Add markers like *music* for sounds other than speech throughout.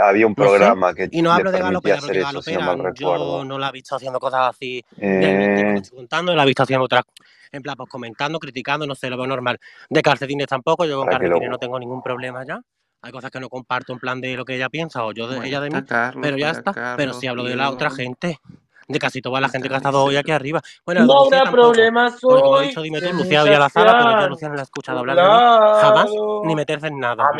había un programa no sé. que. Y no hablo de galopera, porque galopera eso, yo no la he visto haciendo cosas así. Eh... Contando, la he visto haciendo otras. En plan, pues comentando, criticando, no sé, lo veo normal. De calcetines tampoco, yo con calcetines no tengo ningún problema ya. Hay cosas que no comparto en plan de lo que ella piensa o yo de ella de mí, pero ya está. Pero si hablo de la otra gente, de casi toda la gente que ha estado hoy aquí arriba. Bueno, no habrá problemas Como he dicho, dime tú, Lucía hoy a la sala, pero ya Lucía no la he escuchado hablar de mí jamás, ni meterse en nada.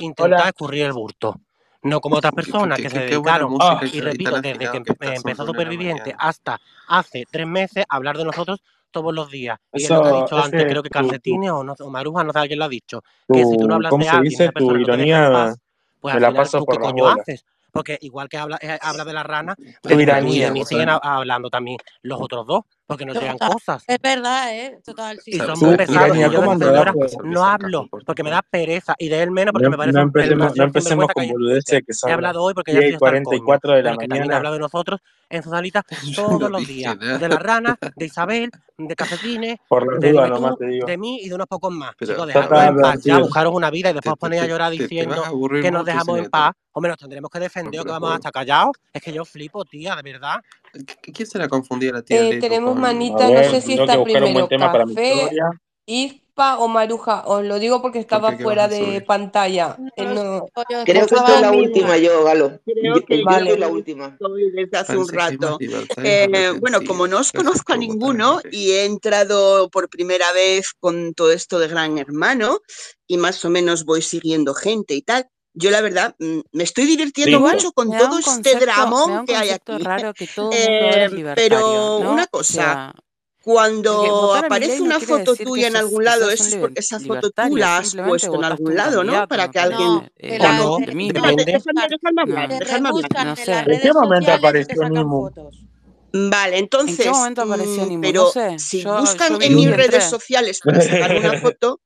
Intentar escurrir el burto. No como otras personas que se dedicaron, y repito, desde que empezó Superviviente hasta hace tres meses, a hablar de nosotros todos los días. Y eso, es lo que ha dicho antes, creo que Calcetines o, no, o Maruja, no sé quién lo ha dicho. que si tú no hablas de alguien, dice, persona ironía, pues me la paso por coño haces? porque igual que habla, eh, habla de la rana, de, de, de mí siguen hablando también los otros dos porque nos llegan cosas. Es verdad, ¿eh? Total, sí. Y son muy pesados. Y no hablo, porque me da pereza. Y de él menos, porque me parece... No empecemos, no empecemos con boludeces que son He hablado hoy porque ya estoy 44 de la he hablado de nosotros en sus *laughs* todos los días. De la rana, de Isabel, de Cafetines, de, duda, nomás te digo. de mí y de unos pocos más. Chicos, en paz. Ya buscaros una vida y después ponéis a llorar diciendo que nos dejamos en paz. Hombre, nos tendremos que defender o que vamos hasta callados. Es que yo flipo, tía, de verdad. ¿Quién se la confundía eh, la tenemos manita, no sé si está primero café, ispa o maruja. Os lo digo porque estaba fuera de pantalla. Eh, creo que esta es la última, yo, Galo. Creo que, yo, vale. la última. Desde hace un rato. Eh, bueno, como no os conozco a ninguno y he entrado por primera vez con todo esto de Gran Hermano y más o menos voy siguiendo gente y tal, yo la verdad mm, me estoy divirtiendo mucho con todo este dramón que hay aquí. Eh, pero una cosa, cuando aparece una foto tuya en algún lado, eso es porque esa foto tú la has puesto en algún lado, ¿no? Para que alguien... Eh, no, no, déjame hablar, déjame hablar. ¿En qué momento apareció mm, Nimu? Vale, entonces, ¿En qué momento apareció pero si buscan en mis redes sociales *laughs* para pues, sacar una foto,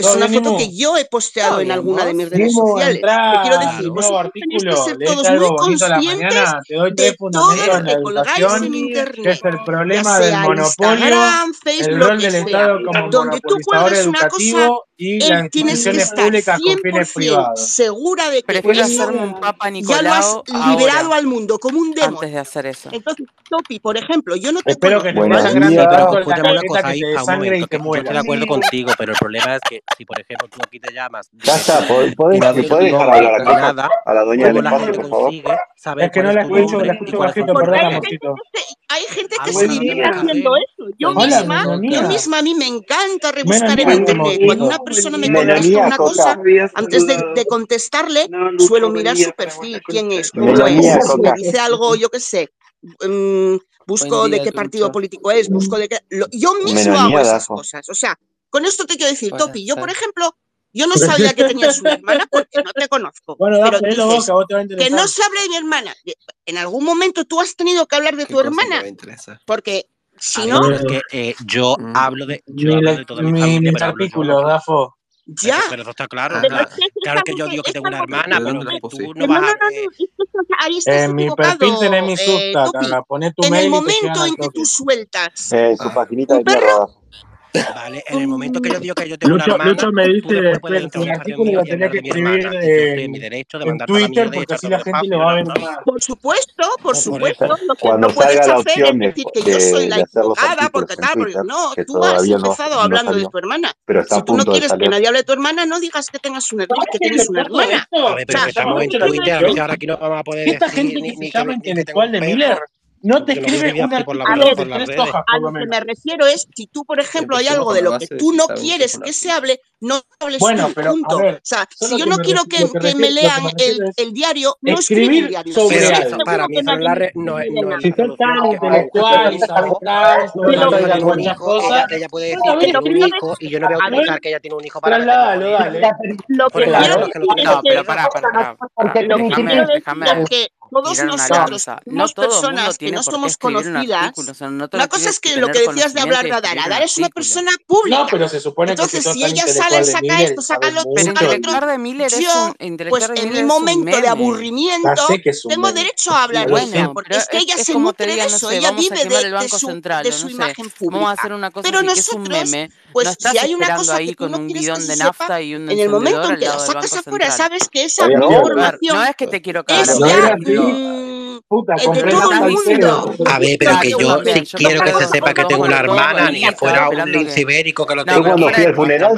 es no, una mínimo. foto que yo he posteado no, en alguna de mis redes sociales. Entrar, te quiero decir, vosotros tenéis que ser todos muy conscientes mañana, de todo lo que colgáis en internet. Que es el problema del monopolio, Instagram, Facebook, el rol del Estado como donde tú cuelgues una cosa, y él las tienes que estar 100% segura de que eso un Papa ya lo has liberado ahora, al mundo como un demonio. Antes de hacer eso. Entonces, Topi, por ejemplo, yo no te Espero conozco. que te bueno, escúchame una cosa ahí, un momento, que, que estoy de acuerdo contigo, pero el problema es que si por ejemplo tú aquí te llamas. *laughs* Basta, puedes, puedes, dejar hablar a, nada, la doña del por favor. Es que no la escucho, la escucho. Hay gente que este, se divierte haciendo eso. Yo misma, yo misma a mí me encanta rebuscar en internet. Cuando una persona me contesta una cosa, antes de, contestarle, suelo mirar su perfil, quién es, cómo es, pues, si me dice algo, yo qué sé. Mm, busco de qué partido político es, busco de qué... yo mismo hago esas cosas. O sea, con esto te quiero decir, bueno, Topi, yo, por ejemplo, yo no sabía que tenías una hermana porque no te conozco. Bueno, pero dices, boca, vos te que no se hable de mi hermana. En algún momento tú has tenido que hablar de tu hermana. Porque si no. es que, eh, yo hablo de. Yo mi, hablo de toda mi, mi familia. Mi pero Dafo. Ya. Pero, eso está claro. Ah, claro, es claro que yo digo que tengo una hermana, pero tú no vas a. Ahí estás en mi perfil tenés mi eh, susta, eh, Topi, tu En el momento en que tú sueltas. Eh, su paginita de perro ¿vale? En el momento que yo digo que yo tengo Lucho, una hermana, Lucho me dice que el artículo lo tenía que escribir de eh, mi derecho de en Twitter porque así la gente lo va a ver Por supuesto, por supuesto. Cuando salga la opción de hacer porque tal, porque no, tú has empezado hablando de tu hermana. Pero si tú no quieres que nadie hable de tu hermana, no digas que tengas una hermana, que tienes una hermana. A ver, pero estamos en Twitter, ahora aquí no vamos a poder decir ni que intelectual de Miller no te escribes un artículo de tres hojas. A lo que me refiero es, si tú, por ejemplo, hay algo de lo que tú no quieres que se hable, no hables bueno, tú, pero, punto. Ver, o sea, si yo no quiero que, que, que, me lean que me el, el, diario, no escribir el diario. Sobre pero, eso, para mí, la re, no, es, no, es, Si son tan intelectuales, abogados, no, no, no, no, muchas cosas. Ella puede decir que tiene un hijo y yo no voy a utilizar que ella tiene un hijo para... Lo que quiero decir es que... No, pero pará, pará, déjame, déjame somos todo el mundo personas que no somos conocidas. O sea, no te Una lo cosa es que que lo que decías de hablar de Adara, Adara es una persona No, pública. pero se supone que si Entonces, si ella sale, saca Miller, esto, saca lo otro, Pero saca otro, intelectual de Miller es un yo, pues de en mi es un momento de aburrimiento, tengo derecho a hablar de sé. ella, Bueno, porque es que ella se nutre de no eso, ella vive de, su, no imagen pública. Pero nosotros, meme. No pues estás si hay una cosa que ahí tú con no un que se de sepa, nafta y un en el momento en que la sacas afuera, sabes que esa Había No, claro, no información es que te quiero es cagar no ya mm, Puta, de compré diciendo, mundo. A ver, pero La que yo sí quiero que se sepa que tengo una hermana, ni que fuera un lince que... ibérico que lo No, tengo Yo cuando fui al no funeral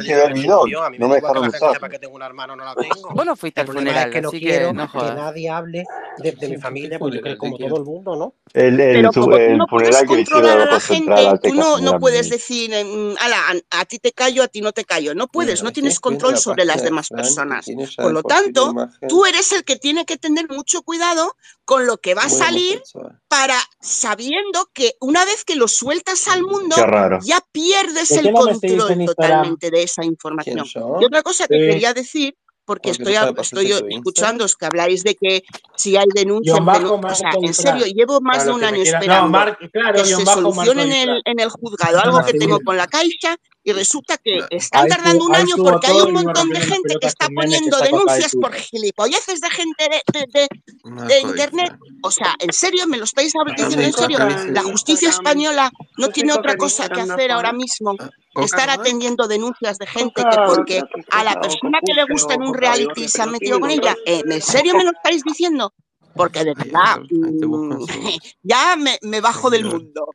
mí me No da me la dejaron usarlo. que tengo una hermana no la tengo. Vos no fuiste al funeral, que no quiero no que nadie hable de, mi familia, porque como todo el mundo, ¿no? El, el, Pero su- como tú el no puedes funeral que hicieron a la gente, tú no, no puedes decir, ala, a, ti te callo, a ti no te callo. No puedes, Mira, no tienes control la sobre las demás personas. Por lo la tanto, tú eres el que tiene que tener mucho cuidado con lo que va a salir para sabiendo que una vez que lo sueltas al mundo, ya pierdes ¿Por qué el no control totalmente de esa ¿Quién información. Y otra cosa que Sí. quería decir, porque Porque estoy, estoy escuchando que habláis de que si hay denuncia, Guión bajo o sea, Marco en serio, llevo más de un año. No, esperando Mar, claro, que se solucione en el, en el juzgado algo Ah, que tengo con la Caixa y resulta que están tardando un año porque hay un montón de gente que está poniendo denuncias por gilipolleces de gente de, de, de- de Marco internet. O sea, en serio, me lo estáis diciendo en serio. La justicia española no tiene otra cosa que hacer ahora mismo Ah, que estar atendiendo denuncias de gente que porque a la persona que le gusta en un reality se han metido con ella. ¿En serio me lo estáis diciendo? Porque de verdad, mm, *laughs* ya me, me bajo del mundo.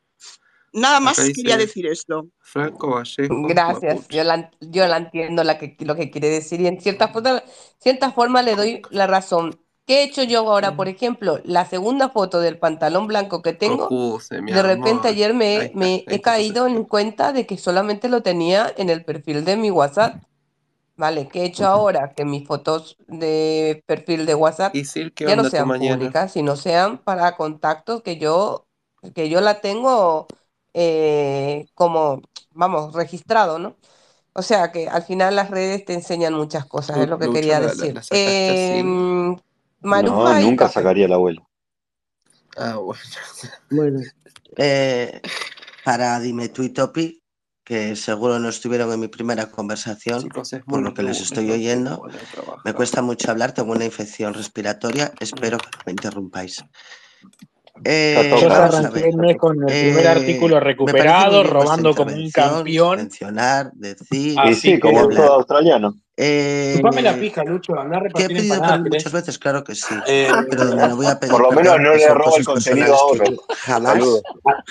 Nada más Acá quería decir esto. Franco Vallejo Gracias, yo la, yo la entiendo la que, lo que quiere decir y en cierta forma, cierta forma le doy la razón. ¿Qué he hecho yo ahora? Por ejemplo, la segunda foto del pantalón blanco que tengo, de repente amor. ayer me, está, me he caído en cuenta de que solamente lo tenía en el perfil de mi WhatsApp. Vale, ¿qué he hecho ahora? Que mis fotos de perfil de WhatsApp Y Sil, ¿qué ya no sean públicas, sino sean para contactos que yo, que yo la tengo eh, como, vamos, registrado, ¿no? O sea que al final las redes te enseñan muchas cosas, es lo que quería ¿la, la, decir. la? Em, No, y nunca sacaría al abuelo. Ah, bueno. *laughs* Bueno, eh, para Dime tú y Topi, que seguro no estuvieron en mi primera conversación, Chicos, es por lo que les estoy oyendo, me cuesta mucho hablar, tengo una infección respiratoria, espero que no me interrumpáis. Eh, Yo arranqué ver. el mes con el primer Eh, artículo recuperado, robando como un campeón. mencionar, decir Y Así sí, como hablar. todo australiano. chupame la Eh, pija, Lucho, andá a que he repartir pedido empanadas, perdón ¿querés? muchas veces, claro que sí, Eh, pero donde no voy a pedir Por lo menos no le en roba el contenido a otro. jamás,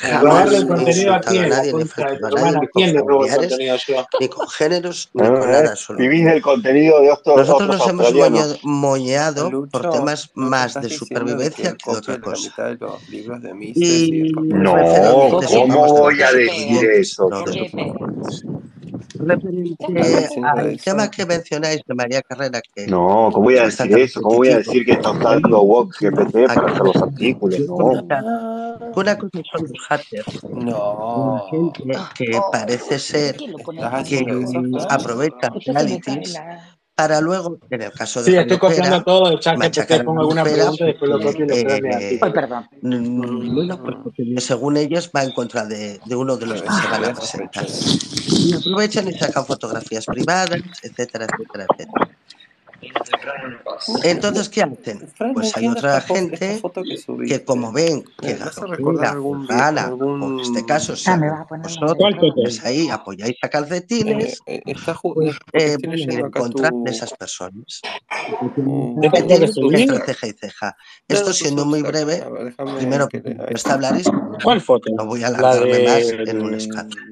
a jamás el he contenido a a quién, la nadie, ni a nadie, ni ¿a con quién le robo el contenido yo? ni con géneros, ni con ¿Eh? nada Vivís absolutamente. del contenido de otros, Nosotros otros nos hemos moñado por temas ¿no te más de supervivencia que de otra cosa. No, ¿cómo a voy a decir eso? Referente al tema eso? que mencionáis de María Carrera, que No, ¿cómo voy a decir eso? ¿Cómo voy a decir que está usando Vox GPT para hacer los que artículos? No. Ah, Una cosa son los haters, la no. gente que parece ser ¿Quién lo pone ¿Estás aquí? que aprovecha realities. Para luego, en el caso de Sí, estoy copiando todo de chat a pongo alguna pregunta y después lo copio y lo eh, Ay, perdón. bueno, porque según ellos va en contra de, de uno de los que se van a presentar. Y aprovechan y sacan fotografías privadas, etcétera, etcétera, etcétera. Entonces, ¿qué hacen? Pues hay otra gente que como ven que ¿Me vas a recordar Galopera, algún, vi- Urbana, o en este caso, si Ah, la vosotros pues ahí apoyáis a Eh, calcetines, eh, pues eh, leyendo en contra de esas personas. ceja y ceja. Esto siendo muy breve, primero cuesta está. hablar y *laughs* segundo ¿Cuál foto? no voy a ¿La alargarme más en un escándalo.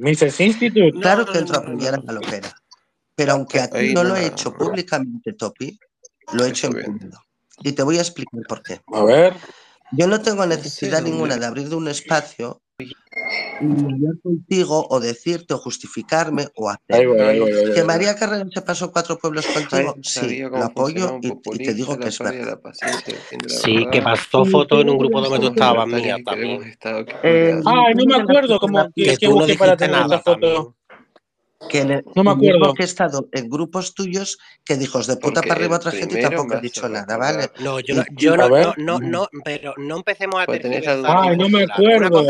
Claro que entro a apoyar a no. Galopera, pero aunque a ti no no lo he la... hecho públicamente, Topi, lo he hecho en privado. Y te voy a explicar por qué. A ver. Yo no tengo necesidad ninguna dónde... de abrir un espacio y hablar contigo o decirte o justificarme o Ahí hacer. voy, ahí No, voy, ahí voy. ¿Que ahí voy. María Carrera se pasó cuatro pueblos contigo? Sí, lo apoyo y, y te digo que la es verdad. la la Sí, que pasó foto en un grupo donde tú estabas, mía, también. Que eh, Ay, no me acuerdo cómo, Que qué tú no para tener nada foto. Que no me acuerdo. que he estado en grupos tuyos que dijos de puta para arriba otra gente y tampoco he dicho nada, ¿vale? No, yo, no, yo no, no, pero no empecemos a tener. Ay, no me acuerdo.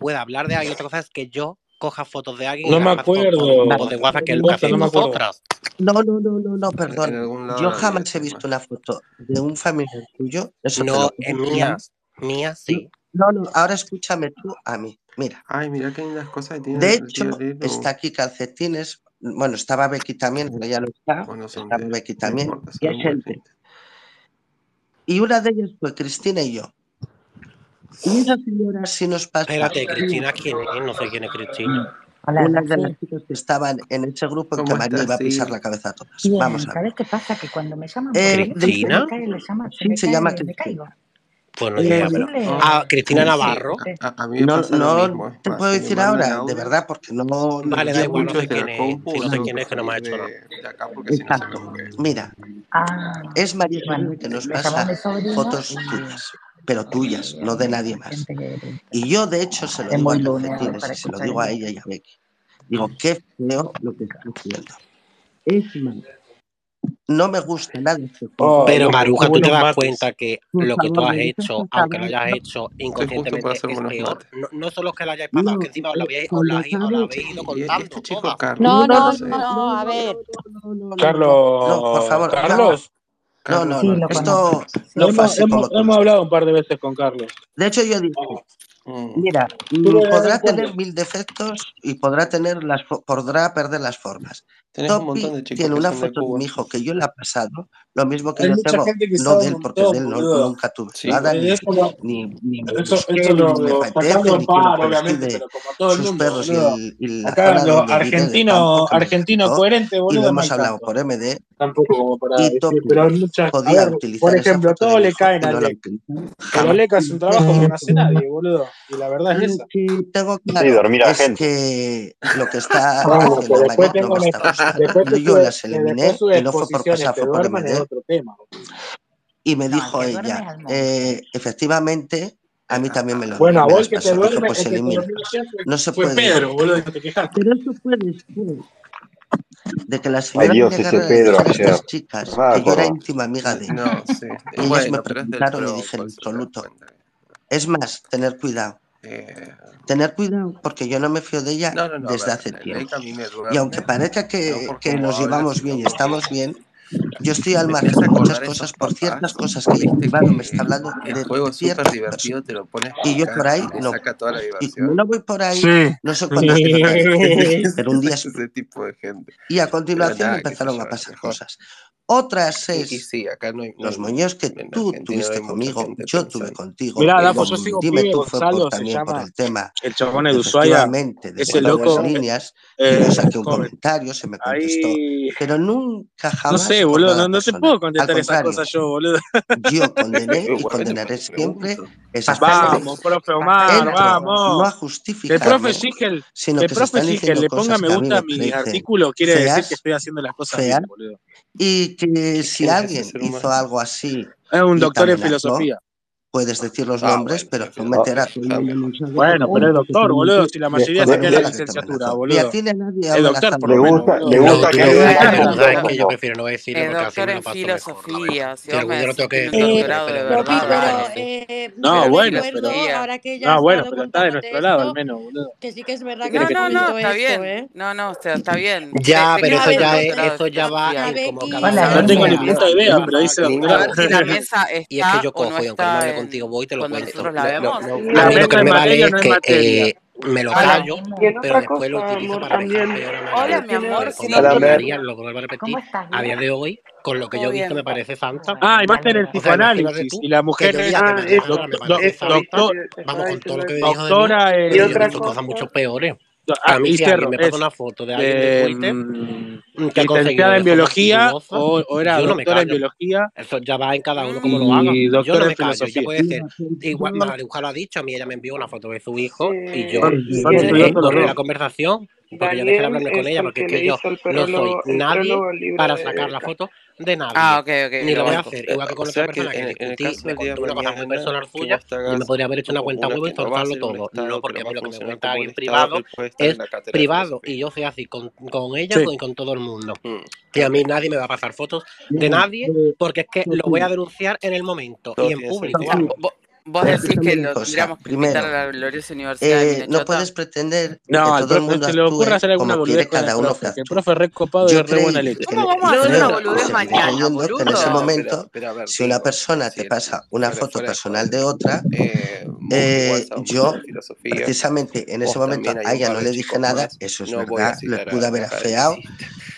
Una que hablar de alguien, otra cosa es que yo coja fotos de alguien. No me acuerdo. De WhatsApp que no. No, no, no, no, no, perdón. Yo jamás he visto la foto de un familiar tuyo. No, es mía. Mía, sí. No, no, ahora escúchame tú a mí. Mira. Ay, mira qué lindas cosas tiene. De hecho, tío, está aquí calcetines. Bueno, estaba Becky también, pero ya no está. Bueno, estaba de, Becky también. Importa, y, es y una de ellas fue Cristina y yo. Y esa señora sí nos pasó. Espérate, Cristina, ¿quién es? No sé quién es Cristina. Hola, una de las chicas que estaban en ese grupo en que María iba a pisar la cabeza a todas. Bien, Vamos a ver. ¿Sabes qué pasa? Que cuando me llaman. Eh, Cristina. Se, me cae, llama, se, sí, me se cae, llama Cristina. Me caigo. Pues no diría, pero. A Cristina Navarro. Sí, sí. A, a mí me no, no mismo, te puedo decir ahora, de verdad, porque no. vale, da igual, no sé quién es. Si no sé quién es, que no me ha hecho nada. Exacto. Mira, ah, es María que nos pasa fotos tuyas pero tuyas, no de nadie más. Y yo, de hecho, se lo digo a los gentiles, se lo digo a ella y a Becky. Digo, qué feo lo que está haciendo. Es no me gusta nada. Este Pero Maruja, tú te das cuenta que lo que tú has hecho, aunque lo hayas hecho inconscientemente, es peor. No, no, solo que lo hayáis pasado, que encima os lo habéis, ido contando. No, no, no, a ver. Carlos, no, por favor, Carlos. No, no, Esto hemos, hemos, hablado un par de veces con Carlos. De hecho, yo digo, mira, podrá tener mil defectos y podrá tener las podrá perder las formas. Tenés Topi, foto de mi hijo que yo le he pasado lo mismo que Hay yo tengo, que no de él, porque montón, de él no, nunca tuve sí, nada, ni, como, ni, ni, eso, eso lo, me pateé, ni par, obviamente, de pero como todo sus perros boludo. y, el, y Acá lo argentino, argentino coherente, boludo. Y lo hemos hablado por MD. Tampoco para y decir, pero muchas, podía ver, utilizar Por ejemplo, todo le caen a Leca. Pero Leca es un trabajo que no hace *laughs* nadie, boludo. Y la verdad es mm, esa. Tengo claro, dormir a gente. lo que está... *laughs* Después yo las eliminé y no fue por pasar, fue por MD otro tema. Y me no, dijo ella, eh, efectivamente, a mí también me lo dijo. Bueno, a vos que te duerme, pues que. Te no se fue puede. Pedro, boludo, que te. Pero eso puede. De que la ese Pedro, a estas chicas, que yo era íntima amiga de ellas. No, sí. Ellas bueno, me preguntaron y dije, absoluto. Es más, tener cuidado. Eh... Tener cuidado porque yo no me fío de ella no, no, no, desde hace tiempo. Y aunque parezca que, que nos llevamos bien y estamos bien, yo estoy al margen de muchas cosas por ciertas cosas que el me está hablando de juego ciertas divertido, te lo pones y yo por ahí no. Y no voy por ahí, sí. no sé cuántas pero *laughs* un día *laughs* ese tipo de gente. Y a continuación empezaron a pasar cosas. Otras es y, sí, acá no hay, los moños que tú tuviste conmigo, yo tuve contigo. Mira, la pues digo, dime tú fue por, también por el tema. El chabón de Ushuaia. Ese loco. Las líneas, eh, yo saqué un comentario, se me contestó. Pero nunca jamás boludo, no, no te puedo contestar esas cosas yo, boludo. Yo condené y condenaré siempre esas cosas. Vamos, profe Omar, vamos. No a justificar. El profe Sigel, el profe Sigel le ponga me gusta mi artículo, quiere decir que estoy haciendo las cosas feas, bien, boludo. Y que si alguien hizo algo así. Es un doctor en filosofía puedes decir los ah, nombres, ah, bueno, pero no meterás. Bueno, pero el doctor, boludo, si la mayoría se queda en la licenciatura, boludo. Y aquí le nadie eh, el doctor, por lo menos. Le gusta que yo prefiero no decir eh, El doctor en filosofía, si yo no doctorado de verdad. Eh, no, bueno, pero No, bueno, pero está de nuestro lado al menos, boludo. Que sí que es verdad que no, no, está bien. No, no, está bien. Ya, pero eso ya eso ya va como No tengo ni puta idea, pero dice doctorado. La mesa está o no está contigo, voy y te lo cuando cuento. La vemos. Lo, lo, a mí lo que me vale es que eh, me lo callo, pero después lo utilizo para recargar. Hola, mi amor. Si no lo vuelvo a repetir, a día de hoy, con lo que yo he visto, me parece santa. Ah, y va a ser el psicoanálisis. y la mujer es, ah, doctora. Vamos, con todo lo que dijo de mí, y cosas mucho peores si alguien cierro, me pasa es una foto de alguien de mm, que licenciada en biología o, o era yo no me doctora en callo. biología Eso ya va en cada uno como lo haga. y Yo doctora no en me callo. Ella filosofía. puede ser igual, María lo ha dicho, a mí ella me envió una foto de su hijo y yo porque Daniel yo dejé de hablarle con ella porque es que yo no soy nadie para sacar la foto de nadie. Ah, ok, ok. Ni lo voy a hacer. Igual que con otra persona que, discutí, me contó una cosa muy personal suya y me podría haber hecho una cuenta web y soltarlo todo. No, porque lo que me cuenta alguien privado es privado y yo soy así con, ella y con todo el mundo. Y a mí nadie me va a pasar fotos de mm. nadie porque es que lo voy a denunciar en el momento y en público. Vos decís que los hubiéramos primero, a la gloriosa universidad. Eh, no puedes pretender no, que todo el mundo le ocurra hacer alguna boludez cada uno El profe recopado y re buena leche. ¿Cómo vamos a hacer una boludez mañana? En ese momento, si una persona te pasa una foto personal de otra, eh, yo precisamente en ese momento a ella no le dije nada, eso es verdad, lo pude haber afeado.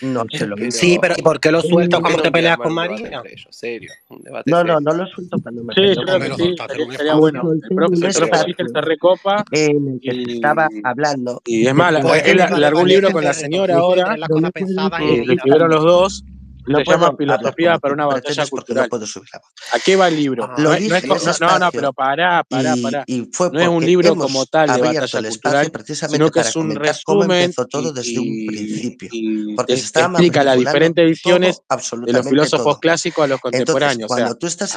No se lo Sí, pero ¿por qué lo suelto cuando te peleas con Marina? Serio, no, no, no lo suelto cuando me peleo. Sí, bueno. El próximo, el próximo recopa. El que y, estaba hablando. Y es más, él largó un libro con la señora ahora. Eh, lo escribieron los dos. Lo se llama filosofía para una batalla cultural. No subir va el libro? No, es, no, no, pero pará, pará, pará. Y, no es un libro como tal sino que es un resumen todo desde un principio. porque explica las diferentes visiones de los filósofos clásicos a los contemporáneos. Cuando tú estás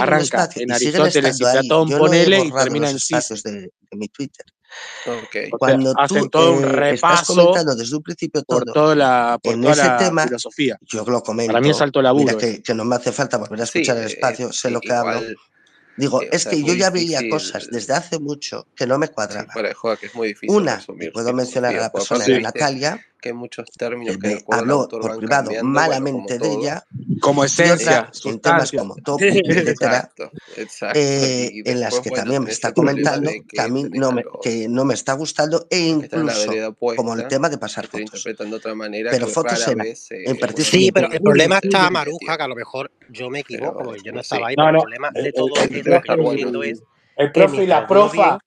en Aristóteles y Platón, ponele y termina en sí. de mi Twitter Okay. Cuando o sea, tú todo un eh, repaso estás comentando desde un principio todo, por toda la, por en toda ese la tema, filosofía. Yo lo comento. Para mí es alto laburo. Mira, eh. que, que, no me hace falta volver a escuchar sí, el eh, espacio, sé lo que igual, hablo. Digo, es sea, que yo ya veía cosas desde hace mucho que no me cuadraban. Sí, que es muy difícil Una, puedo mencionar a la persona, sí. era Natalia, que hay muchos términos eh, que habló por privado malamente bueno, de ella, como esencia, en temas como top, *laughs* etcétera, eh, en las que bueno, también me está comentando que, que, a mí no me, que no me está gustando e incluso opuesta, como el tema de pasar fotos. Otra manera pero fotos en, vez, eh, en particular. Sí, pero el problema está Maruja, que a lo mejor yo me equivoco, yo no estaba ahí, pero el problema de todo lo que estoy es el profe y la profa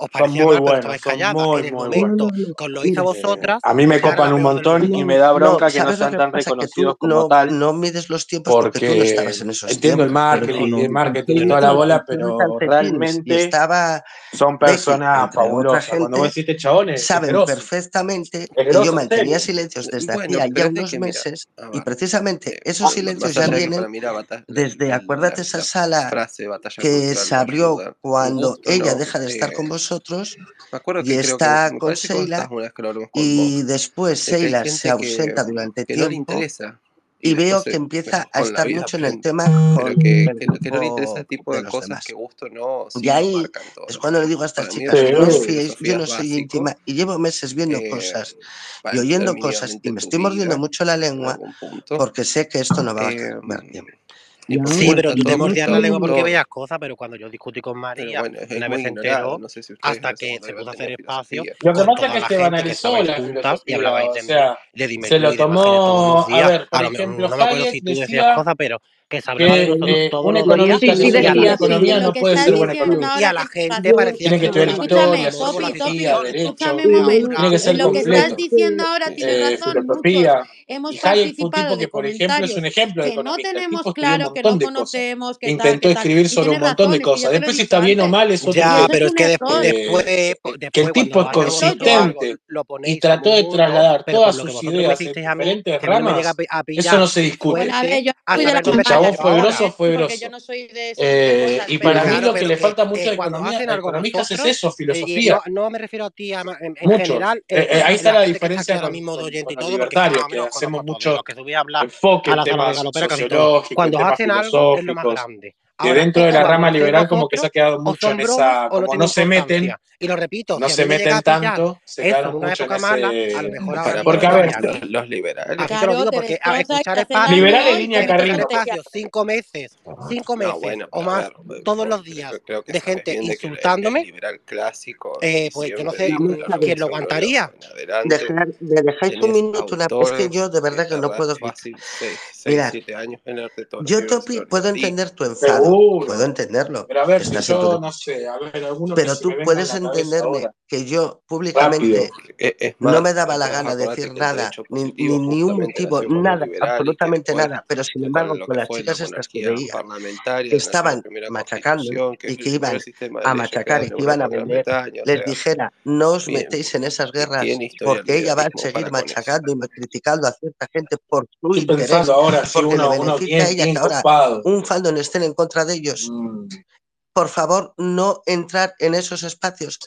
os pareció mal, buenos, pero estabais lo hice a vosotras. A mí me copan un montón y me da bronca que no sean tan reconocidos como tal. No mides los tiempos porque, tú no estabas en esos Entiendo tiempos, el marketing, el marketing y toda la bola, pero realmente estaba son personas fabulosas. Saben perfectamente que yo mantenía silencios desde hacía ya unos meses y precisamente esos silencios ya vienen desde, acuérdate esa sala que se abrió cuando ella deja de estar con vosotros nosotros y que está que, con Sheila y después Sheila se ausenta que, durante que tiempo. No le interesa. Y, y veo que empieza a estar mucho en el tema con, que, que, no le interesa el tipo de, de cosas demás. que gusto no sí, y ahí es cuando le digo a estas chicas no os fiéis yo no soy básico, íntima y llevo meses viendo eh, cosas y oyendo cosas y me estoy mordiendo mucho la lengua porque sé que esto no va a acabar bien Sí, sí pero tú te mordías la lengua porque veías cosas, pero cuando yo discutí con María, bueno, una vez entero, no sé si hasta que se pudo hacer espacio. Lo que pasa es que se banalizó la y hablabais de, o sea, Se lo tomó. A ver, por ejemplo, no me acuerdo si tú decías cosas, pero que sabrá eh, eh, todo una economía, sí, sí, decía, la economía no puede ser buena economía. Y la gente parecía tiene que estudiar historia, sociología, derecho, tiene que ser lo completo. que estás diciendo ahora tiene eh, razón, hemos y participado de que, por ejemplo, es un ejemplo de que no tenemos claro, que no conocemos, que intentó escribir sobre un montón de cosas. Después si está bien o mal es otro Ya, pero es que después que el tipo es consistente. y trató de trasladar todas sus ideas en diferentes ramas, eso no se discute fue grosso, fue grosso. No y para mí lo que le falta mucho hacen algo eso, filosofía. No, me refiero a ti en, general. Eh, eh, ahí está la, diferencia con, que hacemos mucho enfoque a la Cuando hacen algo es lo más grande que Ahora, dentro de la rama lo liberal como que se ha quedado mucho en esa, o no como no se meten. Y lo repito, no si se me meten tanto, se quedaron mucho en época mala, a lo ese... mejor ahora Porque, no a ver, los, aquí. los liberales. Así te lo Claro, digo porque a escuchar espacio, liberal en línea Carrillo. cinco meses, cinco No, meses bueno, o más ver, todos los días creo, creo que de se gente defiende que Puedo entenderlo. Pero a ver, si yo no sé, a ver, alguno Pero tú puedes entenderme que yo públicamente no me daba la gana de decir nada, ni, ni, un motivo, nada, absolutamente nada. Pero sin embargo, con las chicas estas que veía, que estaban machacando y que iban a machacar y que iban a vender, les dijera, no os metéis en esas guerras porque ella va a seguir machacando y criticando a cierta gente por su interés. Porque una, le a ella ahora un fandom estén en contra de ellos. Por favor, no entrar en esos espacios.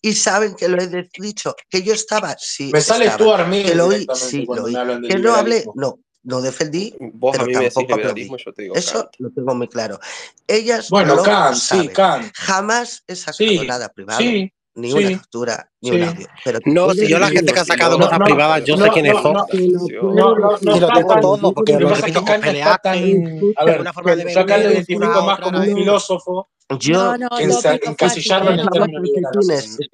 Y saben que lo he dicho, que yo estaba, sí. Me estaba, sales tú, Armin, Que lo oí. Que no hablé, no, no defendí, pero tampoco Eso lo tengo muy claro. Ellas bueno, no Jamás he sacado nada privado. Sí ni sí, una captura, ni sí. un audio. Pero no, si yo la gente que ha sacado notas no, privadas, no, yo sé quiénes son. No, no, no, y lo tengo todo, porque los ricos pelean. A ver, una forma de sacarle el identifico más como un filósofo. Yo, no, encasillarlo en el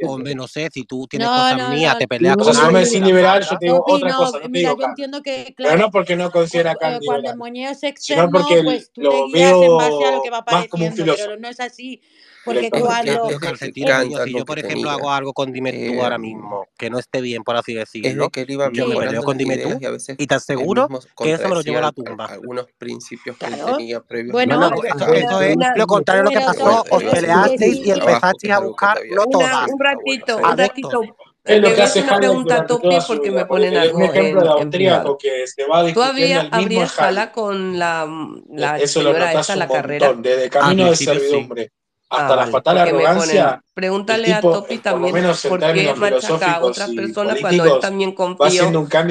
Hombre, no sé, si tú tienes cosas mías, te peleas con cosas. Si me decís liberal, yo te digo otra cosa. Mira, yo entiendo que. Pero no porque no considera Kant Cuando el moñeo es externo, pues tú lo veo más como un filósofo. Pero no es así. Porque cuando. Yo, si yo, por ejemplo, hago algo con Dime tú ahora mismo, que no esté bien, por así decirlo, yo me peleo con Dime tú y te aseguro que eso me lo llevo a la tumba. Algunos principios que tenía previos. Bueno, eso es lo contrario a lo que pasó. Os peleasteis y empezasteis a buscar, no todas. Un ratito, un ratito. Es lo que hace una pregunta toque porque me ponen algo un ejemplo de austríaco que se va a Tú abrías sala con la, eh, la señora esta, la carrera. Desde camino de servidumbre hasta la fatal arrogancia Pregúntale a Topi también por, menos por qué machaca a otras personas cuando él también confió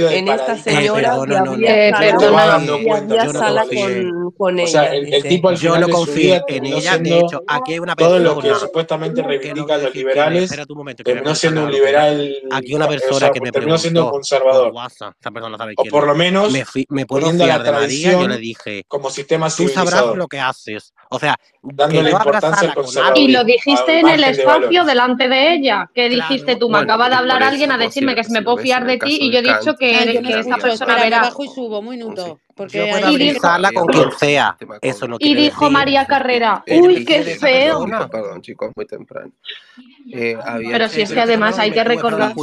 en esta señora que había sala con, ella. Yo no confío en ella, de hecho, aquí hay una persona... Que supuestamente reivindican los liberales, terminó siendo un liberal... Aquí una persona que me terminó siendo conservador. O por lo menos, me puedo fiar de María, yo le dije... Como sistema Tú sabrás lo que haces. O sea, dándole importancia al conservador. Y lo dijiste en el espacio delante de ella. ¿Qué claro. dijiste tú? Me acaba de hablar alguien a decirme que se me puedo fiar de ti y yo he dicho que, que esta persona verá. Bajo y subo, muy nudo. Porque Yo puedo ahí dijo, con quien este sea. Eso no y dijo. María Carrera, uy, qué feo. Perdón, chicos, muy temprano. Pero si es que además hay que recordar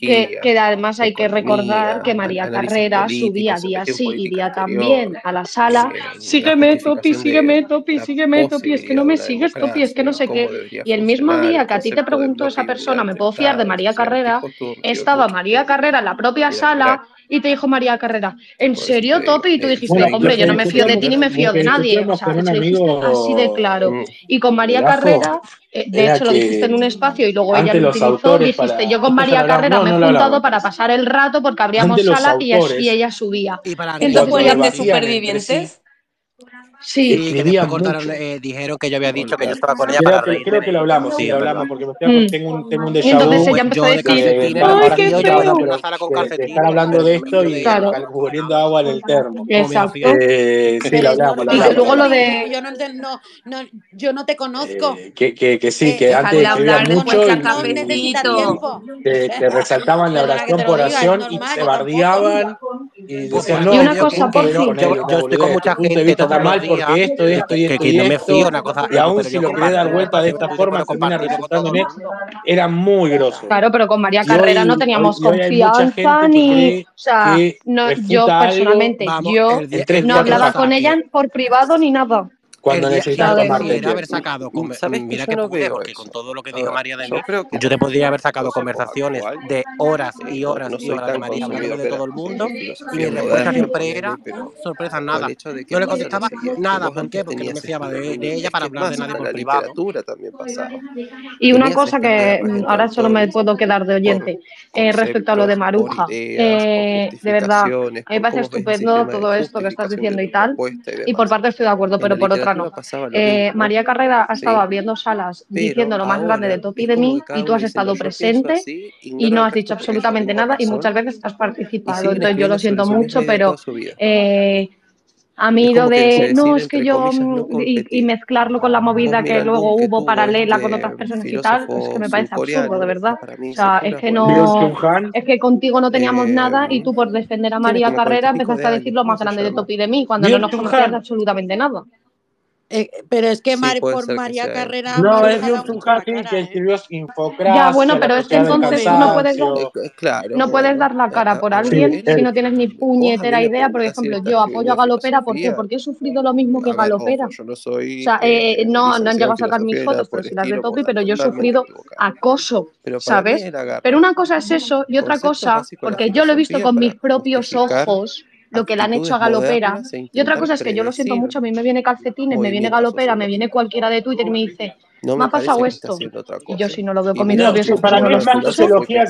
que, que además hay que recordar que María Carrera subía día sí y día también a la sala. Sígueme, Topi, sígueme, Topi, sígueme, Topi, es que no me sigues, Topi, es que no sé qué. Y el mismo día que a ti te preguntó esa persona, ¿me puedo fiar de María Carrera? Estaba María Carrera en la propia sala y te dijo María Carrera, ¿en serio, Tope? Y tú dijiste, hombre, yo, no me fío de ti ni me fío de nadie. O sea, así de claro. Y con María Carrera, eh, de hecho lo dijiste en un espacio y luego ella lo utilizó, dijiste, yo con María Carrera me he juntado para pasar el rato porque abríamos sala y, ella subía. ¿Y para Entonces, de pues, supervivientes? Sí, que eh, dijeron que yo había dicho que yo estaba con ella para que, que lo hablamos, sí, lo hablamos, tengo un, hablando de esto y cubriendo agua en el termo. Exacto. Eh, sí, lo hablamos. Y luego lo de... Yo no, no, yo no te conozco. Eh, que, que, que sí, que antes escribía mucho y que resaltaban la oración por oración y se bardeaban. Y, pues una cosa por yo, yo, yo, estoy con mucha gente. Vista está mal porque esto, esto y esto. Que, y, esto, no me fío una cosa. Y aún si lo quería dar vuelta de esta forma, termina resultando. Era muy grosso. Claro, pero con María Carrera no teníamos confianza ni. O sea, no, yo personalmente, yo no hablaba con ella por privado ni nada. Cuando necesitas tomarte haber sacado, conver- ¿Sabes mira yo que no pude, veo porque eso? con todo lo que A dijo María de yo mí, creo que yo te podría haber sacado conversaciones de horas y horas no y horas de María hablando de todo el mundo y mi respuesta siempre era sorpresa nada. No le contestaba nada. ¿Por qué? Porque no me fiaba de, ella para hablar de nadie en por privado. literatura también pasaba. Y una cosa que mm, ahora solo me autores puedo quedar de oyente eh, respecto a lo de Maruja. Eh, de verdad, mí me parece estupendo todo esto que estás diciendo y tal. y Y por parte estoy de acuerdo, pero por otra Eh, María Carrera ha estado ¿sí? abriendo salas Pero diciendo lo más grande de Topi de mí y tú has estado presente así, y no has dicho absolutamente nada y muchas veces has participado. Entonces yo lo siento mucho, pero eh, a mí lo de no, es que yo comillas no mm, y, mezclarlo con la movida que luego hubo paralela con este otras personas y tal, es que me parece absurdo, de verdad. O sea, es que no, es que contigo no teníamos nada y eh, tú por defender a María Carrera empezaste de a decir lo ¿cómo más grande de? Topi de mí cuando no nos conocías absolutamente nada. Eh, pero es que por María Carrera. No, es un que escribió. ¿eh? Infocracia. Ya, bueno, pero es que entonces no puedes, dar, la cara por alguien si no tienes ni puñetera idea. Por ejemplo, yo apoyo a Galopera porque, porque he sufrido lo mismo que Galopera. Eh, no no, han llegado a sacar mis fotos, pero si las de Topi, pero yo he sufrido acoso, ¿sabes? Pero una cosa es eso y otra cosa, porque yo lo he visto con mis propios ojos lo que le han hecho a Galopera. Y otra cosa es que yo lo siento mucho, a mí me viene calcetines, me viene Galopera, me viene cualquiera de Twitter y me dice, no me, me ha pasado esto. Y yo si no lo veo con mis no, propios ojos. Para mí es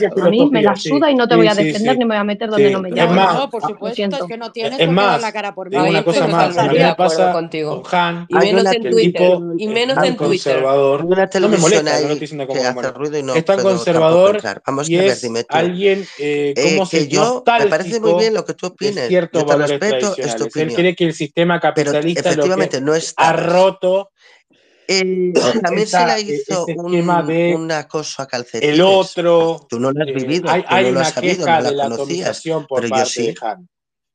de A mí me la suda y no te sí, voy a defender sí, ni me voy a meter donde sí. no me llaman. Más, no, por ah, supuesto, es que no tienes es más, la cara por mí. Una cosa más, a mí me pasa contigo. Han, y menos en Twitter. Y menos en Twitter. Una no me molesta, no estoy diciendo Es tan conservador y es alguien eh, eh, como se yo Me parece muy bien lo que tú opinas. Cierto, respeto, es tu opinión. Él cree que el sistema capitalista ha roto eh, también esta, se la hizo un, de un, acoso a calcetines. El otro. Tú no lo has eh, vivido. Eh, hay, tú no lo has sabido, no la, la conocías. Por pero parte yo sí.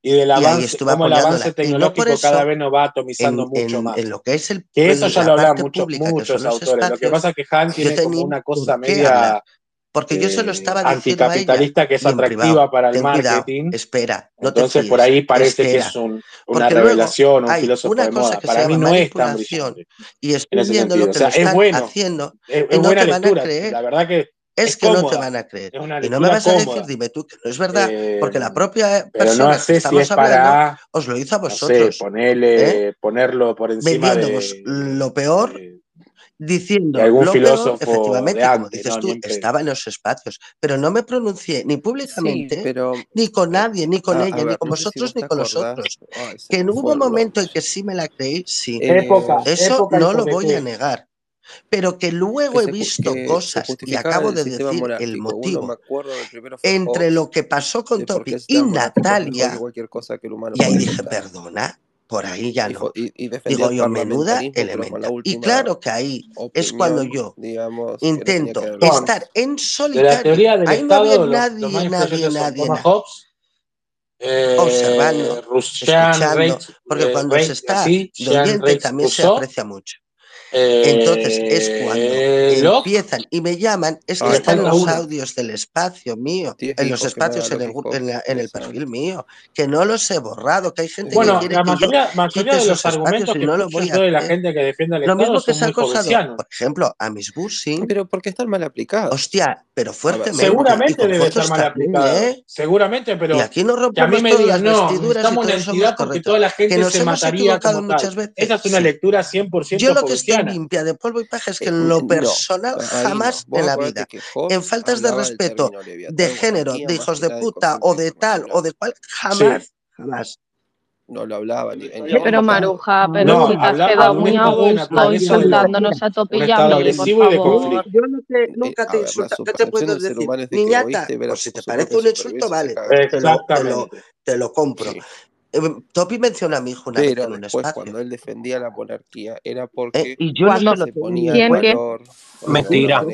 Y del avance, y como el avance tecnológico cada vez nos va atomizando en, mucho en, más. En lo que es el. Que eso ya lo hablan mucho, muchos autores. Espacios, lo que pasa es que Han tiene como una cosa media. Hablar porque eh, yo solo estaba diciendo anticapitalista que es atractiva para el marketing. Espera, entonces por ahí parece que es una porque revelación, un filósofo una de. Que para mí no es tan. Y estudiando lo que están haciendo, es, no buena te van lectura, a creer. La verdad que es, que no te van a creer. Y no me vas a decir, dime tú que no es verdad, eh, porque la propia persona que estamos hablando os lo hizo a vosotros. No ¿eh? ponerlo por encima Vendiéndonos lo peor diciendo. Y algún lo filósofo efectivamente, de como dices no, tú, siempre. estaba en los espacios, pero no me pronuncié ni públicamente, sí, pero, ni con nadie, ni con a, ella, a ver, ni con vosotros, si ni con nosotros. Oh, que en hubo un momento en que sí me la creí, sí. Eh, Eso época no lo voy a negar pero que luego que he visto cosas y acabo de decir el motivo uno, entre lo que pasó con Topi y Natalia, cosa que el y ahí dije, perdona, por ahí ya no. Digo yo, menuda elemento. Y claro que ahí es cuando yo intento estar en solitario. Ahí no había nadie, nadie, nadie. Observando, escuchando, porque cuando se está de oyente también se aprecia mucho. Entonces es cuando eh, empiezan y me llaman, es que están los audios del espacio mío, en los espacios en el, en, la, en el, perfil mío, que no los he borrado, que hay gente bueno, que quiere la mayoría, que yo mayoría de los argumentos que no lo voy a la gente que defiende Lo mismo que se ha por ejemplo, a mis bushing. Pero porque están mal aplicados. Hostia, pero ah, fuertemente. Seguramente debe estar mal aplicado. ¿eh? Seguramente, pero. Y aquí no rompemos todas las vestiduras y todo eso porque toda la gente se mataría. Muchas veces. Esa es una lectura 100% Yo limpia de polvo y paja es que en lo personal no, jamás no. en la vida. En faltas de respeto, de género, de hijos de puta o de tal o de cual, jamás, sí. jamás no lo hablaba. Ni, en sí, pero Maruja, pero no, si te has quedado muy a gusto insultándonos a topilla por favor. Yo no te, nunca te insulto, ¿qué te puedo decir? Niñata, o si te parece un insulto, vale, te lo, te, lo, te lo, compro. Sí. Topi menciona a mi hijo una vez cuando él defendía la monarquía, era porque eh, y yo se ponía en valor Mentira.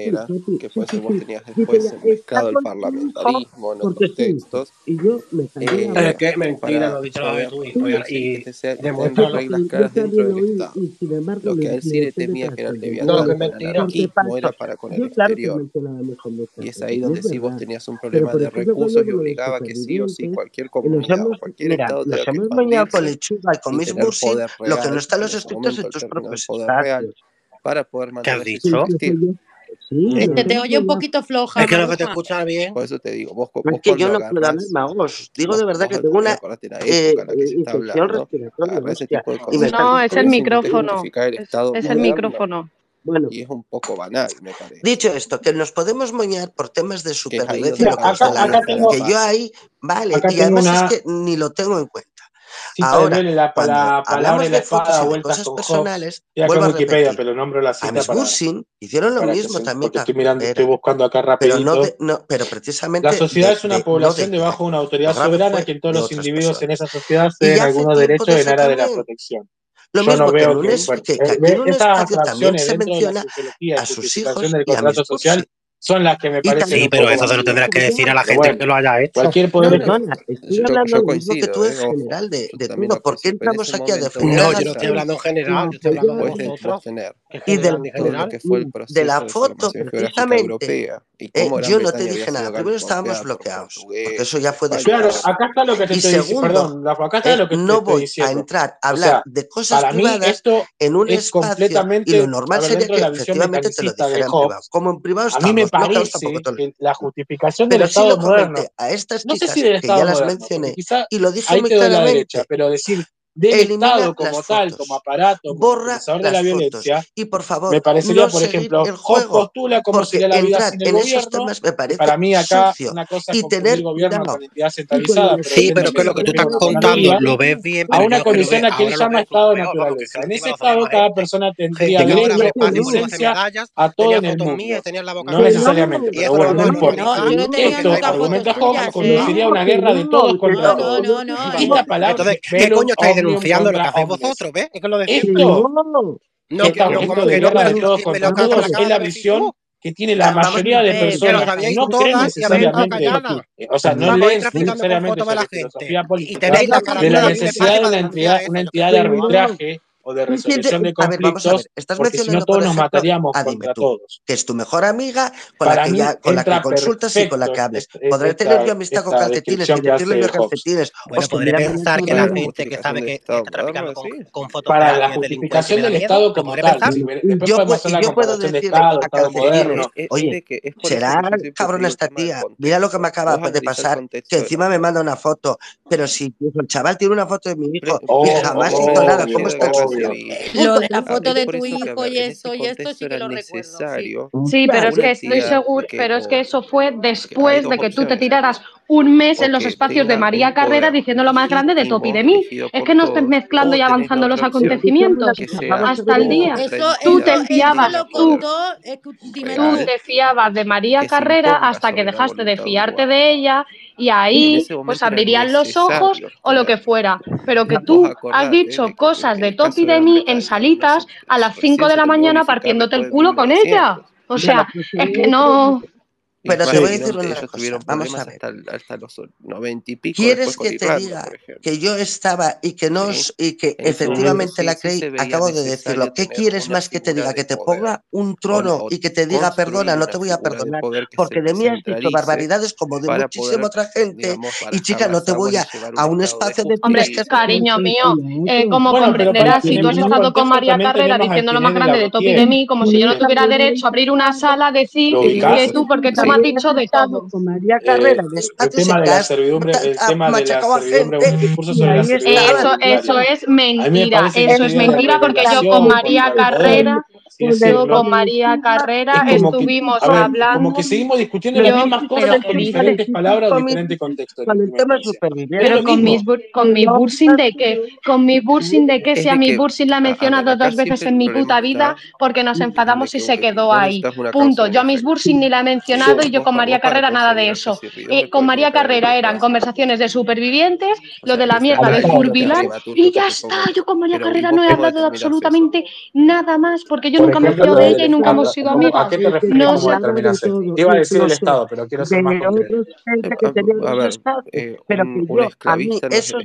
Que fue vos tenías después mezclado el parlamentarismo en otros textos. Y yo me eh, lo la que a él sí le temía que era el. Y es ahí donde sí vos tenías un problema de recursos y obligaba que sí o sí cualquier comunidad, cualquier Estado comís bañado con lechuga y comís bursi, lo que no está en los escritos de tus propios. Para poder mantener Sí, este te oye un poquito floja. Es que no que te escuchas bien. Por eso te digo, vos, vos Es que yo no puedo. Digo de verdad que tengo una. Eh, no, es el micrófono. Es el micrófono. Bueno. Y es un poco banal, me parece. Dicho esto, que nos podemos moñar por temas de supervivencia. Que, acá, acá, acá tengo, que yo ahí, vale, y además una... es que ni lo tengo en cuenta de Ahora, la, la palabra la de fotos espada de cosas con personales, a pero nombro la a cita Miss para, hicieron lo para mismo también a estoy mirando, estoy Rivera, buscando acá pero no, no pero La precisamente sociedad de, es una de- población debajo de una autoridad soberana que en todos los individuos en esa sociedad ceden algunos derechos de en aras de la protección. Lo Yo no mismo que en un que, es- bueno, que, que eh, aquí ve en un estas espacio también se la menciona y a sus hijos son las que me parecen. Sí, pero eso se lo tendrás que decir a la gente bueno, que lo haya hecho. Cualquier poder. No, no, estoy hablando yo, yo coincido, que tú en eh, general de, de tú, ¿Por qué entramos aquí momento, a defender? No, yo no estoy hablando en general, yo estoy hablando de nosotros. Y de, general, que fue el de la foto, eh, de precisamente. Eh, yo no te dije nada. Primero estábamos bloqueados, porque eso ya fue de Claro, acá está lo que te estoy diciendo. Perdón, acá está eh, lo que no voy a entrar a hablar de cosas privadas en un espacio. Y lo normal sería que efectivamente te lo dijeran en privado. Como en privado estamos la justificación del Estado. A estas no sé si que ya las mencioné, y lo dije muy claramente. Pero decir del Elimina Estado como tal, como aparato, borra como de la violencia. Fotos. Y por favor, me parecería, no por ejemplo, el juego, postula cómo sería la vida sin el en gobierno. Esos temas me parece para mí acá sucio. una cosa es tener el gobierno no, con entidad centralizada. Pero sí, pero que lo que tú estás contando lo ves bien. A una condición a quien llama Estado de naturaleza. En ese Estado cada persona tendría derecho a licencia a todo en el mundo. No necesariamente, pero bueno, no importa. Esto, argumenta Hobbes, conduciría a una guerra de todos contra todos. Esta palabra, ¿qué coño estáis pronunciando lo que hacéis vosotros, ¿ves? Es que lo decís. Esto, no, que, no, como que no, pero los me lo acabo, es la visión que tiene la mayoría de personas. No todas creen necesariamente, o sea, no, no leen necesariamente la, la gente. y tenéis la de la necesidad de una entidad de arbitraje o de resolución de conflictos, a ver, a ver, estás porque si no todos ejemplo, nos mataríamos a contra tú, todos. Que es tu mejor amiga con Para la que, ya, con la que consultas y con la que hables. Podré esta, tener yo amistad con calcetines, divertirme con calcetines. Bueno, pues podré pensar que la gente que sabe que está traficando con, fotos Para la justificación del Estado como tal. Yo puedo decir a calcetines, oye, será cabrón esta tía, mira lo que me acaba de pasar, que encima me manda una foto, pero si el chaval tiene una foto de mi hijo y jamás hizo nada, ¿cómo está lo de la foto de tu hijo y esto y esto sí que lo recuerdo. Sí, pero es que estoy seguro, pero es que eso fue después de que tú te tiraras un mes en los espacios de María Carrera diciendo lo más grande de Topi de mí. Es que no estés mezclando y avanzando los acontecimientos. hasta el día. Tú te fiabas, tú te fiabas de María Carrera hasta que dejaste de fiarte de ella y ahí pues abrirían los ojos o lo que fuera. Pero que tú has dicho cosas de Topi de mí en salitas a las 5 de la mañana partiéndote el culo con ella. O sea, pues es que pues no... Pero te voy a decir una cosa. Vamos a ver. Hasta, hasta, los 90 y pico. ¿Quieres que te Irlanda, diga que yo estaba y que no sí. y que en efectivamente momento, la creí? Sí, acabo de decirlo. ¿Qué quieres más que te diga? Que te ponga un trono y que te diga perdona, no te voy a perdonar. Porque de mí has dicho barbaridades como de muchísima otra gente. Digamos, y chica, no te voy a, a un espacio de. Hombre, que cariño mío, eh, como comprenderás, si tú has estado con María Carrera diciendo lo más grande de Topi de mí, como si yo no tuviera derecho a abrir una sala, decir que tú, porque me has dicho de todo. Con María eh, Carrera, eh, el tema de la servidumbre, el tema de la servidumbre, un discurso sobre la servidumbre. Eso, eso es mentira, eso es mentira porque yo con María Carrera. Sí, sí, yo con María Carrera es estuvimos que, ver, hablando. Como que seguimos discutiendo yo, las mismas cosas con diferentes palabras, con diferentes contextos. Pero con mis, con mi Bursin de que, con mi Bursin de que, si a mi Bursin la he mencionado dos veces en mi puta vida, porque nos enfadamos y se quedó ahí. Punto. Yo a mis Bursin ni la he mencionado y yo con María Carrera nada de eso. Eh, con María Carrera eran conversaciones de supervivientes, lo de la mierda de Furbilán y ya está. Yo con María Carrera no he hablado de absolutamente nada más porque yo nunca me fío de ella y nunca hemos sido amigas. No, como determinante? Iba a decir el Estado, pero quiero ser más concreto. A ver, eh,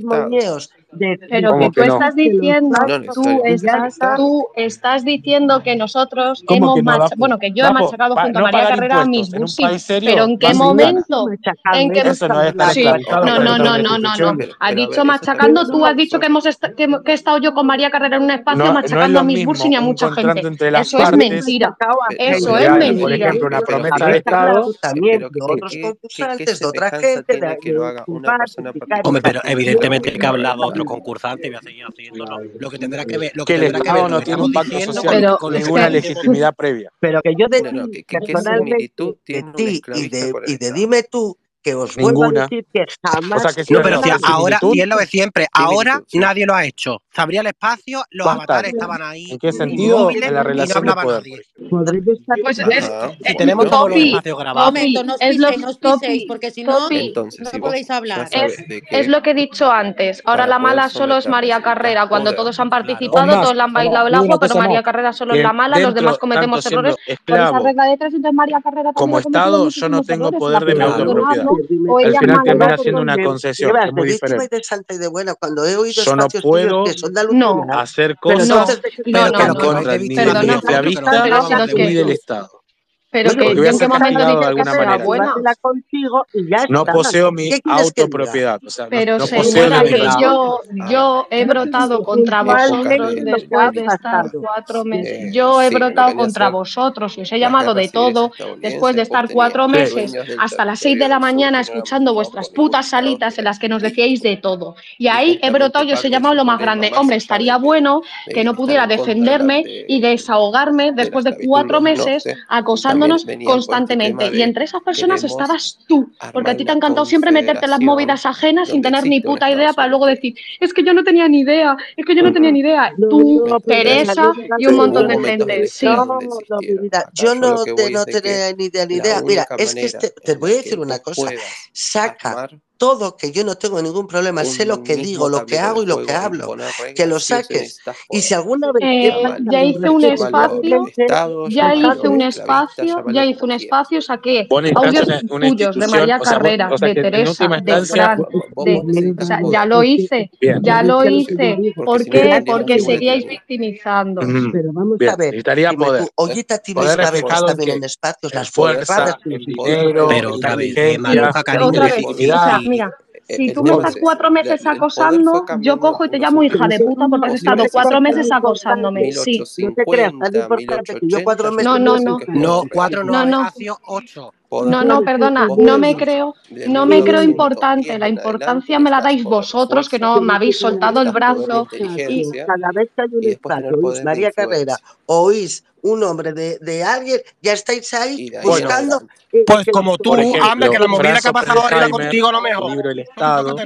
un. Pero que tú estás diciendo, tú, estás, tú, estás, diciendo que nosotros hemos que machacado, bueno, que yo he machacado junto a María Carrera a mis busis, pero ¿en qué momento? ¿En qué eso no, sí. no, no, no, no, no, Has dicho machacando, tú has dicho que hemos que, he estado yo con María Carrera en un espacio machacando a mis busis y a mucha gente. Eso es mentira. Eso es mentira. Por una promesa de Estado de otros concursantes, de otra gente, de Hombre, pero evidentemente que ha hablado otro concursante y voy a seguir haciéndolo. Lo que tendrá que ver, lo que que el tendrá que Estado ver no tiene un pacto social con, Pero ninguna legitimidad previa. Pero que yo de ti, ¿qué- qué- qué personalmente, de ti y esclavista de, y de dime tú, Ninguna. no, pero si ahora, y es lo de siempre, ahora nadie lo ha hecho. Se abría el espacio, los avatares estaban ahí. ¿En qué sentido? En la relación no de. Pues es, ah. es, tenemos todos los espacios grabados. Momento, no os es lo, os piséis, porque si no, no podéis hablar. Es, que lo que he dicho antes. Ahora la mala solo es María Carrera. Cuando todos han participado, todos le han bailado el agua, pero María Carrera solo es la mala, los demás cometemos errores. Regla de entonces María Carrera Como Estado, yo no tengo poder de mi autopropiedad o al final termina siendo una concesión. Es muy diferente. de salta y de. Cuando he oído yo no puedo que son de hacer cosas no, no, no, no, no, no, no, no, no, no, no, no, no, no, no, no, pero no, que yo en qué momento dije que será buena. La consigo y ya no poseo mi autopropiedad. Pero no, señora, que yo, yo he brotado contra vosotros después de estar cuatro meses. Yo he brotado contra vosotros y os he llamado de todo después de estar cuatro meses hasta las seis de la mañana escuchando vuestras putas salitas en las que nos decíais de todo. Y ahí he brotado y os he llamado lo más grande. Hombre, estaría bueno que no pudiera defenderme y desahogarme después de cuatro meses acosando constantemente. Y entre esas personas estabas tú, porque a ti te ha encantado siempre meterte en las movidas ajenas sin tener ni puta idea para luego decir, es que yo no tenía ni idea, es que yo no tenía ni idea. Tú, Teresa y un montón de gente. Sí. Yo no, tenía ni idea, ni idea. Mira, es que te, voy a decir una cosa. Saca todo, que yo no tengo ningún problema, sé lo que digo, lo que hago y lo que hablo, que lo saques. Y si alguna vez... Eh, ya hice un espacio, ya hice un espacio, ya hice un espacio, saqué audios tuyos de María Carrera, de Teresa, de Fran, de, ya lo hice, ya lo hice. ¿Por qué? Porque seguíais victimizando. Pero vamos a ver, Ollita tienes cabezas también en espacios, las fuerzas, pero cabeza, cariño mira, si tú me estás cuatro meses acosando, yo cojo y te llamo hija de puta porque has estado cuatro meses acosándome. Sí. No te creas, yo cuatro meses. No, no, no. No, cuatro no, no. Eh, ocho. No, no, perdona, no me creo, no me creo importante. La importancia me la dais vosotros, que no me habéis soltado el brazo. Y cada vez que hay un María Carrera, oís un hombre de, de alguien, ya estáis ahí buscando. Pues como tú, hambre, que la movida que ha pasado ahora era contigo lo mejor. Libro el eh, Estado.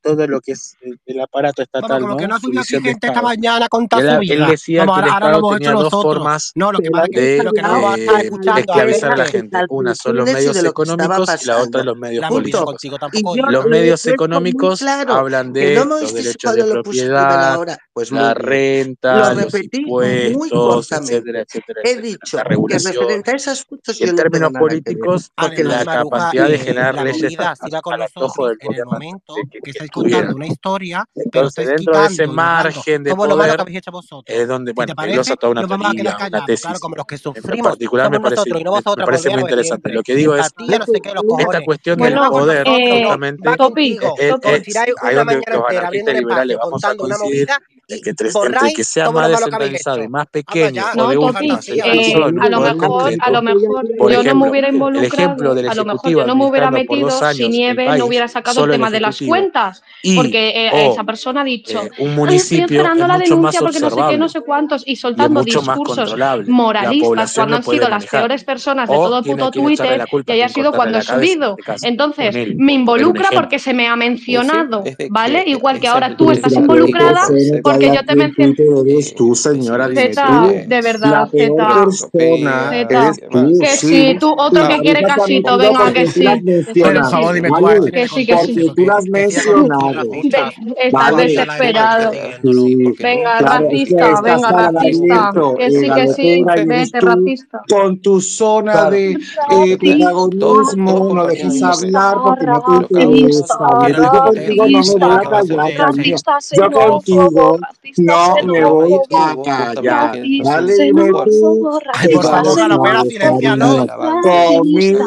Todo lo que es el aparato estatal. Que no, esta mañana con su vida. Él decía que dos formas no, lo que, de, a esclavizar a la ¿eh? gente. Una son los medios económicos y la otra los medios políticos. ¿eh? Los medios económicos hablan de los derechos de propiedad, pues renta, lo los impuestos, muy etcétera, etcétera. He dicho que referente a esos puntos en términos políticos, porque la, la capacidad de generar la leyes la está con nosotros del en el momento que, que estáis contando una historia, pero dentro de ese margen de poder, es donde bueno, Dios ató una teoría, una tesis. Claro, como los que sufrimos, en particular me parece, me parece muy interesante. Lo que digo es esta cuestión del poder, justamente, es ahí donde los anarquistas liberales vamos a coincidir entre, entre que sea más ah, pues pequeño ah, o eh, a lo mejor, a lo mejor yo no me hubiera involucrado, a lo mejor yo no me hubiera metido si nieve, no hubiera sacado el tema de las cuentas, porque eh, esa persona ha dicho, eh, un ah, municipio estoy esperando la denuncia porque no sé qué, no sé cuántos, y soltando discursos moralistas cuando han sido las peores personas de todo puto Twitter que haya sido cuando he subido. Entonces, me involucra porque se me ha mencionado, ¿vale? Igual que ahora tú estás involucrada porque porque yo te mencioné. Eres tú, señora. Zeta, de verdad, la peor Zeta. persona Zeta. eres tú. Que sí, tú, otro la que quiere cachito, venga, que sí. Por favor, dime cuál. Que sí, que sí. tú las mencionado. Estás desesperado. Venga, ratista, venga, ratista. Que sí, que sí, vete, ratista. Con tu zona de eh, protagonismo, no dejes hablar porque no te interesa. Yo contigo no me voy a callar. Yo contigo racista no me voy a callar. Dale, que por favor, más, silencialo. cariño. Conmigo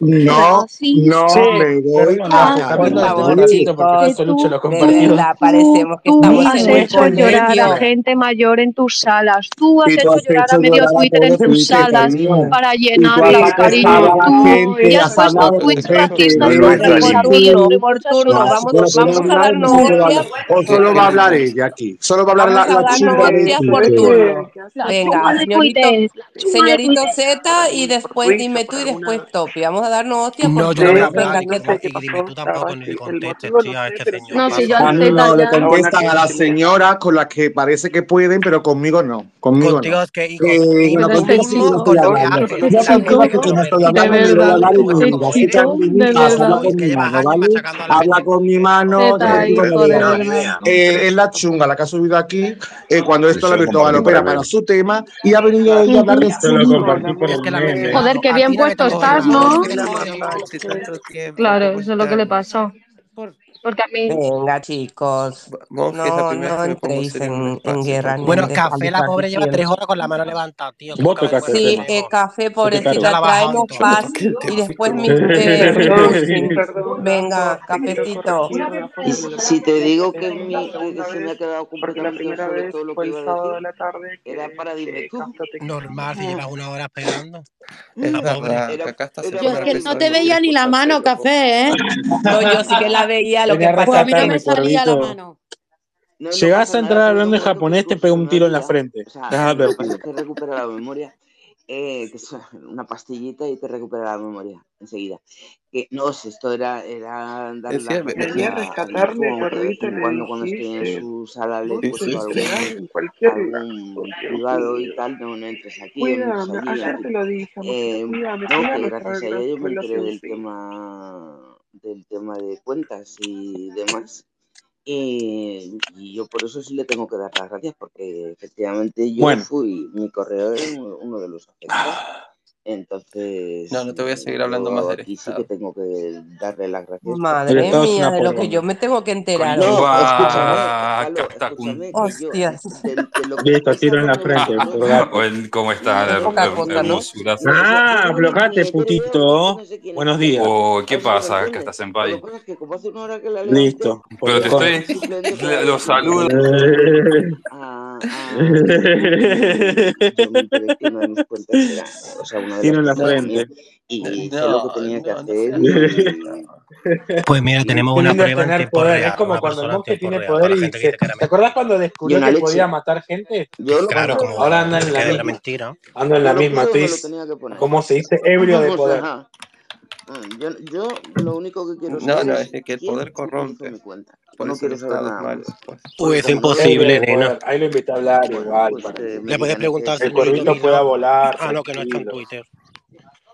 no, no me voy a callar. tema favor, un ratito porque chicos, justo Lucho lo de compartió. verdad, parecemos que Tú estamos has en hecho llorar a gente mayor en tus salas. Tú has Y tú hecho has llorar hecho a medio llorar a Twitter en todo tus Twitter, salas Solo va a hablar la, la. Venga, señorito, señorito Z y después dime tú y después Topi. Vamos a darnos hostias. No, yo no voy a y, dime tú tampoco ni contestes, a este señor. No, le contestan a las señoras con las que parece que pueden, pero conmigo no. Conmigo Contigo no. con, hablando, Habla con mi mano. Es la chunga la que ha subido aquí eh, cuando esto la virtual opera para su tema y ha venido ella a hablar de Joder, qué bien puesto estás, ¿no? Claro, eso es lo que le pasó. Porque a mí... Venga, chicos. No, no, entréis en, en, guerra. Bueno, café, la pobre lleva tres horas con la mano levantada, tío. Sí, eh, café, pobrecita, traemos paz y después mi. Venga, cafecito. Si te digo que mi, se me ha quedado completamente sobre todo lo que iba a decir, la tarde era para dime tú. Normal, si llevas una hora pegando. Es la esperando. Yo es que no te veía ni la mano, café, ¿eh? No, yo sí que la veía, lo venía a pues a mí no me salía la mano. No, Llegás a entrar hablando en japonés, te pego un tiro en la frente. O sea, lo que que recupera la memoria. Eh, que es una pastillita y te recupera la memoria enseguida. Que, no sé, esto era, era dar es la venía a rescatarme a cuando, cuando, cuando estoy en su sala de pues, algún, privado y tal, no, no entres aquí. Cuídame, no, ayer te lo dije. Eh, no, que gracias a ella yo me enteré del tema del tema de cuentas y demás. Y, yo por eso sí le tengo que dar las gracias, porque efectivamente yo fui, mi correo es uno de los afectados. Ah. Entonces. No, no te voy a seguir hablando más de Y tengo que. Madre mía, de lo que yo me tengo que enterar. No, escúchame. Listo, tiro en la frente. Pues, ¿Cómo está? Ah, bloqueate, putito. Buenos días. Oh, ¿Qué pasa? Que estás en país. Listo. Pero te estoy. Los saludo. *laughs* tiro en la frente. Y, qué lo que tenía que hacer. Pues mira, tenemos una prueba poder. Es como cuando el monje tiene poder y dice, ¿te acordás cuando descubrió que podía matar gente? Yo claro, como ahora anda en la, misma. mentira. Anda en la misma, tú como se dice, ebrio de poder. Ah, yo, yo lo único que quiero no, no, es que el poder corrompe. Cuenta no quiero saber nada mal pues. es imposible, nena. Ahí lo invité a hablar igual. Pues, eh, Le puedes preguntar si el pueda volar. Ah, no, que no está en Twitter.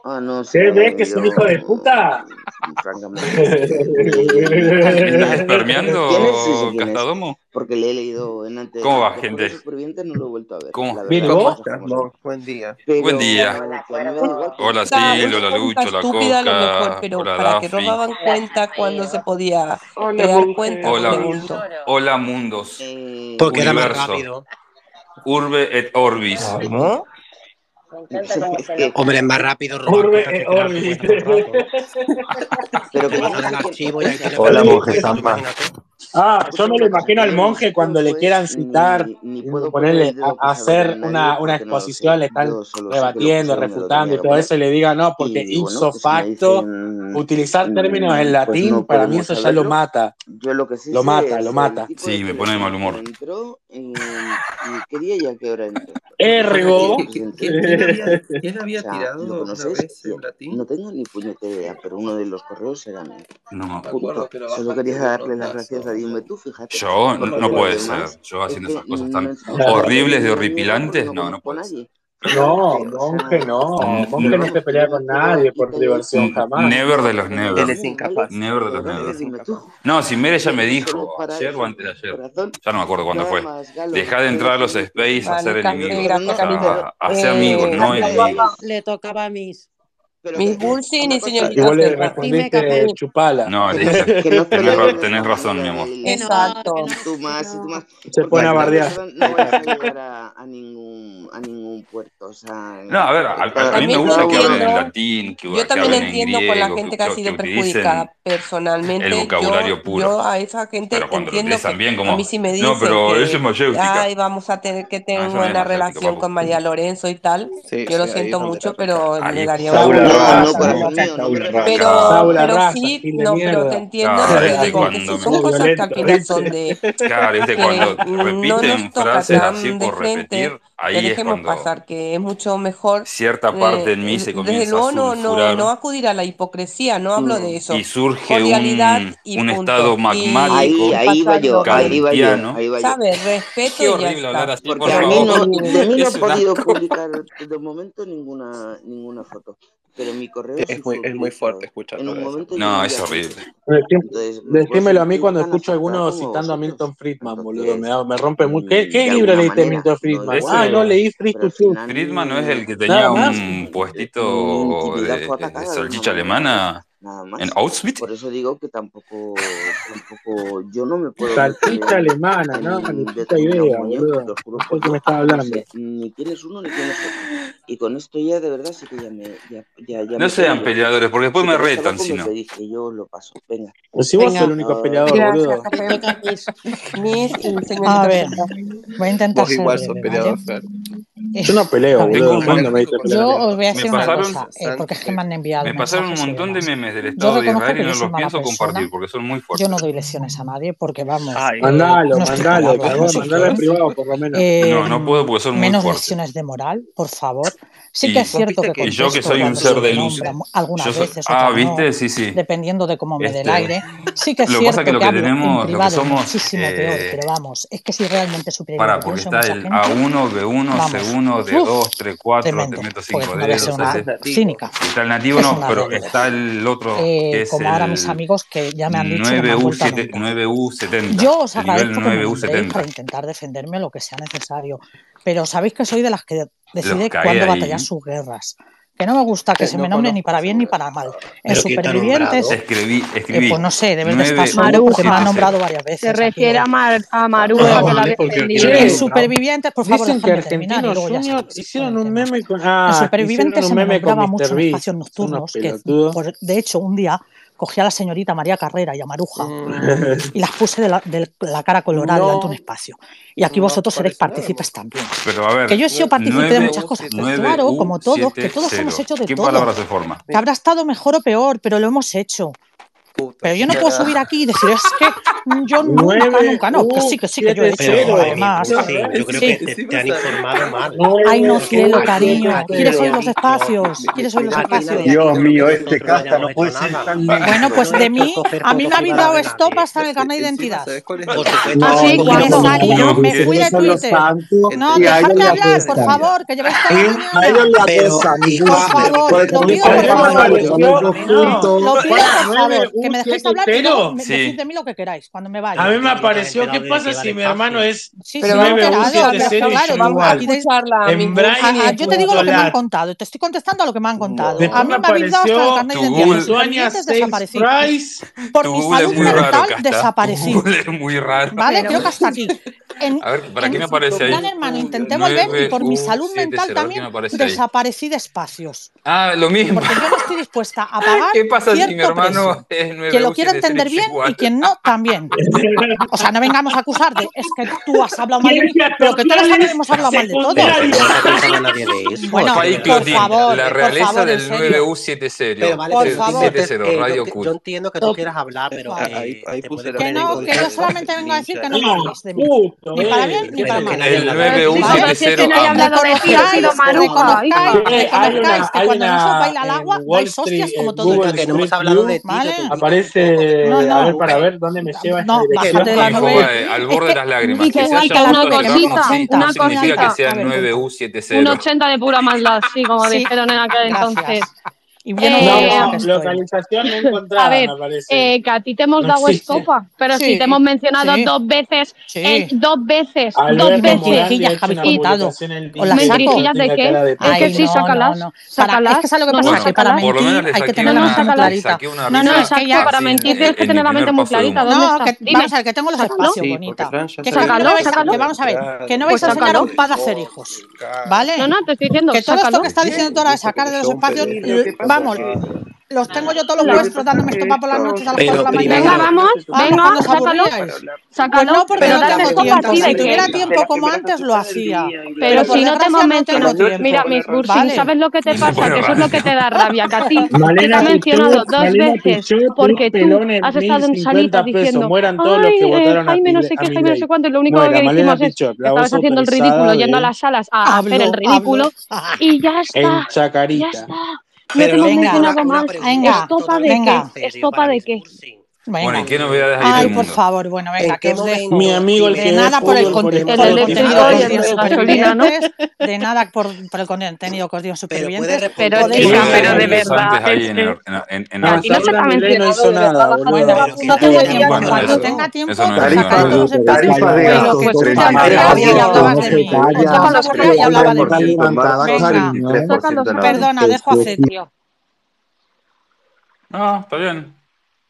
Ah, no, se ve que es un hijo de puta. ¿Estás espermeando, Castadomo? Porque le he leído en antes. ¿Cómo va, gente? No lo he vuelto a ver. ¿Ccómo? ¿Bien? No, buen día. Pero, buen día. Hola, Silo, hola Lucho, la Coca, lo mejor, pero hola para Daffy. que robaban cuenta cuando se podía hola, crear cuenta. Hola, hola mundos. Eh, Porque universo. era más rápido. Urbe et Orbis. Ah, ¿Cómo? Me encanta eh, más rápido robar. Que eh, *laughs* *laughs* Hola. Ah, yo me lo imagino al monje cuando le quieran citar, ni, ni puedo ponerle a, hacer una, una exposición, le están debatiendo, refutando y todo eso, y le diga no, porque ipso pues, facto, mm, utilizar mm, términos en pues, latín, para mí eso ya lo mata. Yo lo que sí Lo mata, lo mata. Sí, me pone de mal humor. Entró em, y quería ya que ahora entró. Ergo. *laughs* Pues ¿Quién había *laughs* tirado vez en latín? No tengo ni puñetera idea, pero uno de los correos era mío. No me acuerdo. Solo quería darle las gracias a Dios yo, no, puede ser. Yo haciendo esas cosas tan horribles de horripilantes, no, no puede ser. No, Monje no. Monje no se pelea con nadie por diversión jamás. Never de los never. Él es incapaz. Never de los never. No, si Mere ya me dijo ayer o antes de ayer. Ya no me acuerdo cuándo fue. Dejá de entrar a los space a ser ah, eh, enemigos. A, a amigos, no enemigos. Le tocaba a mis. Mis Bullshin y señor Igual le chupala. No, *laughs* tenés, razón, mi amor. Exacto. Tú más tú más. Se pone a bardear. No voy a llegar a, ningún, a ningún puerto. O sea, No, a ver, a, mí me gusta que hablen en latín, que, Yo también entiendo con la gente que, ha sido perjudicada personalmente. el vocabulario yo, puro. a esa gente entiendo que a mí sí me dicen ay, vamos a tener que tener una relación con María Lorenzo y tal. Yo lo siento mucho, pero le daría una no, no, no, pero, pero sí, no, pero te entiendo son cosas *laughs* que al final son de. Claro, este, cuando repiten no frases así por frente, ahí es cuando. pasar, que es mucho mejor. Cierta eh, parte en mí se comienza desde luego, no, no, no acudir a la hipocresía, no hablo de mm, eso. Y surge un, un estado magmático. Ahí, ahí va yo, ahí va yo. Ahí ¿Sabes? Respeto y. De mí no *laughs* he podido publicar de momento ninguna, ninguna foto es, muy, es muy fuerte escucharlo. No, es horrible. Decímelo a mí cuando escucho a alguno citando a Milton Friedman, boludo. Me, me rompe muy. ¿Qué, qué libro leíste Milton Friedman? Ah, no leí Friedman. Friedman no es el que tenía un puestito de, de, de, solchicha alemana. ¿En Auschwitz? Por eso digo que tampoco, tampoco yo no me puedo... Alemana, ¿no? Idea, boludo. ¿Por me hablando? ni tienes uno ni tienes otro. Y con esto ya, de verdad, sí que ya me... Ya, ya, ya no sean peleadores, porque después me retan, si no. yo lo paso, venga. Pues si vos el único peleador, boludo. *laughs* A ver, voy a intentar Vos igual. Yo no peleo, boludo. Yo os voy a una. Eh, me pasaron un montón de memes crímenes del Estado de Israel y no los pienso compartir porque son muy fuertes. Yo no doy lesiones a nadie porque vamos. Ay, mandalo, *laughs* no mandalo, favor, mandalo en privado por lo menos. Eh, no, no puedo porque son muy fuertes. Menos lesiones de moral, por favor. Sí y, que es cierto que. Y yo que soy un ser de luz. Algunas soy, veces. Ah, ¿viste? Sí, sí. Dependiendo de cómo me este, dé el aire. Sí que es lo cierto que, lo que, tenemos, lo que somos. Eh, pero vamos, es que si realmente superior. Para, porque está el A1, B1, C1, D2, 3, 4, te meto 5 D. Cínica. Está el nativo, no, pero está el otro nosotros. Eh, es como ahora mis amigos que ya me han dicho. 9U, no 9U70. Yo os agradezco que me para intentar defenderme lo que sea necesario. Pero sabéis que soy de las que decide cuándo batallar sus guerras que no me gusta que eh, se no me nombre ni para bien ni para mal. En Supervivientes, escribí, escribí, eh, pues no sé, debe de estar Maru, que me ha nombrado varias veces. Se refiere aquí, a, a Maruja no, que la. En Supervivientes, por favor, Dicen que terminar y luego ya. Hicieron un meme con... Ah, en Supervivientes se me nombraba mucho en espacios nocturnos, que por, de hecho un día cogí a la señorita María Carrera y a Maruja mm. y las puse de la, de la cara colorada no, durante un espacio. Y aquí no vosotros seréis partícipes también. Pero a ver, que yo he sido partícipe de muchas cosas, pero claro, como todos, que todos hemos hecho de ¿Qué todo. Palabras de forma? Que habrá estado mejor o peor, pero lo hemos hecho. Pero yo no puedo subir aquí y decir, es que yo nunca, nunca, no, que sí, que sí, que yo he hecho, además. Sí, yo creo que te, te han informado mal. Ay, no cielo, cariño, quieres oír los espacios, quieres oír los espacios. Dios mío, este casta no puede ser tan... Bueno, pues de mí, a mí me habéis dado stop hasta el carnet de identidad. Así, cuál es Ari, ah, me fui de Twitter. No, dejadme hablar, por favor, que lleváis toda la mañana. Por favor, lo pido por favor. Lo pido por favor que me dejéis hablar, pero sí. de mí lo que queráis cuando me vaya. A mí me apareció, ¿qué pasa si mi hermano es sí, Yo te digo lo que me han contado, te estoy contestando a lo que me han contado. A mí me habéis dado hasta el carnet de identidad. Por mi salud mental desaparecido. muy raro. Vale, creo que hasta aquí. En, a ver, ¿para qué me aparece ahí? Hermano, intenté volver y por mi salud mental también desaparecí de espacios. Ah, lo mismo. Porque yo no estoy dispuesta a *laughs* pagar. ¿Qué pasa si mi hermano es quien lo quiera entender bien igual. y quien no, también. O sea, no vengamos a acusar de es que tú has hablado mal de mí, pero que todos hemos hablado mal de todo. Bueno, por favor, la realeza del 9U7 serio. Por favor, eh, Radio Yo entiendo que tú quieras hablar, pero eh, ahí, que no, que yo solamente vengo a decir que no me hables de mí. Ni para bien ni para mal. El 9U70 reconozcáis que cuando no os baila al agua, hay hostias como todo. Que no hemos hablado de ti, parece a ver para ver dónde me lleva no, esta. La al borde las lágrimas. Que, Un 80 de pura maldad, sí, como dijeron en aquel entonces. Y bien eh, localización no encontrada, *laughs* a ver, me. Eh, que a ti te hemos dado escopa pero sí, te hemos mencionado dos veces, eh, dos veces, dos veces. Virijillas que las virijillas de qué? Es que sí, sácalas. Es que sabes lo que pasa, que para mentir hay que tener la mente muy clarita. No, no, exacto, para mentir tienes que tener la mente muy clarita. No, vamos a ver, que tengo los espacios, bonita. Que vamos a ver, que no vais a pues enseñar a un padre hacer hijos, ¿vale? No, no, te estoy diciendo, Que todo esto que está diciendo ahora de sacar de los espacios Vamos, los tengo yo todos los vuestros dándome estopa por las noches a las pero, por la mañana. Venga, vamos, venga, sácalo. Sácalo. Pues, pues no, porque no tengo tiempo. Si tuviera tiempo como antes, lo hacía. Pero, si no te hemos mencionado. Mira, mis Bursin, ¿sabes lo que te pasa? Que eso es lo que te da rabia, que *laughs* te mencionado dos veces porque tú has estado en salita diciendo ay, eh, Jaime no sé qué, Jaime no sé cuánto, y lo único que decimos es que estabas haciendo el ridículo yendo a las salas a hacer el ridículo y ya está. Ya está. Pero no te lo venga, mencionaba una, más. Venga, ¿Estopa de qué? ¿Estopa de qué? Venga. Bueno, ¿y qué novedades hay? Ay, por favor, bueno, venga, que es de, mi amigo el que nada por el, de nada por, el contenido que os dio supervivientes. Pero, pero, de, pero de verdad. No se está mencionado. Bueno, no tengo tiempo. Cuando tenga tiempo, Perdona, dejo a Cetio. Ah, está bien.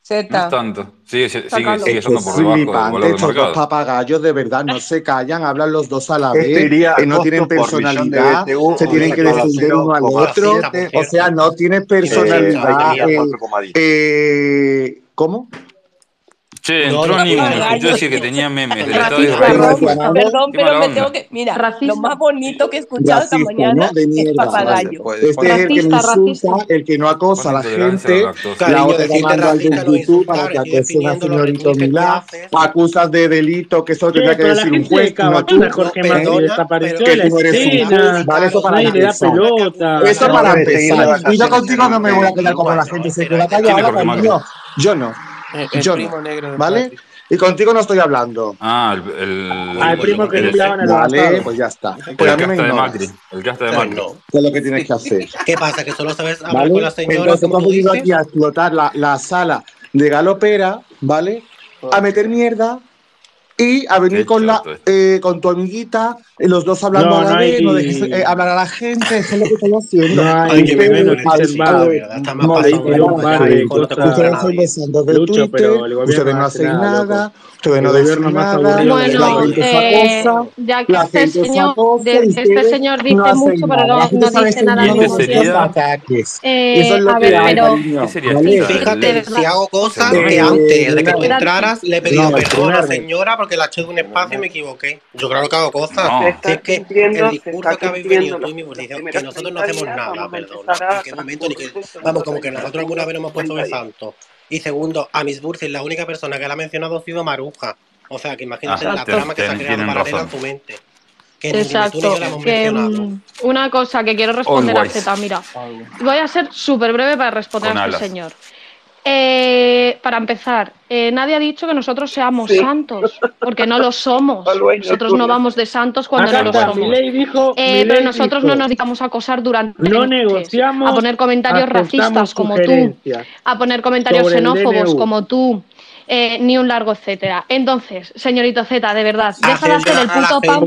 Z. No es tanto. Sigue, sigue, sigue estando por debajo Estos dos papagayos de verdad no se callan, hablan los dos a la vez, este iría no tienen personalidad, de se tienen que defender uno al otro, o sea, no tienen personalidad. Eh, eh, ¿Cómo? Che, entró ni uno. Yo decía que tenía memes. Perdón, pero me tengo que. Mira, lo más bonito que he escuchado esta mañana ¿no? es papagayo. Este es el que el que no acosa a la gente. La otra demanda al de YouTube para que acosen a señorito Milá. Acusas de delito, que eso tendría que decir un juez. Jorge desapareció la. Vale, eso para le da pelota. Eso para empezar. Y yo contigo no me voy a quedar como la gente se queda callada. Yo no. El, el Johnny, primo negro de ¿vale? Patrick. Y contigo no estoy hablando. Ah, el. el ah, Al primo que limpiaban el Vale, pues ya está. Pero el a me de Macri. El gasto de Macri. No. ¿Qué es lo que tienes que hacer? ¿Qué pasa? ¿Que solo sabes hablar ¿Vale? con la señora? Entonces, tú has venido aquí a explotar la, la sala de galopera, ¿vale? A meter mierda y a venir con, la, este. eh, con tu amiguita, eh, los dos hablando no, a la no vez, hay... no dejes eh, hablar a la gente, eso es lo que estoy haciendo. *laughs* No hay, que vive con este hermano, está más pasado. Ustedes están besando de Twitter, ustedes no hacen nada, todo no más bueno, eh, ya que este, este, señor, dice mucho, pero no, dice nada. Eh, Eso es lo que ver, hay, pero, fíjate, si hago cosas que antes de que tú entraras le he pedido perdón a la señora porque la eché de un espacio y me equivoqué. Yo claro que hago cosas. Es que el discurso que habéis venido tú y mi posición, que nosotros no hacemos nada, perdón. ¿En qué momento? Vamos, como que nosotros alguna vez nos hemos puesto de santo. Y segundo, a Miss Bursi, la única persona que la ha mencionado ha sido Maruja. O sea, que imagínate la trama que se ha creado paralela en tu mente. Exacto. Que, mm, una cosa que quiero responder a Z, mira. Voy a ser súper breve para responder a este al señor. Eh, para empezar, eh, nadie ha dicho que nosotros seamos santos, porque no lo somos. nosotros no vamos de santos cuando no lo somos. Eh, pero nosotros no nos dedicamos a acosar durante no negociamos, a poner comentarios racistas como tú, a poner comentarios xenófobos como tú, eh, ni un largo etcétera. Entonces, señorito Z, de verdad, deja de hacer el puto pau.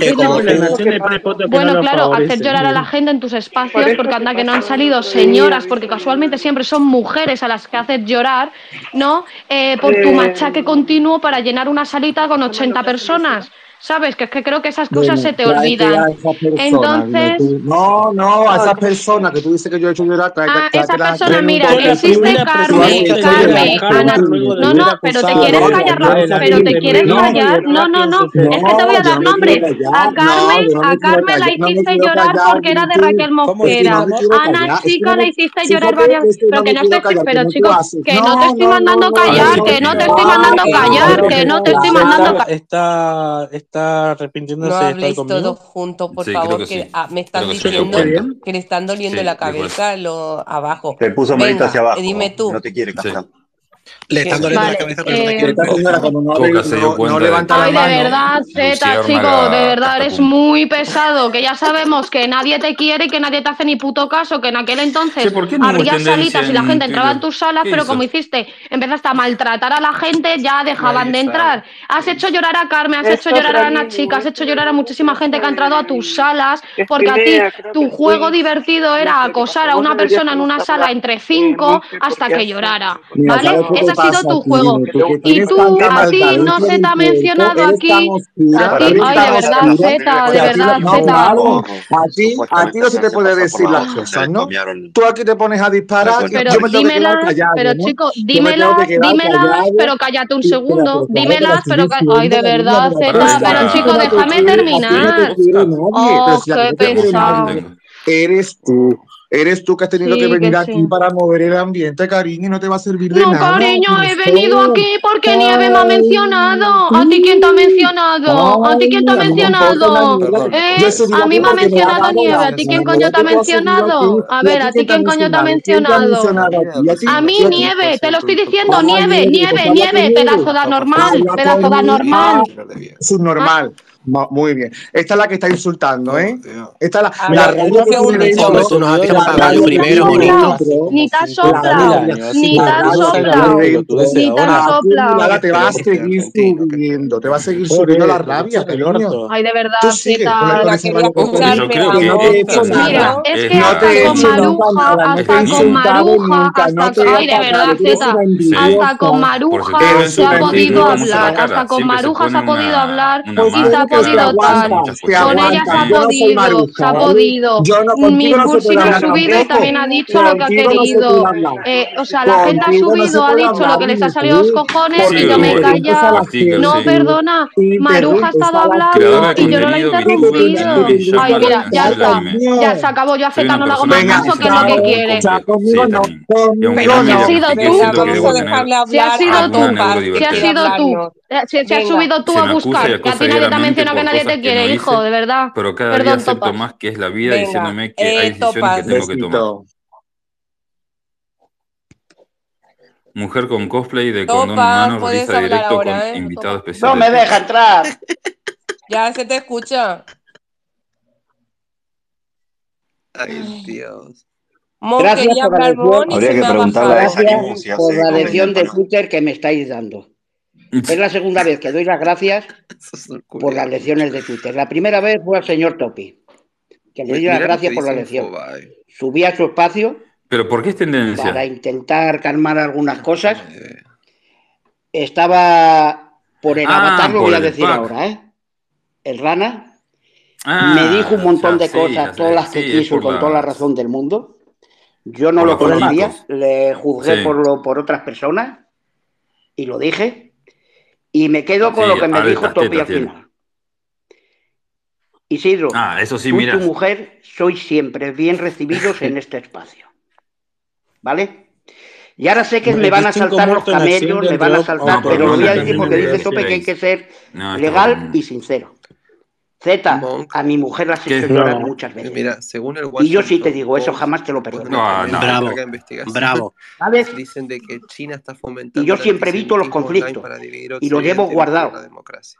Bueno, claro, hacer llorar a la gente en tus espacios, porque anda que no han salido señoras, porque casualmente siempre son mujeres a las que haces llorar, ¿no? Eh, por tu eh. machaque continuo para llenar una salita con 80 personas. ¿Sabes? Que, que creo que esas cosas se te olvidan. Persona, Entonces. No, no, a esa persona que tú dices que yo he hecho llorar, trae, a trae, esa trae, persona, mira, existe Carmen, Carmen, Ana. No, no, pero te quieres callar, no, pero te quieres callar. No, no, no, es que te voy a dar nombres. A Carmen, a Carmen la hiciste llorar porque era de Raquel Mosquera. Ana, chica, la hiciste llorar varias Pero que no te pero chicos, que no te estoy mandando callar, que no te estoy mandando callar, que no te estoy mandando callar está arrepintiéndose. No habléis todos juntos, por sí, favor, que, que sí. Ah, me están diciendo que, que le están doliendo sí, la cabeza lo, abajo. Te puso Venga, hacia abajo. Eh, dime tú. No te quiere, le están doliendo vale, la cabeza, pero eh, no, te eh, como no, no, no levanta de... la mano. Ay, de verdad, Z, chico, de verdad eres muy pesado, que ya sabemos que nadie te quiere y que nadie te hace ni puto caso, que en aquel entonces sí, había salitas y la gente entraba en tus salas, pero como hiciste, empezaste a maltratar a la gente, ya dejaban de entrar. Has hecho llorar a Carmen, has hecho llorar a Ana Chica, has hecho llorar a muchísima gente que ha entrado a tus salas, porque a ti tu juego divertido era acosar a una persona en una sala entre cinco hasta que llorara, ¿vale? ese ha sido tu aquí, juego. Y tú, a ti no se te ha mencionado aquí. aquí ay, de verdad, Z, de verdad, Z. A ti no se te puede decir las cosas, ¿no? Tú aquí te pones a disparar. Pero dímelas, pero chicos, dímelas, dímelas, pero cállate un segundo. Dímelas, pero Ay, de verdad, Z, pero chicos, déjame terminar. Oh, qué pesado. Eres tú. Eres tú que has tenido que venir aquí para mover el ambiente, cariño, y no te va a servir de nada. No, cariño, he venido aquí porque Nieve me ha mencionado. ¿A ti quién te ha mencionado? ¿A ti quién te ha mencionado? ¿Eh? A mí me ha mencionado Nieve. ¿A ti quién coño te ha mencionado? A ver, ¿a ti quién coño te ha mencionado? A mí Nieve, te lo estoy diciendo, Nieve, Nieve, Nieve, pedazo de anormal, pedazo de anormal. Subnormal. Muy bien. Esta es la que está insultando, ¿eh? Esta es la. Ni tan sopla. Ni tan sopla. Ni tan sopla. Te va a seguir subiendo. Te va a seguir subiendo la rabia, peloño. Ay, de verdad. Mira, es que hasta con Maruja, hasta con Maruja, hasta. Con Maruja se ha podido hablar. Hasta con Maruja se ha podido hablar. Y podido tal. Con ella se ha podido, se ha podido. Mi cursi no ha subido y también ha dicho lo que ha querido. Eh, o sea, la gente ha subido, ha dicho lo que les ha salido los cojones y yo me he callado. No, perdona, Maruja estaba hablando y yo no la he interrumpido. Ay, mira, ya está. Ya se acabó. Yo a Zeta no le hago más caso que lo que quiere. Si has sido tú, si has sido tú, si has sido tú, si has subido tú. a buscar, que a ti nadie también que nadie te quiere, hijo, de verdad. Pero cada día acepto más que es la vida diciéndome que hay eh, decisiones que tengo que tomar. Mujer con cosplay de topa, condón humano realiza directo ahora, eh, con invitado especial. ¡No me deja entrar! *laughs* ya se te escucha. Ay, Dios. Mon, Gracias por la, eh, lección, Habría que preguntarle por la lección de Twitter que me estáis dando. Es la segunda vez que doy las gracias por las lecciones de Twitter. La primera vez fue al señor Topi, que le dio las gracias por la lección. Subí a su espacio. ¿Pero por qué es tendencia? Para intentar calmar algunas cosas. Estaba por el ah, avatar, lo voy a decir pack. ahora, ¿eh? El rana. Ah, me dijo un montón o sea, de cosas, todas las que sí, quiso, con la... toda la razón del mundo. Yo no por lo conocía, le juzgué sí. por, lo, por otras personas y lo dije y me quedo ah, con lo que me dijo Topi al final. Isidro, ah, eso tú mira. tu mujer sois siempre bien recibidos en *laughs* este espacio. ¿Vale? Y ahora sé que me van a saltar los camellos, me van a saltar, no, pero voy a decir porque dice Tope que hay que ser legal y sincero. A mi mujer la has hecho llorar no. muchas veces. Mira, según el Washington y yo sí te digo, Post, eso jamás te lo perdono. No, no. Bravo, bravo. ¿Sabes? Dicen de que China está fomentando y yo siempre evito los conflictos y los llevo guardado. La democracia.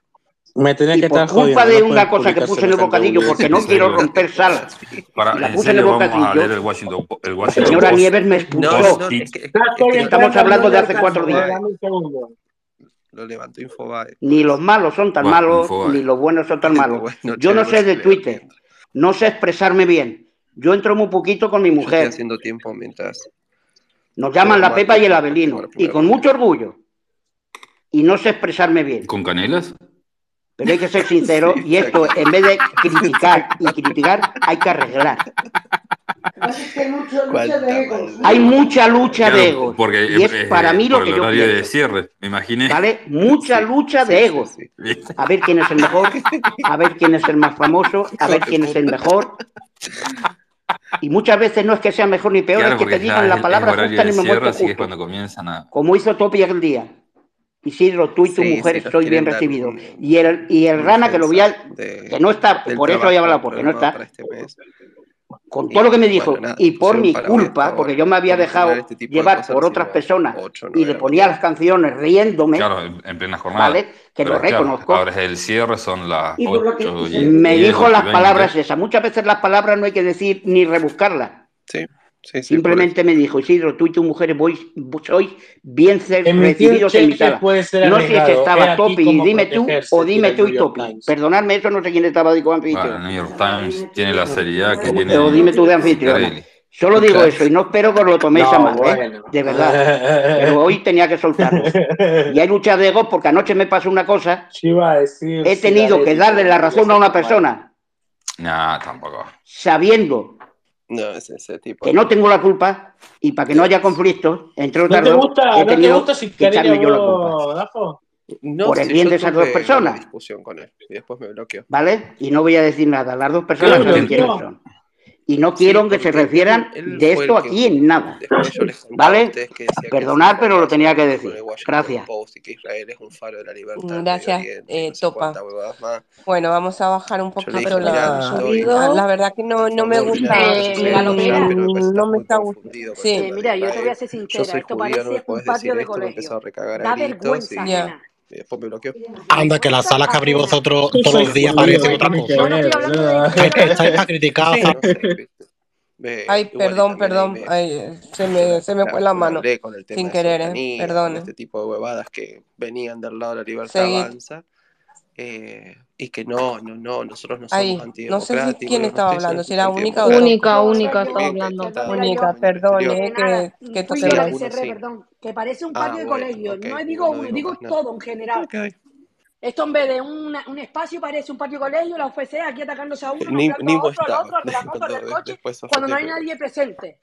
Me tenés y que por estar culpa jodiendo, de no una cosa que puse en el bocadillo, porque no quiero romper salas. Para, la puse en el bocadillo. El Washington, el Washington la señora Post. Nieves me expulsó. No, no, es que, es que, es que, estamos hablando de hace cuatro días. Lo levantó Ni los malos son tan malos, ni los buenos son tan *laughs* malos. Yo no sé de Twitter, no sé expresarme bien. Yo entro muy poquito con mi mujer. Haciendo tiempo mientras. Nos llaman la Pepa y el Abelino, y con mucho orgullo. Y no sé expresarme bien. ¿Con canelas? Pero hay que ser sincero y esto, en vez de criticar y criticar, hay que arreglar. Hay mucha lucha claro, de egos. Y es, para mí lo que yo pienso. de cierre, me imaginé. ¿Vale? Mucha lucha de egos. A ver quién es el mejor, a ver quién es el más famoso, a ver quién es el mejor. Y muchas veces no es que sea mejor ni peor, es que te digan la palabra justa en el momento Como hizo Topi aquel día. Isidro, tú y tu mujer, soy bien recibido. Y el, y el Rana, que lo que no está, por eso voy a hablar, porque no está. Con todo lo que me dijo, y por mi culpa, porque yo me había dejado llevar por otras personas y le ponía las canciones riéndome. Claro, en plena jornada. Que lo reconozco. el cierre, son las Me dijo las palabras esas. Muchas veces las palabras no hay que decir ni rebuscarlas. Sí. Simplemente me dijo, Isidro, tú y tu mujer voy, sois bien en recibidos en mi. E puede ser no sé si estaba Topi y dime tú o dime tú y Topi. Perdonadme, eso no sé quién estaba digo anfitrión. Times tiene la seriedad que tiene. O dime tú de anfitrión. Solo digo eso y no espero que lo toméis no, a mal, ¿eh? de verdad. Pero hoy tenía que soltarlo. *laughs* Y hay lucha de egos porque anoche me pasó una cosa. He tenido que darle la razón a una persona. No, tampoco. Sabiendo no, es ese tipo. Que no tengo la culpa y para que no haya conflictos, entre otras ¿No te gusta, he ¿no te gusta si echarme yo la culpa. Por el bien de esas dos personas. Discusión con él y después me bloqueó. ¿Vale? Y no voy a decir nada. Las dos personas claro, son quienes son y no quiero sí, que se refieran de esto aquí en nada. ¿Vale? Que Perdonar, pero lo tenía que decir. Gracias. Gracias, eh, Topa. Bueno, vamos a bajar un poquito, pero la, la, la, verdad que no, no me gusta. Eh, la lomera, no me está gustando. Sí. Mira, yo te voy a ser sincera. Esto parece un patio de colegio. Da vergüenza, eh, pues me. Anda, que las salas que abrís vosotros todos los días parecen otra cosa. Estáis para criticar. Me, Ay, perdón, perdón. Me, Ay, se me, se me fue la mano. Sin querer, eh, perdón. Este tipo de huevadas que venían del lado de la libertad Seguid. avanza. Eh, y que no, no, no, nosotros no somos Ay, No sé si quién estaba hablando, si era única o Única, única, estaba hablando. Única, perdón, eh, que, que esto se que parece un ah, patio de bueno, colegio. No digo uno, digo, todo en general. Esto en vez de una, un espacio parece un patio de colegio, la UFC aquí atacándose a uno, ni, ni a otro, al otro, al otro, *laughs* del coche, cuando no hay nadie presente.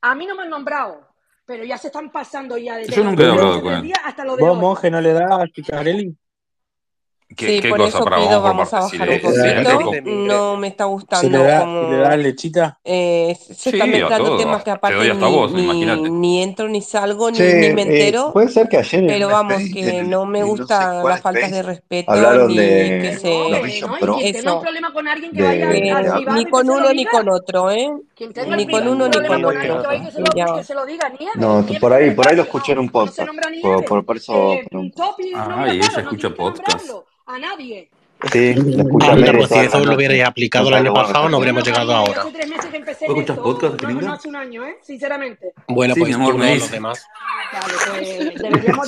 A mí no me han nombrado, pero ya se están pasando ya desde Yo nunca he hablado con él. Hasta lo de monje, no le das a Picarelli? ¿Qué, sí, qué por cosa eso pido, vamos, a bajar un poquito. No me está gustando. ¿Se le da, como... da lechita? Eh, se sí, están mezclando temas que aparte ni, vos, ni, ni, entro, ni salgo, ni, ni, me eh, entero. Eh, puede ser que ayer. Pero vamos, que del, no me gusta no sé las faltas de respeto. Hablaron ni de que se. No, no, que tenga un problema con alguien que vaya de, a, eh, a, Ni con uno ni con otro, ¿eh? Ni con uno ni con otro. No, por ahí, por ahí lo escuché en un podcast. Por eso. Ah, y ella escucha podcast a nadie. Sí, si eso lo hubierais aplicado el año pasado, no habríamos llegado ahora. Bueno, pues sí, amor, los demás.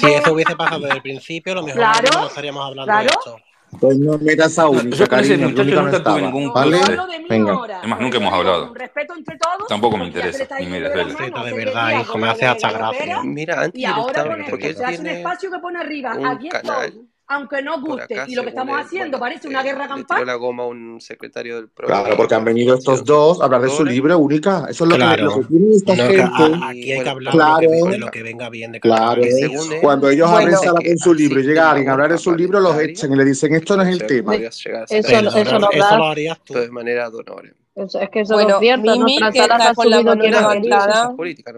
Si eso hubiese pasado desde el principio, lo mejor no estaríamos hablando ¿Claro? de esto. Pues no metas a única, yo nunca, ningún Venga. Además, nunca hemos hablado. Respeto entre todos. Tampoco me interesa. Me de verdad, hijo, me hace hasta gracia. Mira, antes porque un espacio que pone arriba aunque no guste. Y lo que estamos haciendo parece una guerra campal. la goma un secretario del. Claro, porque han venido estos dos a hablar de su libro única. Eso es lo, que, lo que tiene esta gente. Aquí hay que hablar claro. de, lo que, venga bien de claro. Según Cuando ellos bueno, abren sala con su libro y llega alguien a hablar de su libro, los echan y le dicen esto no es el tema. Eso, eso, no eso lo harías tú. De manera. Es que eso es cierto, Mimi, no que está con la mano levantada. Política.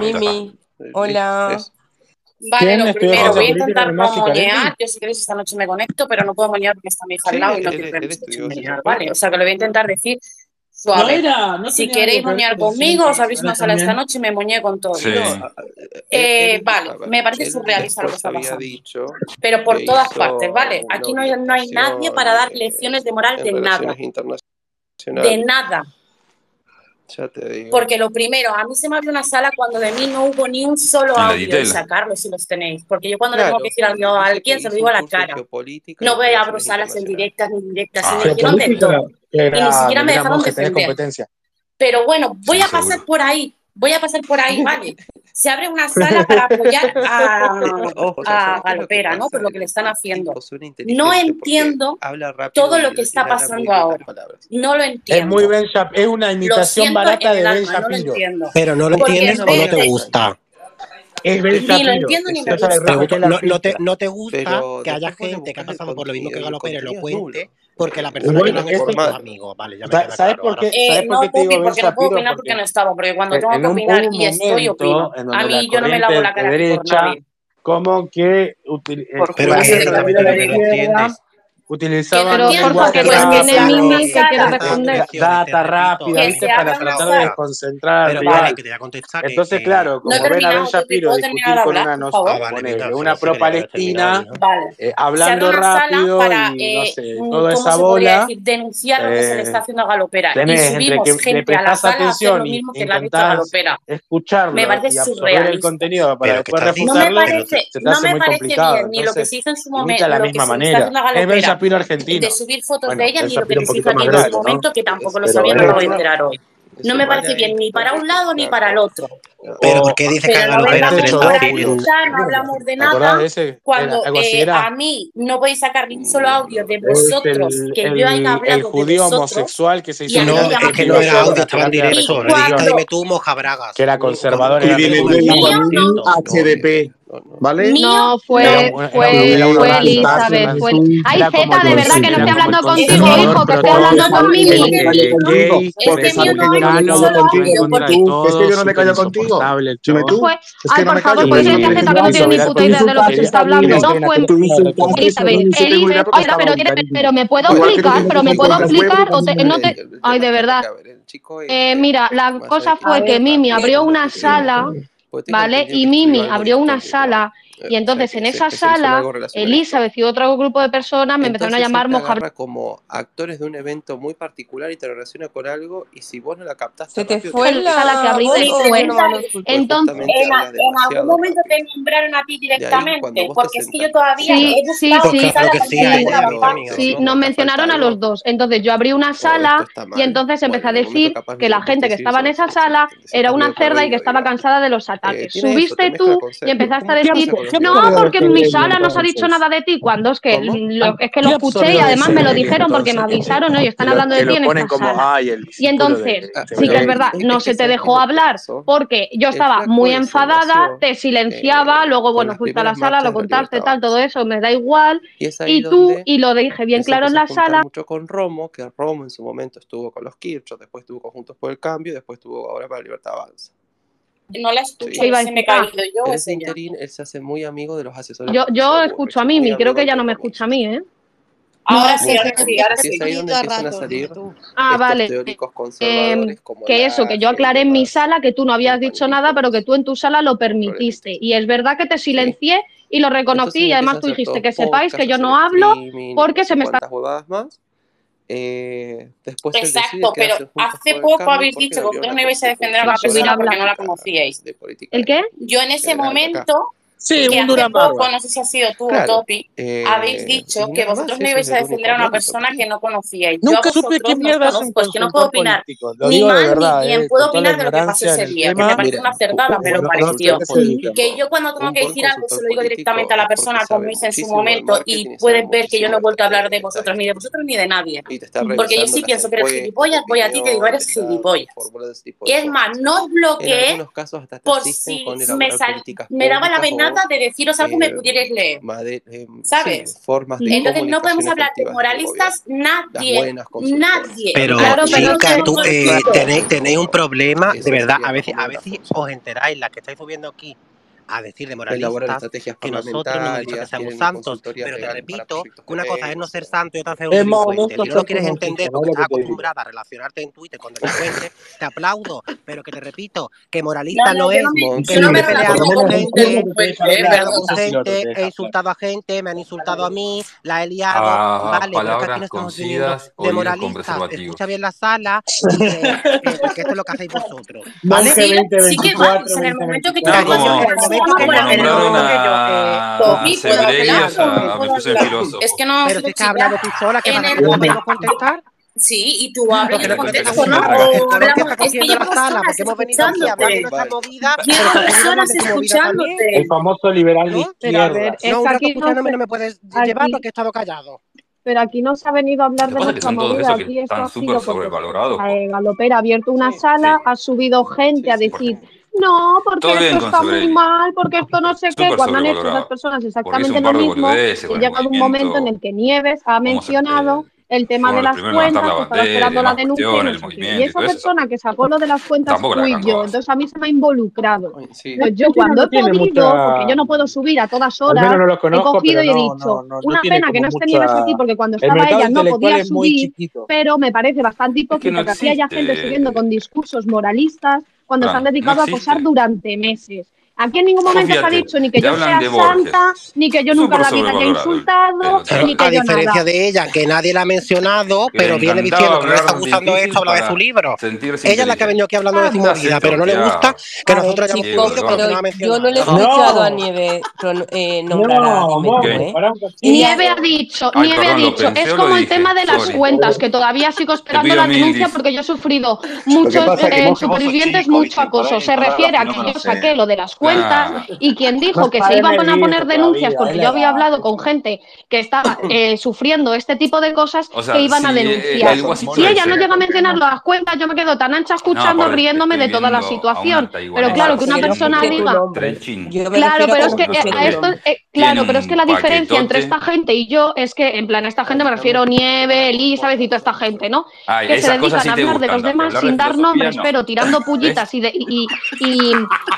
Mimi, hola. Vale, lo primero, voy a intentar moñear. Eh, ah, yo, si queréis, esta noche me conecto, pero no puedo moñear porque está mi hija al lado y no quiero moñear. Vale, o sea que lo voy a intentar decir suave. No era, no si queréis moñear conmigo, os abrís una sala esta noche y me moñé con todo. Eh, eh vale, me parece surrealista lo que está pasando. Pero por todas partes, ¿vale? Aquí no hay, no hay nadie para dar lecciones de moral de nada. De nada. Porque lo primero, a mí se me abrió una sala cuando de mí no hubo ni un solo audio de sacarlo si los tenéis. Porque yo cuando le tengo que decir algo a alguien se lo digo a la cara. No voy a abro salas en directas ni directas. Ah, y, me de todo. Y ni siquiera me dejaron defender. Competencia. Pero bueno, voy a pasar por ahí voy a pasar por ahí, *laughs* vale. Se abre una sala para apoyar a, *laughs* a Galopera, ¿no? Por lo que le están haciendo. No entiendo todo lo que está pasando ahora. No lo entiendo. Es muy Ben es una imitación barata de Ben Shapiro. Pero no lo entiendes o no te gusta. Es ben ni lo entiendo ni me gusta. No, te, gusta que haya gente que ha pasado por lo mismo que Galopera lo cuente porque la persona que no es tu amigo, vale, ya me ¿Sabes eh, por qué? porque no puedo opinar porque, no estaba, porque cuando tengo que opinar y estoy opino, a mí yo no me lavo la cara de que pero, pero, sala, responder. data rápida, ¿viste? Para tratar de desconcentrar al Pero rival. vale, que te voy a contestar. que- Entonces, que- claro, No como ven a Ben Shapiro ¿puedo terminar discutir con hablar, una, no? Ah, vale, ponele, venga, una pro-palestina, venga. Vale. eh, hablando rápido para, y no eh, sé, toda ¿cómo esa se podría bola, decir? Denunciar lo que se le eh, está haciendo a Galopera. Y entre subimos que gente a la sala a hacer lo mismo que le ha dicho a intentás Galopera. Me escucharlo parece y absorber el surrealista. contenido para después No me refutarlo, parece, no me parece bien ni lo que se hizo en su momento, la lo que misma se le está manera. haciendo a Es Ben Galopera, Pino. De subir fotos de ella ni lo que les hizo en ese momento, que tampoco lo sabía, no lo voy a enterar hoy. No me parece bien ni para un lado ni para el otro. Pero ¿por qué dice que No hablamos de nada. Cuando eh, a mí no podéis sacar ni un solo audio de vosotros, que yo haya hablado. El judío homosexual que se hizo. No, es que no era audio, estaba en directo. Dime tú, Moja Bragas. Que era conservador. Y dime HDP. No, fue, fue, fue Elizabeth. Ay, Z, de verdad que no estoy hablando contigo, hijo, que estoy hablando con Mimi. Este mío no es contigo. Es que yo no me callo contigo. Ay, por favor, pues este Z que no tiene ni puta idea de lo que se está hablando. No fue Elizabeth. Elizabeth. Oiga, pero, pero me puedo explicar, pero me puedo explicar. Ay, de verdad. mira, la cosa fue que Mimi abrió una sala. ¿Vale? Y Mimi abrió una sala y entonces en esa sala, Elizabeth y otro grupo de personas me entonces, empezaron a llamar mojarra. como actores de un evento muy particular y te relaciona con algo y si vos no la captaste se te fue la sala que abriste entonces, entonces en, algún momento te nombraron a ti directamente ahí, porque es que yo todavía sí, sí, sí, sí, sí, nos mencionaron a los dos. Entonces yo abrí una sala y entonces empecé a decir que la gente que estaba en esa sala era una cerda y que estaba cansada de los ataques. Subiste tú y empezaste a decir no, porque en mi sala no se ha dicho nada de ti. Cuando es que, lo, es que lo escuché y además me lo dijeron porque me avisaron, ¿no? Y están hablando de ti en esta sala. Y entonces, sí que es verdad, no se te dejó hablar porque yo estaba muy enfadada, te silenciaba, luego, bueno, fuiste a la sala, lo contaste, tal, todo eso, me da igual. Y tú, y lo dije bien claro en la sala. Mucho con Romo, que Romo en su momento estuvo con los Kirchhoff, después estuvo con Juntos por el Cambio, después estuvo ahora para Libertad Avanza no la escucho, sí, se me caído yo. Ese interín, él se hace muy amigo de los asesores. Yo, yo escucho a Mimi, creo que ella no me escucha a mí, ¿eh? Ahora sí, ahora sí, ahora sí. Ah, vale. eh, Que eso, que yo aclaré en mi sala que tú no habías dicho nada, pero que tú en tu sala lo permitiste. Y es verdad que te silencié y lo reconocí y además tú dijiste que sepáis que yo no hablo porque se me está... más? Eh, después Exacto, pero hace poco habéis dicho que vosotros no ibais a defender a una persona porque no la conocíais. ¿El qué? Yo en ese momento Sí, que un hace poco, no sé si ha sido tú claro, o Topi, eh, habéis dicho que vosotros me ibais a defender a una persona que no conocíais. Nunca supe qué mierda no pues que no puedo opinar ni mal ni bien, puedo opinar de lo que pasó ese día, tema, que me parece una acertada, me lo pareció. Que yo cuando tengo que decir algo se lo digo directamente a la persona como hice en su momento y pueden ver que yo no he vuelto a hablar de vosotros, ni de vosotros ni de nadie. Porque yo sí pienso que eres gilipollas, voy a ti y te digo eres gilipollas. Y es más, no os bloqueé por si me daba la pena nada de deciros algo que me pudierais leer. ¿Sabes? Sí, formas de Entonces no podemos hablar de moralistas, nadie. Nadie. Pero, claro, chica, no tú eh, tenéis, tenéis, un problema, de verdad, a veces, a veces os enteráis, las que estáis subiendo aquí a decir de moralistas que nosotros no hemos seamos santos, pero te repito que una cosa es no ser santo y otra ser un delincuente. Si no lo quieres entender porque estás acostumbrada a relacionarte en Twitter con delincuentes, te aplaudo, pero que te repito que moralista no, es, que no me pelea con gente, gente, he insultado a gente, me han insultado a mí, la he liado, vale, pero que de moralistas, escucha bien la sala, porque esto es lo que hacéis vosotros. ¿Vale? Sí que vamos, en el momento es que no. Pero si está contestar. Sí, y tú hablas. El famoso liberal de izquierda. No, escuchándome no me puedes llevar porque he estado callado. Pero aquí no se ha venido a hablar de nuestra movida. Aquí esto ha eh, Galopera ha abierto una sala, ha subido gente a decir, no, porque esto está muy mal, porque esto no sé qué. Cuando han hecho las personas exactamente lo mismo, y llegado un momento en el que Nieves ha mencionado el tema de las cuentas, la estaba bandera y esperando la denuncia no el sé Y esa eso. persona que sacó lo de las cuentas fui yo, entonces a mí se me ha involucrado. Sí. Pues yo Es que cuando no he podido, mucha- porque yo no puedo subir a todas horas, menos no lo he cogido y he dicho, no, no, no una pena que no esté Nieves mucha- aquí porque cuando estaba ella no podía subir, pero me parece bastante hipócrita no que aquí haya gente subiendo con discursos moralistas cuando se han dedicado no a acosar durante meses. Aquí en ningún momento se ha dicho ni que yo sea santa, ni que yo nunca la vida haya insultado, pero, ni que A yo diferencia nada. de ella, que nadie la ha mencionado, pero viene diciendo que no está gustando esto, habla de su libro. Ella es la que ha venido aquí hablando ah, de su movida, sentado, pero no le gusta que nosotros hayamos podido que no la Yo no le he escuchado no. Eh, a Nieve eh, nombrar no, a Nieve. Nieve ha dicho, Nieve ha dicho, es como el tema de las cuentas, que todavía sigo esperando la denuncia porque yo he sufrido muchos eh, supervivientes, mucho acoso. Se refiere a que yo saqué lo de las cuentas y quien dijo que se iban a poner denuncias porque yo había hablado con gente que estaba *laughs* eh, sufriendo este tipo de cosas que iban a denunciar. Si ella no llega a mencionar las cuentas, yo me quedo tan ancha escuchando, riéndome de toda la situación. Pero claro, que una persona diga... Claro, pero es que a eh, esto... Eh, claro, pero es que la diferencia entre esta gente y yo es que, en plan, a esta gente me refiero Nieve, Elizabeth y toda esta gente, ¿no? Ay, que se dedican a hablar de los demás sin dar nombres, pero tirando *laughs* pullitas y, de, y,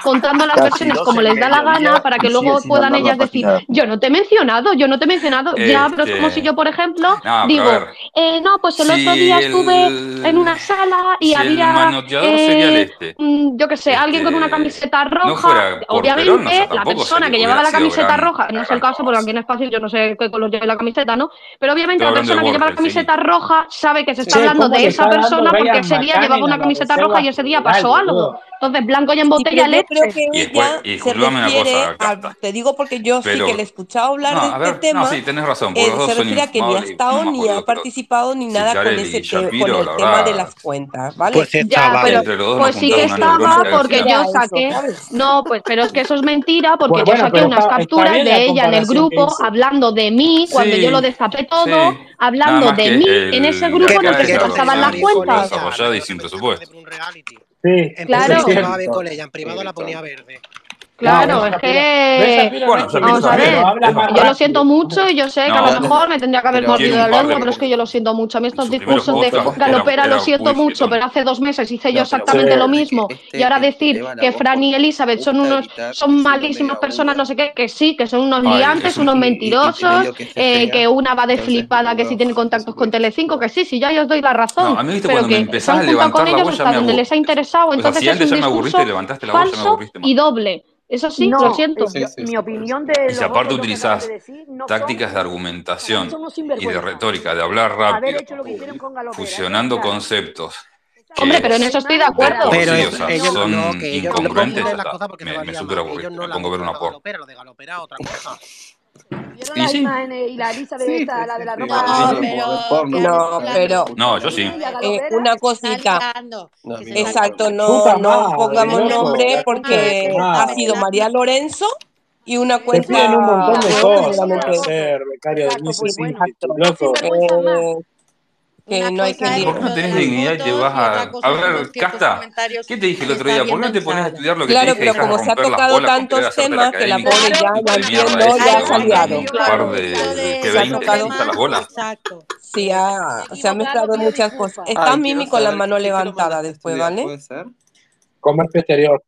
contando las como les da la gana para que luego puedan ellas decir, yo no te he mencionado, yo no te he mencionado. Ya, pero como si yo, por ejemplo, digo, eh, no, pues el otro día estuve en una sala y había, eh, mm, yo qué sé, alguien con una camiseta roja. No Obviamente, Perón, la persona que llevaba la camiseta roja, no es el caso porque aquí no es fácil, yo no sé qué color lleva la camiseta, ¿no? Pero obviamente la persona que lleva la camiseta roja sabe que se está hablando de esa persona porque ese día llevaba una camiseta roja y ese día pasó algo. Entonces, blanco ya en botella sí, leche. Creo que y, ella y, se una cosa, a, te digo porque yo sí que le he escuchado hablar de este ver, tema. No, sí, tienes razón. Eh, se refiere a que ni ha estado ni ha participado ni nada con, ese Shapiro, con el tema de las cuentas, ¿vale? Pues, ya. Pero, pues sí que estaba porque yo saqué. No, pues, pero es que eso es mentira porque yo saqué unas capturas de ella en el grupo hablando de mí cuando yo lo destapé todo, hablando de mí en ese grupo en el que se pasaban las cuentas. y sin presupuesto. Sí, en claro. Privado, en privado la ponía verde. Claro, es que. Vamos a ver. Yo lo siento mucho y yo sé que a lo mejor me tendría que haber mordido la lengua, pero es que yo lo siento mucho. A mí estos discursos de galopera lo siento mucho, pero hace dos meses hice yo exactamente lo mismo. Y ahora decir que Fran y Elizabeth son unos son malísimas personas, no sé qué, que sí, que son unos liantes, unos mentirosos, eh, que una va de flipada, que si tiene contactos con Telecinco, que sí, sí, ya yo os doy la razón. A mí, viste, cuando me empezaron a con ellos hasta donde les ha interesado, entonces es un discurso falso y doble. Eso sí, no, lo siento. Sí, sí, mi opinión de... Y si aparte utilizás de no tácticas son, de argumentación y de retórica, de hablar rápido, con fusionando conceptos. Hombre, pero en eso estoy de acuerdo. Pero sí, o sea, ellos, son no, que incongruentes. Ellos me, me super me pongo a ver una porra. Lo de galopera, otra cosa. Y la de la de la? No, pero, no, pero, no, yo sí. Eh, una cosita. Exacto, no, no pongamos nombre porque ha sido María Lorenzo y una cuenta. De de que no hay que ¿Por no tienes dignidad? Te vas a. A ver, Casta, ¿qué te dije el otro día? ¿Por qué no te pones a estudiar lo que claro, te dije? Claro, pero como se ha tocado tantos temas que la pobre ya no entiendo, ya ha cambiado. Claro, se ha tocado. Exacto. Se han mezclado muchas cosas. Está Mimi con la mano levantada después, ¿vale? ¿Puede ser? Comercio exterior.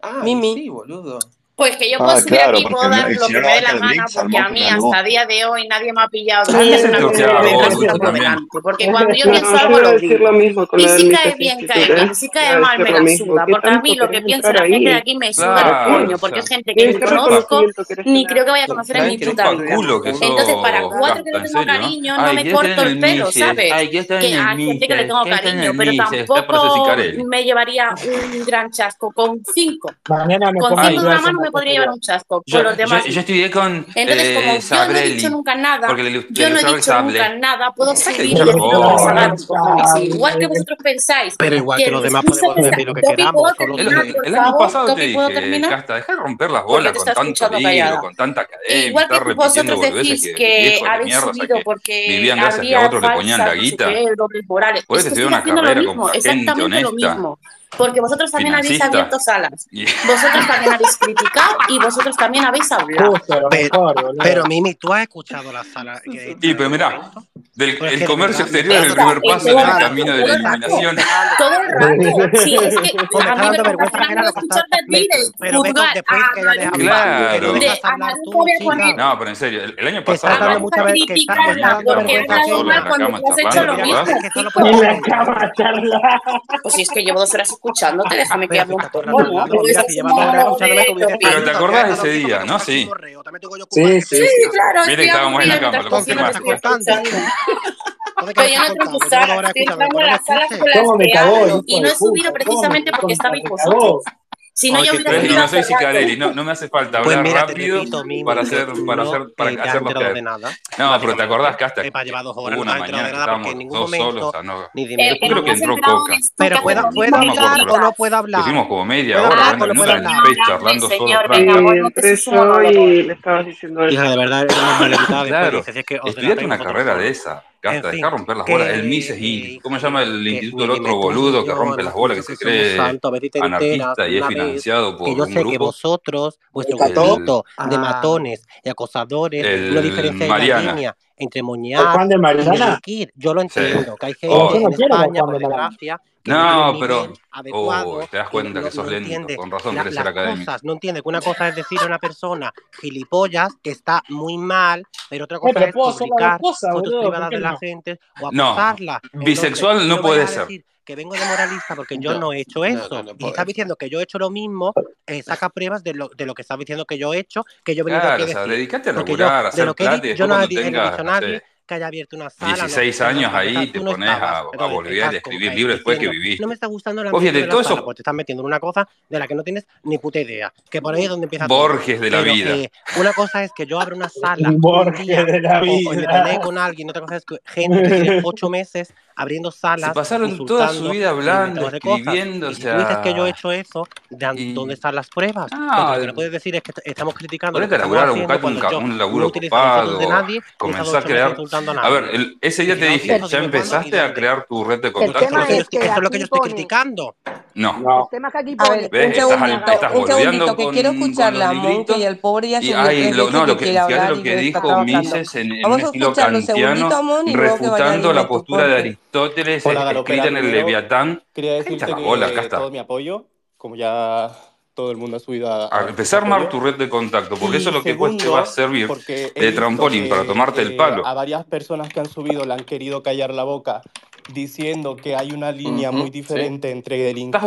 Ah, Mimi. sí, boludo. Pues que yo puedo ah, subir claro, a mi boda lo que me dé la gana, porque a mí hasta día de hoy nadie me ha pillado una. Porque cuando yo pienso algo lo digo. Y si cae bien, cae bien. Si cae mal, me la suda. Porque a mí lo que piensa la gente de aquí me suda el puño, porque es gente que no conozco, ni creo que vaya a conocer en mi puta vida. Entonces, para cuatro que le tengo cariño, no me corto el pelo, ¿sabes? Que hay gente que le tengo cariño, pero tampoco me llevaría un gran chasco con cinco. Con cinco de mano me podría llevar un chasco. Yo, Con los demás. yo, yo estudié con Entonces, como eh, yo no he dicho nunca nada, Porque le, le yo no he dicho nunca nada, puedo seguir. Igual que vosotros pensáis Pero igual que que los demás podemos está... decir lo que Topi, queramos, ¿puedo solo El, por año pasado te Topi, ¿puedo dije, terminar? Casta, deja de romper las bolas con tanto libro, con tanta academia, Igual que repitiendo vosotros decís que habéis subido que porque vivían gracias que a otros le ponían la guita. Puedes estudiar una carrera con gente exactamente lo honesta, mismo porque vosotros también habéis abierto salas, vosotros también habéis criticado y vosotros también habéis hablado. Pero, Mimi, tú has escuchado la sala. Y pero mira, el comercio exterior es el primer paso en el camino de la iluminación. Todo el rato, sí, es que. No, pero en serio, el año pasado escuchándote, déjame que hable un poco. No, pero te acordás de ese día, ¿no? Sí. Sí, sí, claro. Mire, estábamos en la cama, lo confirmás. Pero yo no tengo que usar, estamos en las salas con las y no he subido precisamente porque estaba imposible. Si no, Ay, yo tres, no soy Cicarelli, no, no me hace falta pues hablar pues mira, rápido repito, para hacer, para hacer, para eh, hacerlo caer. Nada, no, pero te acordás que hasta hubo una mañana estábamos dos solos. A no, ni de yo creo que entró Coca. Pero puedo, puedo hablar o no puedo hablar. Hicimos como media hora, una minuto en el space charlando solos. y le estabas diciendo Hija, de verdad, era una *laughs* mala Claro, estudiate una carrera de esa. Gasta, en fin, deja romper las que, bolas. El Mises y. Eh, ¿Cómo se llama el instituto del otro boludo que rompe las bolas? Que se cree santo, anarquista y es financiado por. Que yo un sé grupo. que vosotros, vuestro grupito de ah, matones y acosadores, el, no diferenciáis la línea entre Moñar y Yo lo entiendo, sí. que hay oh. gente oh, en España, por desgracia, que no, un pero adecuado, oh, te das cuenta que, no, sos no lento, con razón querés la, ser académico. Cosas, no entiende que una cosa es decir a una persona gilipollas que está muy mal, pero otra eh, cosa pero es publicar cosas, fotos boludo, privadas de la gente o acusarla. No, bisexual no puede ser. Que vengo de moralista porque yo no, no he hecho eso. No, no, y estás diciendo que yo he hecho lo mismo, eh, saca pruebas de lo, de lo que estás diciendo que yo he hecho, que yo he venido claro, aquí a decir. O sea, dedícate a regular, yo, a hacer plata y yo no he, tengas, he dicho a nadie que haya abierto una sala. 16 no, años ahí te pones estabas, a, a, volver a escribir libros después que vivís. No me está gustando pues la Oye, de todo eso. Pues te estás metiendo en una cosa de la que no tienes ni puta idea. Que por ahí es donde empieza. Borges todo. de la Pero, vida. Eh, una cosa es que yo abro una *laughs* sala. Borges un día, de la vida. O, o me con alguien, otra cosa es que gente que tiene 8 meses abriendo salas. Se pasaron toda su vida hablando, escribiendo. Y si tú dices que yo he hecho eso, ¿de ¿dónde están las pruebas? Ah, lo que no puedes decir es que estamos criticando. Ponete a laburar, buscate un, un laburo no ocupado, de nadie, comenzar a crear. A, a, ver, el, ese día te dije, ya empezaste a crear tu red de contactos. Eso es lo que yo estoy criticando. No. no. El tema que aquí estás, un segundito, que con, quiero escucharla, Monty, el pobre ya se ay, lo, no, lo que, que lo que dijo Mises en, en un estilo kantiano, refutando la postura de Aristóteles Aristóteles Hola, en el Leviatán. Quería decirte que bola, todo mi apoyo, como ya todo el mundo ha subido a... a empezar a armar tu red de contacto, porque y eso es lo segundo, que te va a servir de trampolín que, para tomarte eh, el palo. A varias personas que han subido le han querido callar la boca diciendo que hay una línea uh -huh, muy diferente sí. entre delinquir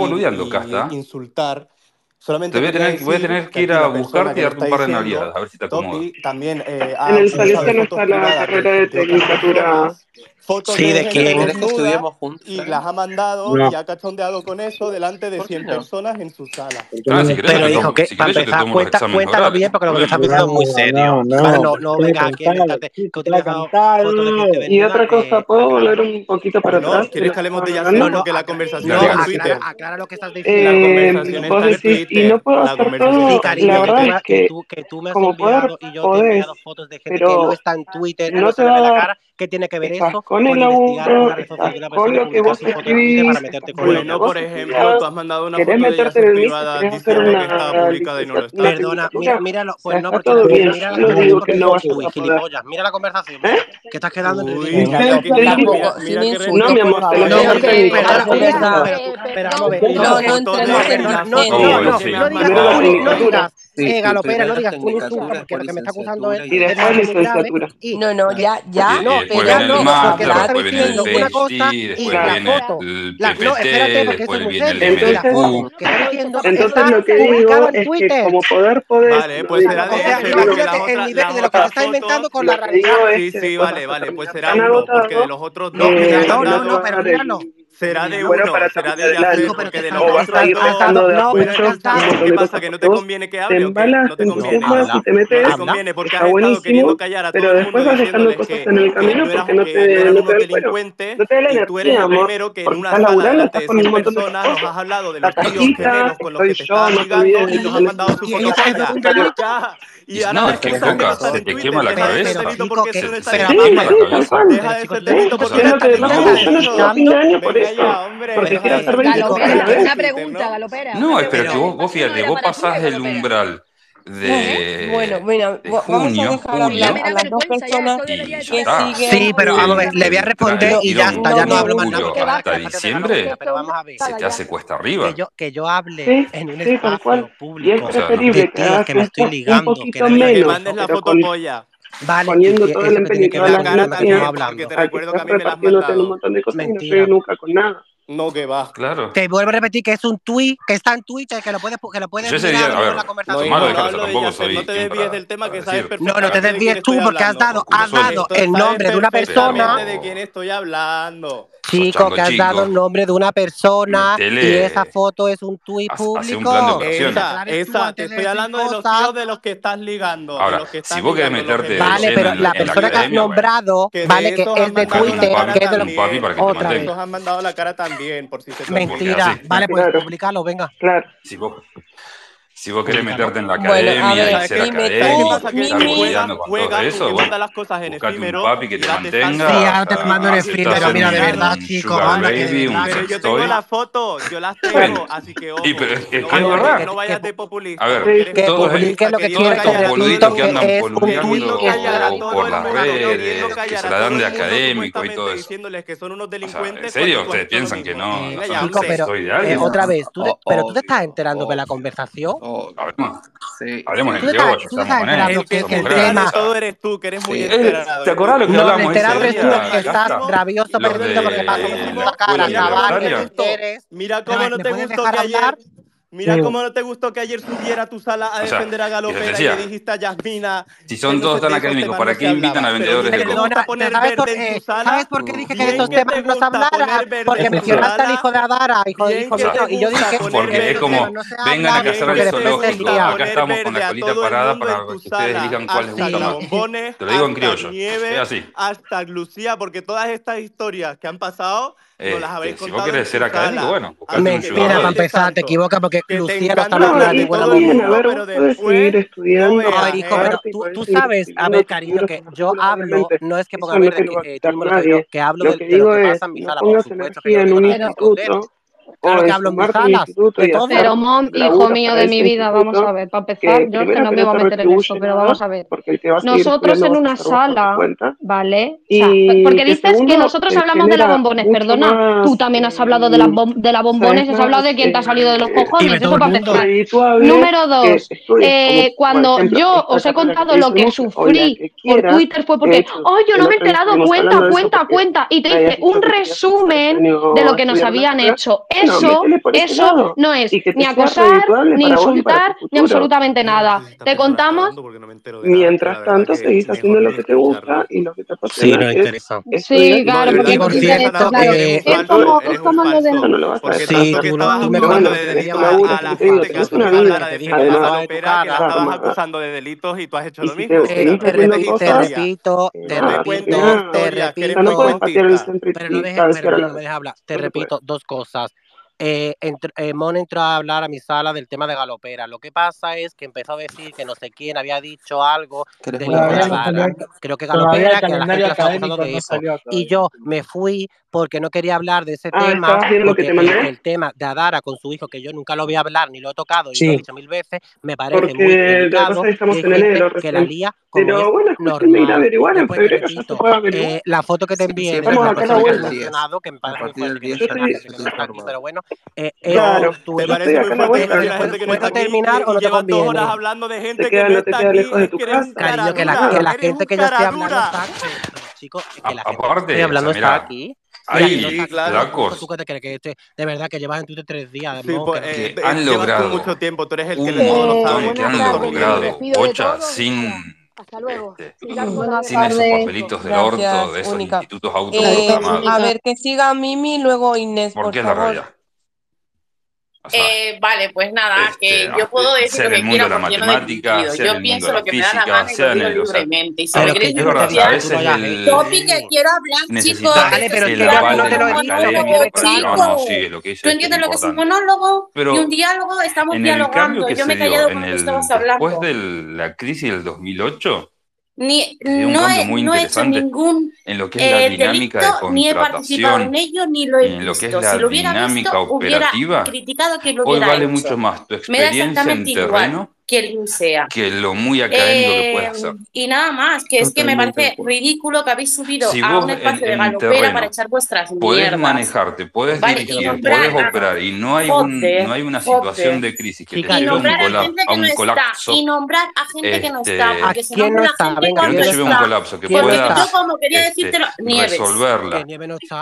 y insultar. Solamente te voy a tener, voy a tener que, ir a buscarte y darte un par de navidades, a ver si te acomodas. Topi, también, eh, en el salón no está la carrera de tecnicatura fotos de, de que estudiamos juntos. Y ¿eh? las ha mandado y ha cachondeado con eso delante de 100 personas en su sala. Ah, si pero dijo que si para empezar, cuenta, cuéntalo bien porque lo que no, estás pensando es muy serio. No, no, venga, aquí Y otra cosa, ¿puedo volver un poquito para atrás? ¿Quieres que hablemos de No, la ah, conversación Twitter. Aclara lo que estás diciendo. La conversación está Y no puedo hacer todo. La verdad es que tú me has enviado y yo te he enviado fotos de gente que no está en Twitter, no se ve la cara ¿Qué tiene que ver eso con, el con lo que vos escribís? Bueno, por ejemplo, tú has mandado una foto privada diciendo que estaba publicada y no lo está. Perdona, míralo, pues no, porque mira mira la conversación, que estás quedando te estado queriendo buenísimo, callar a pero todo el después mundo vas dejando diciéndoles cosas que, en el que camino tú eras, porque no que te, tú eras no unos te da el cuero. delincuentes No te da la y tú eres energía, el amor, primero que en porque una estás sala laburando, delante estás de con un 100 montón de personas nos cosas. has hablado de La los tíos casita, gemelos con los que te yo, estabas no. te ligando olvides de y que nos se has mandado necesita su Y eso foto es ya. un delito. Ya. Y Y ahora no, me es que excusas que no Coca, estás se en te Twitter, quema la que deja de ser cabeza. delito Chico, porque que- tú no estás pero en Sí, Quema Twitter. la sí, tal cabeza. cual. Deja de Chicos, ser delito porque Es no lo estás que en pasa, Twitter. yo no estoy a fin de año por Venga eso. ya, hombre. Porque deja de ser 20 delito cosas a Galopera, la una ¿no? pregunta, Galopera. No, Una es pero que pregunta. vos, vos de. Bueno, bueno, de junio, vamos a dejar junio. hablar a las dos personas que siguen. Sí, pero vamos a ver, le voy a responder y ya está, ya no hablo más nada. Hasta, diciembre pero vamos a ver. se te hace cuesta arriba. Que yo, que yo hable sí, en un sí, espacio público. es preferible o sea, que, me estoy ligando, que no me mandes la foto polla. Vale, poniendo todo el empeño que me la cara, hablando. Porque te recuerdo que a mí me la las mandado. un montón de cosas no estoy nunca con nada. No, que va. Claro. Te vuelvo a repetir que es un tweet, que está en Twitter, que lo puedes, que lo puedes mirar a la conversación. No, te desvíes del tema que sabes perfectamente. No, no te desvíes tú, porque has dado, has dado el nombre de una persona. de quién estoy hablando. Chico, que has dado el nombre de una persona y esa foto es un tuit público. Esa, te estoy hablando de los tíos de los que estás ligando. Ahora, si vos querés meterte. Vale, pero la persona que has nombrado, vale, que es de Twitter, que es de los. Otra vez. han mandado la cara también. Mentira. Vale, pues publicarlo, venga. Claro. Sí, si vos querés meterte en la academia bueno, y ser académico, estar cuidando con todo eso, bueno, las cosas en buscate efímero, un papi que te mantenga. Te mira, de verdad, chico, anda que. Pero yo tengo las fotos, yo las tengo, así que ojo. Que no, vayas de populista. A ver, que todos es lo que boluditos que andan por las redes, que se la dan de académico y todo eso. ¿En serio? ¿Ustedes piensan que no? Pero eh, otra vez, pero tú te estás enterando de la conversación. Hablemos. Sí. Estamos con él. El. Todo eres tú, que eres muy esperado. Eh, ¿Te acordás lo que tú estás rabioso, perdido, porque pasó por la cara, que. Mira cómo no te gustó que Mira cómo no te gustó que ayer subiera a tu sala a defender sea, a Galopera y le dijiste a Yasmina. Si son todos tan académicos, ¿para qué invitan a vendedores de coca? ¿sabes, por qué, ¿Sabes por qué dije que de estos temas no se hablara? Porque mencionaste al hijo de Adara, hijo de hijo mío, y yo dije... Porque es como, vengan a cazar al zoológico, acá estamos con la colita parada para que ustedes elijan cuál les gusta. Te lo digo en criollo, así. Hasta Lucía, porque todas estas historias que han pasado eh, no si vos quieres ser académico, bueno. Mentira, para empezar, te equivocas porque Lucía no está hablando de buena Pero después, estudiando. No, hijo, pero tú, sabes, a ver, cariño, que yo hablo, no es que ponga que, hablo de lo que pasa en mi sala, por supuesto. Que en un instituto claro que hablo brujadas. Pero, Mom, hijo mío de mi vida, vamos a ver, para empezar, yo que no me voy a meter en eso, pero vamos a ver. Nosotros en una sala, ¿vale? porque dices que nosotros hablamos de las bombones, perdona, tú también has hablado de las de las bombones, has hablado de quién te ha salido de los cojones, eso para empezar. Número dos, eh, cuando yo os he contado lo que sufrí por Twitter fue porque, oh, yo no me he enterado, cuenta, cuenta, cuenta, y te hice un resumen de lo que nos habían hecho. Eso eso, eso no es ni acosar, ni insultar, ni absolutamente nada. Te contamos. Mientras tanto, seguís haciendo lo que te gusta y lo que te apasiona. Sí, no interesa. Sí, claro, porque por cierto, es es como lo. Sí, tú a que estabas acusando de delitos y tú has hecho lo mismo. Te repito, te repito, te repito. Pero no dejes hablar. Te repito dos cosas eh, entr eh, Mon entró a hablar a mi sala del tema de galopera. Lo que pasa es que empezó a decir que no sé quién había dicho algo de Libra Creo que galopera, que la gente está acusando de eso. No y yo me fui porque no quería hablar de ese ah, tema. Porque te el, el, tema de Adara con su hijo, que yo nunca lo voy a hablar ni lo he tocado y sí. lo he dicho mil veces, me parece porque muy delicado. De que, en enero, que la lía como Pero es bueno, normal. Averiguar, en febrero, repito, eh, la foto que te envié sí, sí, de la persona que me parece muy fuerte, pero bueno, eh, es Claro, tu ¿Te parece muy fuerte la que no ¿Puedo está aquí terminar o no te llevas dos horas hablando de te gente que no está queda aquí? lejos de Es tu que eres un casa. Cariño, que la, que gente que yo estoy hablando está aquí. Chicos, que A- la gente que estoy hablando está aquí. Que claro. ¿Tú qué te crees? Que este- de verdad que llevas en Twitter tres días, Sí, pues, eh, que eh, han logrado mucho tiempo, tú eres el que todo lo sabe. que han logrado todos. sin, Hasta luego. este, sin esos papelitos del orto de esos Única. institutos Eh, autoproclamados. a ver, que siga Mimi, luego Inés, por Porque es la favor. Eh, vale, pues nada, este, que yo puedo decir sea lo en el que mundo quiera de la matemática, Yo mundo pienso lo que me da la física, gana y lo digo el, o sea, libremente. Y si me que queréis yo el, hecho. Topi, que quiero hablar, chicos. Vale, pero es el que yo no de te lo he dicho, chicos. lo que dice Tú es entiendes lo que es un monólogo y un diálogo. Estamos dialogando. Yo me he callado cuando estabas después hablando. de la crisis del 2008, Ni, no, cambio he, muy no he hecho interesante ningún en lo que es la eh, dinámica delito, de ni he participado en ello, ni lo he en lo que es visto. Si lo hubiera hubiera criticado que lo Hoy hubiera vale hecho. mucho más tu experiencia en igual. Que quien sea. Que lo muy académico eh, que pueda hacer. Y nada más, que es que me parece ridículo que habéis subido si a un espacio en, de galopera para echar vuestras Podés mierdas. manejarte, podés vale, dirigir, podés operar y no hay, joder, no hay una situación joder. de crisis que te lleve a un, colapso. Y nombrar a gente este, que no este, está, porque se nombra no está? gente que no está. un colapso, que puedas resolverla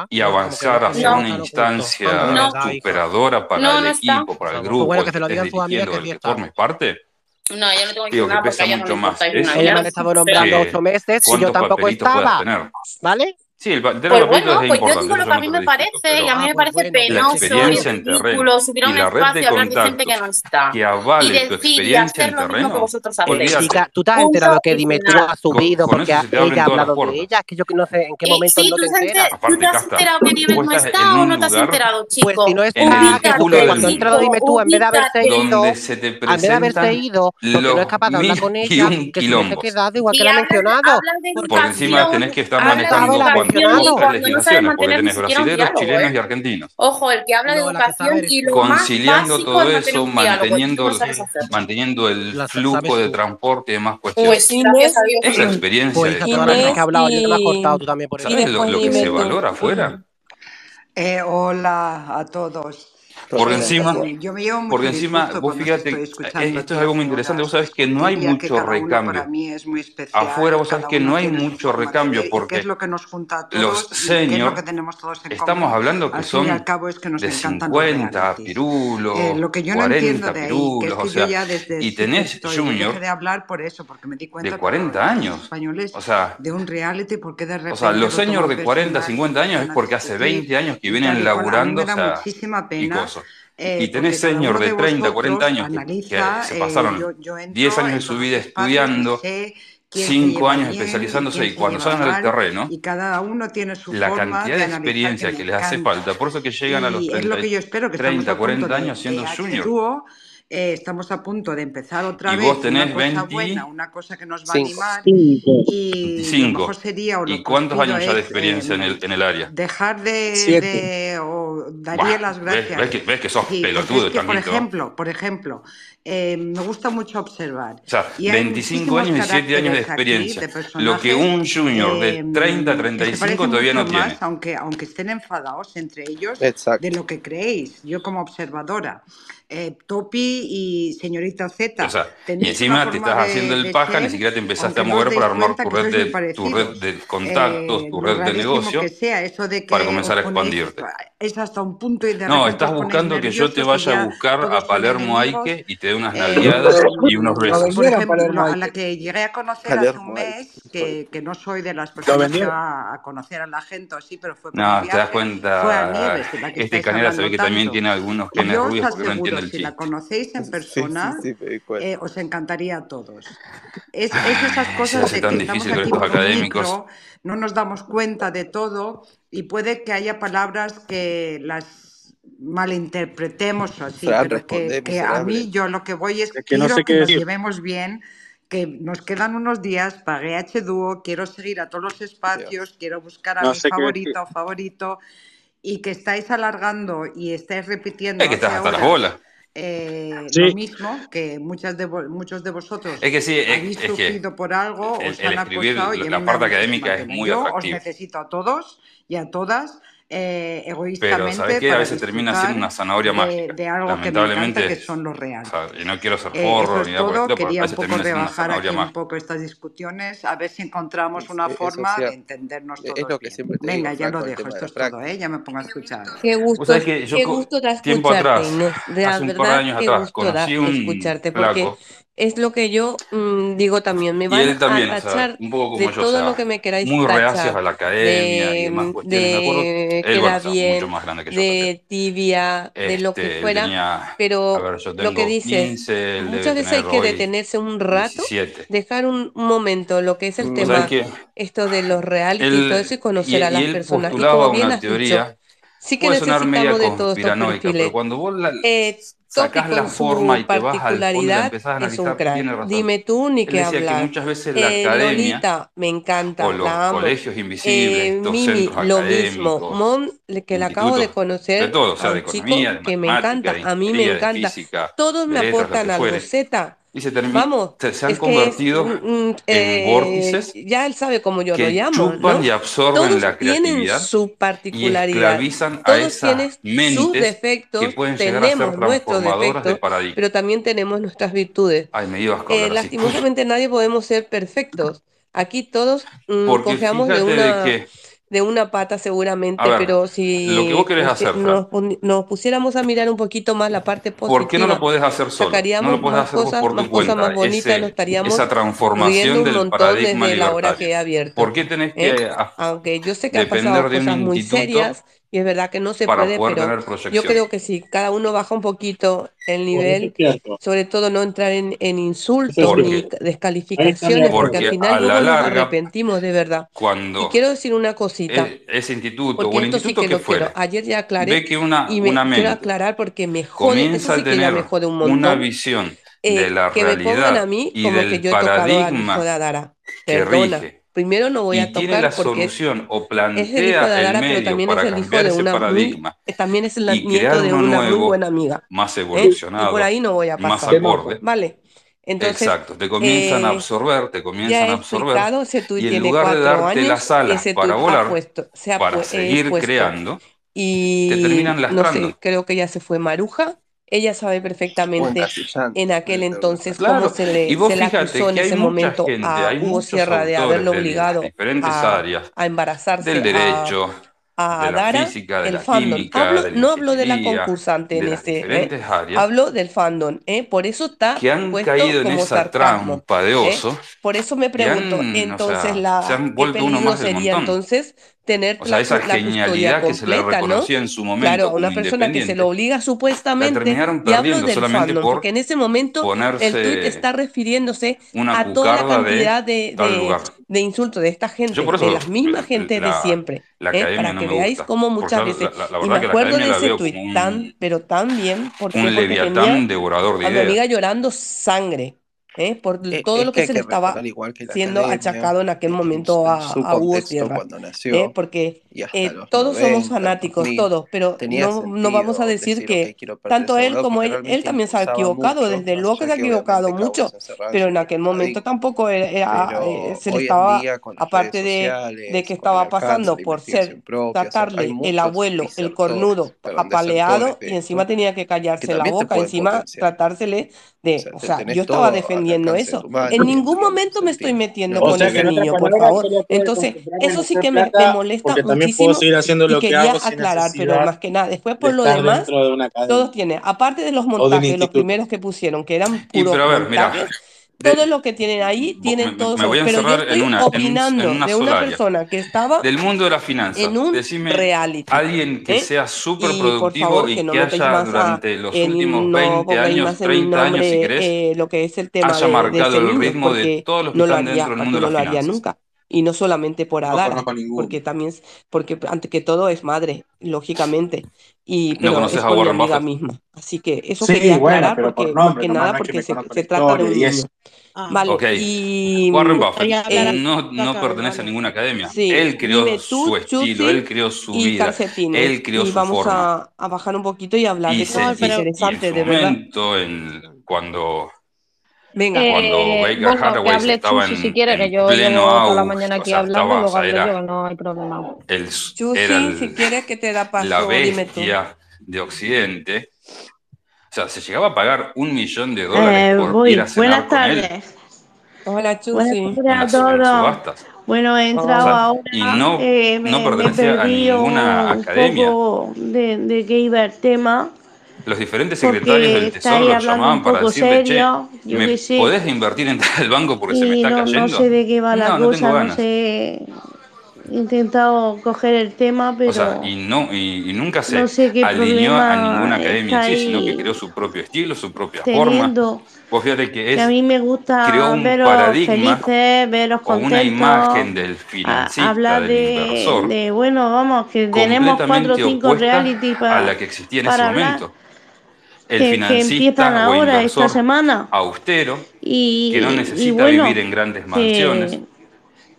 y avanzar hacia una instancia superadora para el equipo, para el grupo, que te lo digan tus amigas que formes parte no, yo no tengo que Tío, que nada porque mucho no más. Ella me estaba nombrando ocho meses y yo tampoco estaba. ¿Vale? Sí, el de pues bueno, es pues yo digo lo que a mí me parece, y a mí me parece bueno, penoso, ridículo, subir a un espacio a hablar de gente que no está. Que avale y decir, tu experiencia y hacer lo mismo que vosotros hacéis. Chica, tú te has enterado que Dime tú ha subido con, porque con ella ha hablado de ella, que yo no sé en qué eh, momento sí, no te enteras. ¿Tú te has enterado que Dime no está o no te has enterado, pues chico? Pues si no es porque cuando ha entrado Dime tú, en vez de haberse ido, en vez de haberse ido, porque no es capaz de hablar con ella, que se ha quedado igual que la ha mencionado. Por encima tenés que estar manejando cuando educación y cuando no mantener ni siquiera un ¿eh? chilenos y argentinos. Ojo, el que habla de educación y lo conciliando todo eso, ¿eh? manteniendo, el, manteniendo el flujo de transporte y demás pues cuestiones. Pues Inés, es la experiencia. De Inés, que yo te cortado tú también por eso. ¿Sabes lo, que se valora afuera? Eh, hola a todos. Por encima, yo me llevo porque encima, vos fíjate, eh, esto es algo muy interesante, vos sabés que no hay mucho recambio. Para mí es muy especial, Afuera vos sabés que no hay mucho recambio porque es lo que nos todos los senior, es estamos hablando que son es que nos de 50 pirulos, eh, lo que yo 40 pirulos, o sea, y tenés junior de hablar por eso, porque me di cuenta de 40 años, españoles, o sea, de un reality, porque de repente o sea, los senior de 40, 50 años es porque hace 20 años que vienen laburando, o sea, muchísima pena maravilloso. Eh, y tenés señor de 30, 40 años analiza, que, se eh, pasaron eh, yo, yo entro, 10 años de su vida estudiando. Cinco años bien, especializándose y cuando salen al terreno, y cada uno tiene su la forma cantidad de, de experiencia que, que les hace falta, por eso que llegan y a los 30, es lo que yo espero que 30 40 años siendo junior eh, estamos a punto de empezar otra y vez vos tenés una cosa 20... buena, una cosa que nos va Cinco. a animar. Cinco. Y Cinco. Lo sería, o lo ¿Y cuántos años ya de experiencia en, eh, el, en el área? Dejar de... de o daría Buah, las gracias. Ves, ves, que, ves que sos sí, pelotudo. Es que, por ejemplo, por ejemplo eh, me gusta mucho observar. O sea, y 25 años y 7 años de experiencia. Aquí, de lo que un junior de 30, 35 eh, todavía no tiene. Aunque, aunque estén enfadados entre ellos Exacto. de lo que creéis, yo como observadora. Eh, Topi y señorita Z. O sea, y encima te estás de, haciendo el paja, ser, ni siquiera te empezaste a mover para armar tu red, de, tu red de contactos, eh, tu red de negocio, que sea, eso de que para comenzar a expandirte. Es hasta un punto de No, estás buscando que yo te vaya a buscar a Palermo Aike y te dé unas nalgadas y unos besos. Por ejemplo, a la que llegué a conocer hace un mes, que, que no soy de las personas que va a conocer a la gente así, pero fue por No, viaje, te das cuenta. Nieves, este canal se ve que tanto. también tiene algunos genes Yo porque aseguro, no entiende el chiste. Si la conocéis en *laughs* persona, sí, sí, sí, eh, os encantaría a todos. Es, *sighs* es esas cosas de que académicos. Micro, no nos damos cuenta de todo y puede que haya palabras que las malinterpretemos o así, Fran, pero que, que a mí yo lo que voy es, es que, quiero no sé que nos llevemos bien, que nos quedan unos días, pagué H Duo, quiero seguir a todos los espacios, Dios. quiero buscar a no mi favorito, favorito, y que estáis alargando y estáis repitiendo. Es que estás hasta las bolas. Eh, sí. Lo mismo que muchas de muchos de vosotros es que sí, es, habéis es sufrido que por algo, el, os han acosado la parte académica es muy yo os necesito a todos y a todas eh, egoístamente. Pero sabes que a veces termina siendo una zanahoria de. De algo Lamentablemente, que, me es, que son los reales. O sea, y no quiero ser eh, forro eh, es ni nada por Quería un poco rebajar aquí un poco estas discuciones, a ver si encontramos es, una forma sea, de entendernos todos. Lo que bien. Venga, digo, ya lo dejo, esto es todo, ¿eh? ya me pongo a escuchar. Qué gusto, que yo, qué gusto te tiempo atrás, de hace un par de años atrás, conocí un escucharte porque es lo que yo mmm, digo también. Me van también, a tachar o sea, un poco como de yo, todo o sea, lo que me queráis Muy tachar, reacias a la academia de, y demás mm, cuestiones. De, me acuerdo queda bien, mucho más grande que de tibia, de lo que Este, fuera, tenía, a pero ver, lo que dices, 15, él debe muchas veces hay que detenerse un rato, 17. dejar un momento lo que es el ¿Vos sabés tema, que esto de los reality y todo eso y y, conocer a y las él personas. Y como bien una has dicho, teoría, sí que necesitamos de todos estos conspiranoica, pero perfiles. cuando vos la, Eh, Topi la forma y te vas al fondo y la particularidad empezás a es un analizar, crack. tiene razón. Dime tú ni qué que hablar. muchas veces la Eh, academia Lolita, me encanta, o los la amo. colegios invisibles, Eh, estos Mimi, centros lo mismo. Mon, que le acabo de institutos, de conocer todo, o sea, de chico que me encanta, a mí me ingeniería, de encanta. física, Todos y se, Vamos, se, han convertido mm, mm, en eh, vórtices. Ya él sabe cómo yo lo llamo. Chupan y absorben todos la creatividad. Tienen su particularidad. Y esclavizan todos a esas mentes sus defectos, que pueden ser transformadoras defectos, de paradigma. Pero también tenemos nuestras virtudes. Ay, me ibas a eh, lastimosamente nadie podemos ser perfectos. Aquí todos mm, confiamos de una. De que de una pata seguramente, ver, pero si lo que vos querés hacer, nos, pusiéramos a mirar un poquito más la parte positiva, ¿por qué no lo podés hacer solo? Sacaríamos no lo podés más hacer cosas, por tu más cuenta. Más bonitas, Ese, nos estaríamos esa transformación un del montón paradigma desde la hora que he abierto. ¿Por qué tenés que ¿Eh? Aunque yo sé que han pasado cosas muy serias, y es verdad que no se puede, pero yo creo que sí, cada uno baja un poquito el nivel, sobre todo no entrar en, en insultos ni descalificaciones, porque, porque, al final la larga, nos arrepentimos de verdad. Cuando y quiero decir una cosita. E-, ese instituto, o el instituto que, que fuera, ayer ya aclaré que una, y me quiero aclarar porque me jode, que me jode un montón. Una visión eh, de la eh, realidad que me pongan a mí como que yo he tocado a la hijo de Adara. Perdona primero no voy y a tocar. Tiene la porque solución es, o plantea el, el medio para el cambiar ese una, paradigma. también es el nieto de una nuevo, buena amiga. Más evolucionado. ¿Eh? Y por ahí no voy a pasar. Más acorde. Vale. Entonces, Exacto, te comienzan eh, a absorber, te comienzan a absorber. Ese y en lugar de darte años, las alas para volar, puesto, se para seguir creando, y te terminan lastrando. No sé, creo que ya se fue Maruja. Ella sabe perfectamente en aquel entonces claro. cómo se le, se acusó en ese momento a Hugo Sierra de haberlo obligado a, embarazarse. Del derecho. A, el fandom. No hablo de la concursante en ese, ¿eh? hablo del fandom, ¿eh? por eso está que han caído en esa trampa de ¿eh? oso, por eso me pregunto, entonces la sería entonces tener o sea, esa la genialidad completa, que se le reconoció ¿no? en su momento. Claro, una persona que se lo obliga supuestamente. Terminaron perdiendo y hablo del solamente fandom, por porque en ese momento el tweet está refiriéndose una a toda la cantidad de, de, de, insultos de esta gente, eso, de las mismas gente la, de siempre. La, ¿eh? la para no que veáis cómo muchas veces. y me acuerdo de ese tweet tan, pero tan bien, porque un leviatán devorador de ideas. A mi amiga llorando sangre. ¿eh? por eh, todo lo que, que se que le estaba siendo academia, achacado en aquel momento a, a, Hugo Sierra. ¿eh? Nació, ¿eh? Porque todos 90, somos fanáticos, todos, pero no, no, vamos a decir, decir que tanto él como él, él también se ha equivocado, mucho, desde luego que se ha equivocado mucho, pero en aquel momento tampoco era, eh, se le estaba, día, aparte sociales, de, de, que estaba pasando por ser, tratarle el abuelo, el cornudo, apaleado, y encima tenía que callarse la boca, encima tratársele de, o sea, yo estaba defendiendo eso. En ningún momento me estoy metiendo con ese niño, por favor. Entonces, eso sí que me, me molesta muchísimo. Puedo haciendo lo y quería que hago aclarar, pero más que nada, después por lo demás, todos tienen, aparte de los montajes, los primeros que pusieron, que eran puros montajes. Mira todo lo que tienen ahí, tienen me, todo. Me voy a pero yo en una, opinando en en una de una persona que estaba del mundo de las finanzas. En un Decime reality, alguien que ¿eh? sea súper productivo y que, no que haya durante los en, últimos no 20 años, 30 nombre, años, si querés, eh, lo que es el tema haya de, marcado de el ritmo de todos los que no están dentro del mundo de las finanzas. nunca y no solamente por Adara, porque también, porque antes que todo es madre, lógicamente, y no es con a mi amiga misma, así que eso sí, quería aclarar porque, nada porque se, trata de un Vale, y Warren mm, Buffett. Eh, no, no, pertenece a ninguna academia. Él creó su estilo, él creó su vida, él creó y su vamos forma. A, a, bajar un poquito y hablar de de verdad. En, cuando Venga. Cuando eh, Baker eh, Hathaway que estaba Chusi en, si quiere, en que yo pleno auge, la mañana aquí o sea, hablando, estaba, o sea, era, no hay problema. El, Chusi, era el, si quieres que te la paso, La bestia de Occidente. O sea, se llegaba a pagar un millón de dólares eh, por voy. ir a cenar Buenas con tardes. Él. Hola, Chusi. Buenas tardes a todos. Bueno, he entrado oh. ahora. Y no, eh, me, no pertenecía me perdí a ninguna un academia. Poco de, de que iba el tema los diferentes secretarios porque del Tesoro los llamaban para decirle, serio, che, ¿me podés invertir en el banco porque se me está no, cayendo? No sé de qué va la no, cosa, no, no sé... He intentado coger el tema, pero... O sea, y, no, y, y nunca se sé alineó a ninguna academia en sí, sino que creó su propio estilo, su propia forma. Vos fíjate que es... Que a mí me gusta creó un veros paradigma felices, veros o una imagen del financista, hablar del de, inversor. De, bueno, vamos, que tenemos cuatro o cinco reality para... A la que existía en ese hablar. momento el que, que empiezan o ahora, esta semana. austero Y, que no y necesita bueno, vivir en grandes mansiones,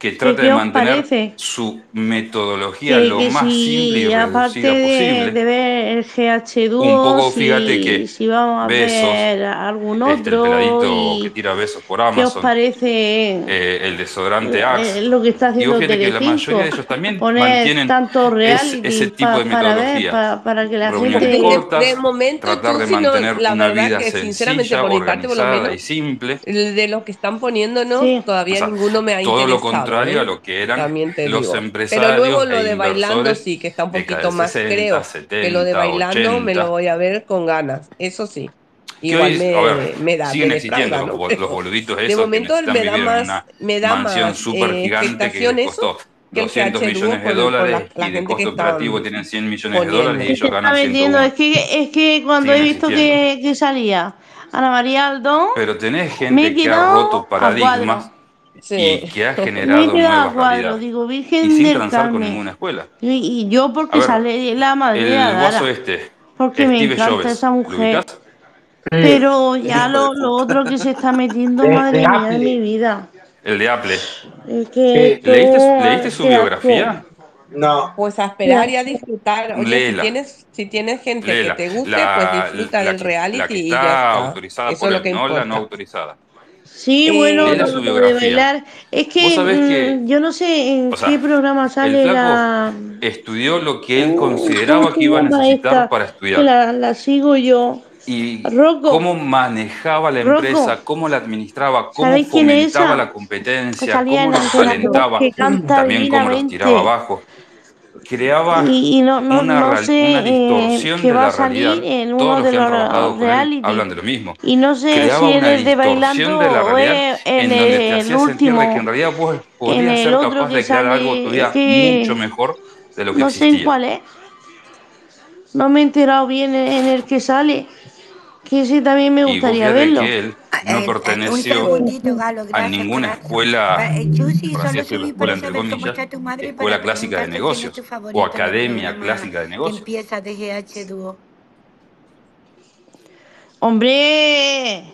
que trate de mantener su metodología que, lo que más si simple y aparte de, de, ver el GH2, un poco si, fíjate que si vamos a besos, ver algún otro este, el peladito y, que tira besos por Amazon, ¿qué os parece eh, el desodorante eh, Axe, lo que está haciendo y fíjate que la mayoría de ellos también mantienen tanto es, ese tipo de metodología para, ver, para, para que la gente cortas, de momento tratar de mantener la una vida que, sencilla, por mi parte, por lo menos, y simple. de los que están poniéndonos sí. todavía o sea, ninguno me ha interesado contrario a lo que eran los digo. empresarios. Pero luego e lo e de bailando sí, que está un poquito más, 60, creo. 70, que lo de bailando 80. me lo voy a ver con ganas, eso sí. Igual me, a ver, me, da. Siguen me existiendo los, ¿no? los, boluditos esos. De momento que me da más. Me da mansión súper eh, gigante que les costó. Que 200 millones de dólares la, la y de costo operativo tienen 100 millones de dólares y ellos ganan 100 Es que, es que cuando he visto que, que salía Ana María Aldón, pero tenés gente que ha roto paradigmas Sí. Y que ha *laughs* generado cuadro, digo, Virgen y sin del transar Carmen. con ninguna escuela. Y, y yo porque ver, sale de la madre. El guaso este. Porque Steve me encanta esa mujer. Pero ya lo, lo, otro que se está metiendo, *laughs* madre mía de mi vida. El de Apple. El que, ¿Leíste, que, ¿Leíste, su que, biografía? No. Pues a esperar y a disfrutar. Oye, si tienes, si tienes gente Léela. que te guste, la, pues disfruta la, del reality la que está y ya está. autorizada Eso por es lo que no importa. la no autorizada. Sí, eh, bueno, lo de bailar. Es mm, que, yo no sé en qué programa sale la. Estudió lo que él uh, consideraba que iba a necesitar para estudiar. La, sigo yo. Y cómo manejaba la empresa, cómo la administraba, cómo fomentaba la competencia, cómo los alentaba, también cómo los tiraba abajo creaba una, distorsión de la realidad. Hablan de lo mismo. Y no sé si eres de bailando de o en, en donde que en realidad ser capaz de crear algo todavía mucho mejor de lo que no existía. No sé cuál es. No me he enterado bien en el que sale que ese también me gustaría verlo. Que no perteneció a ninguna escuela, por así decirlo, escuela entre comillas, escuela clásica de negocios o academia clásica de negocios. de GH dúo Hombre,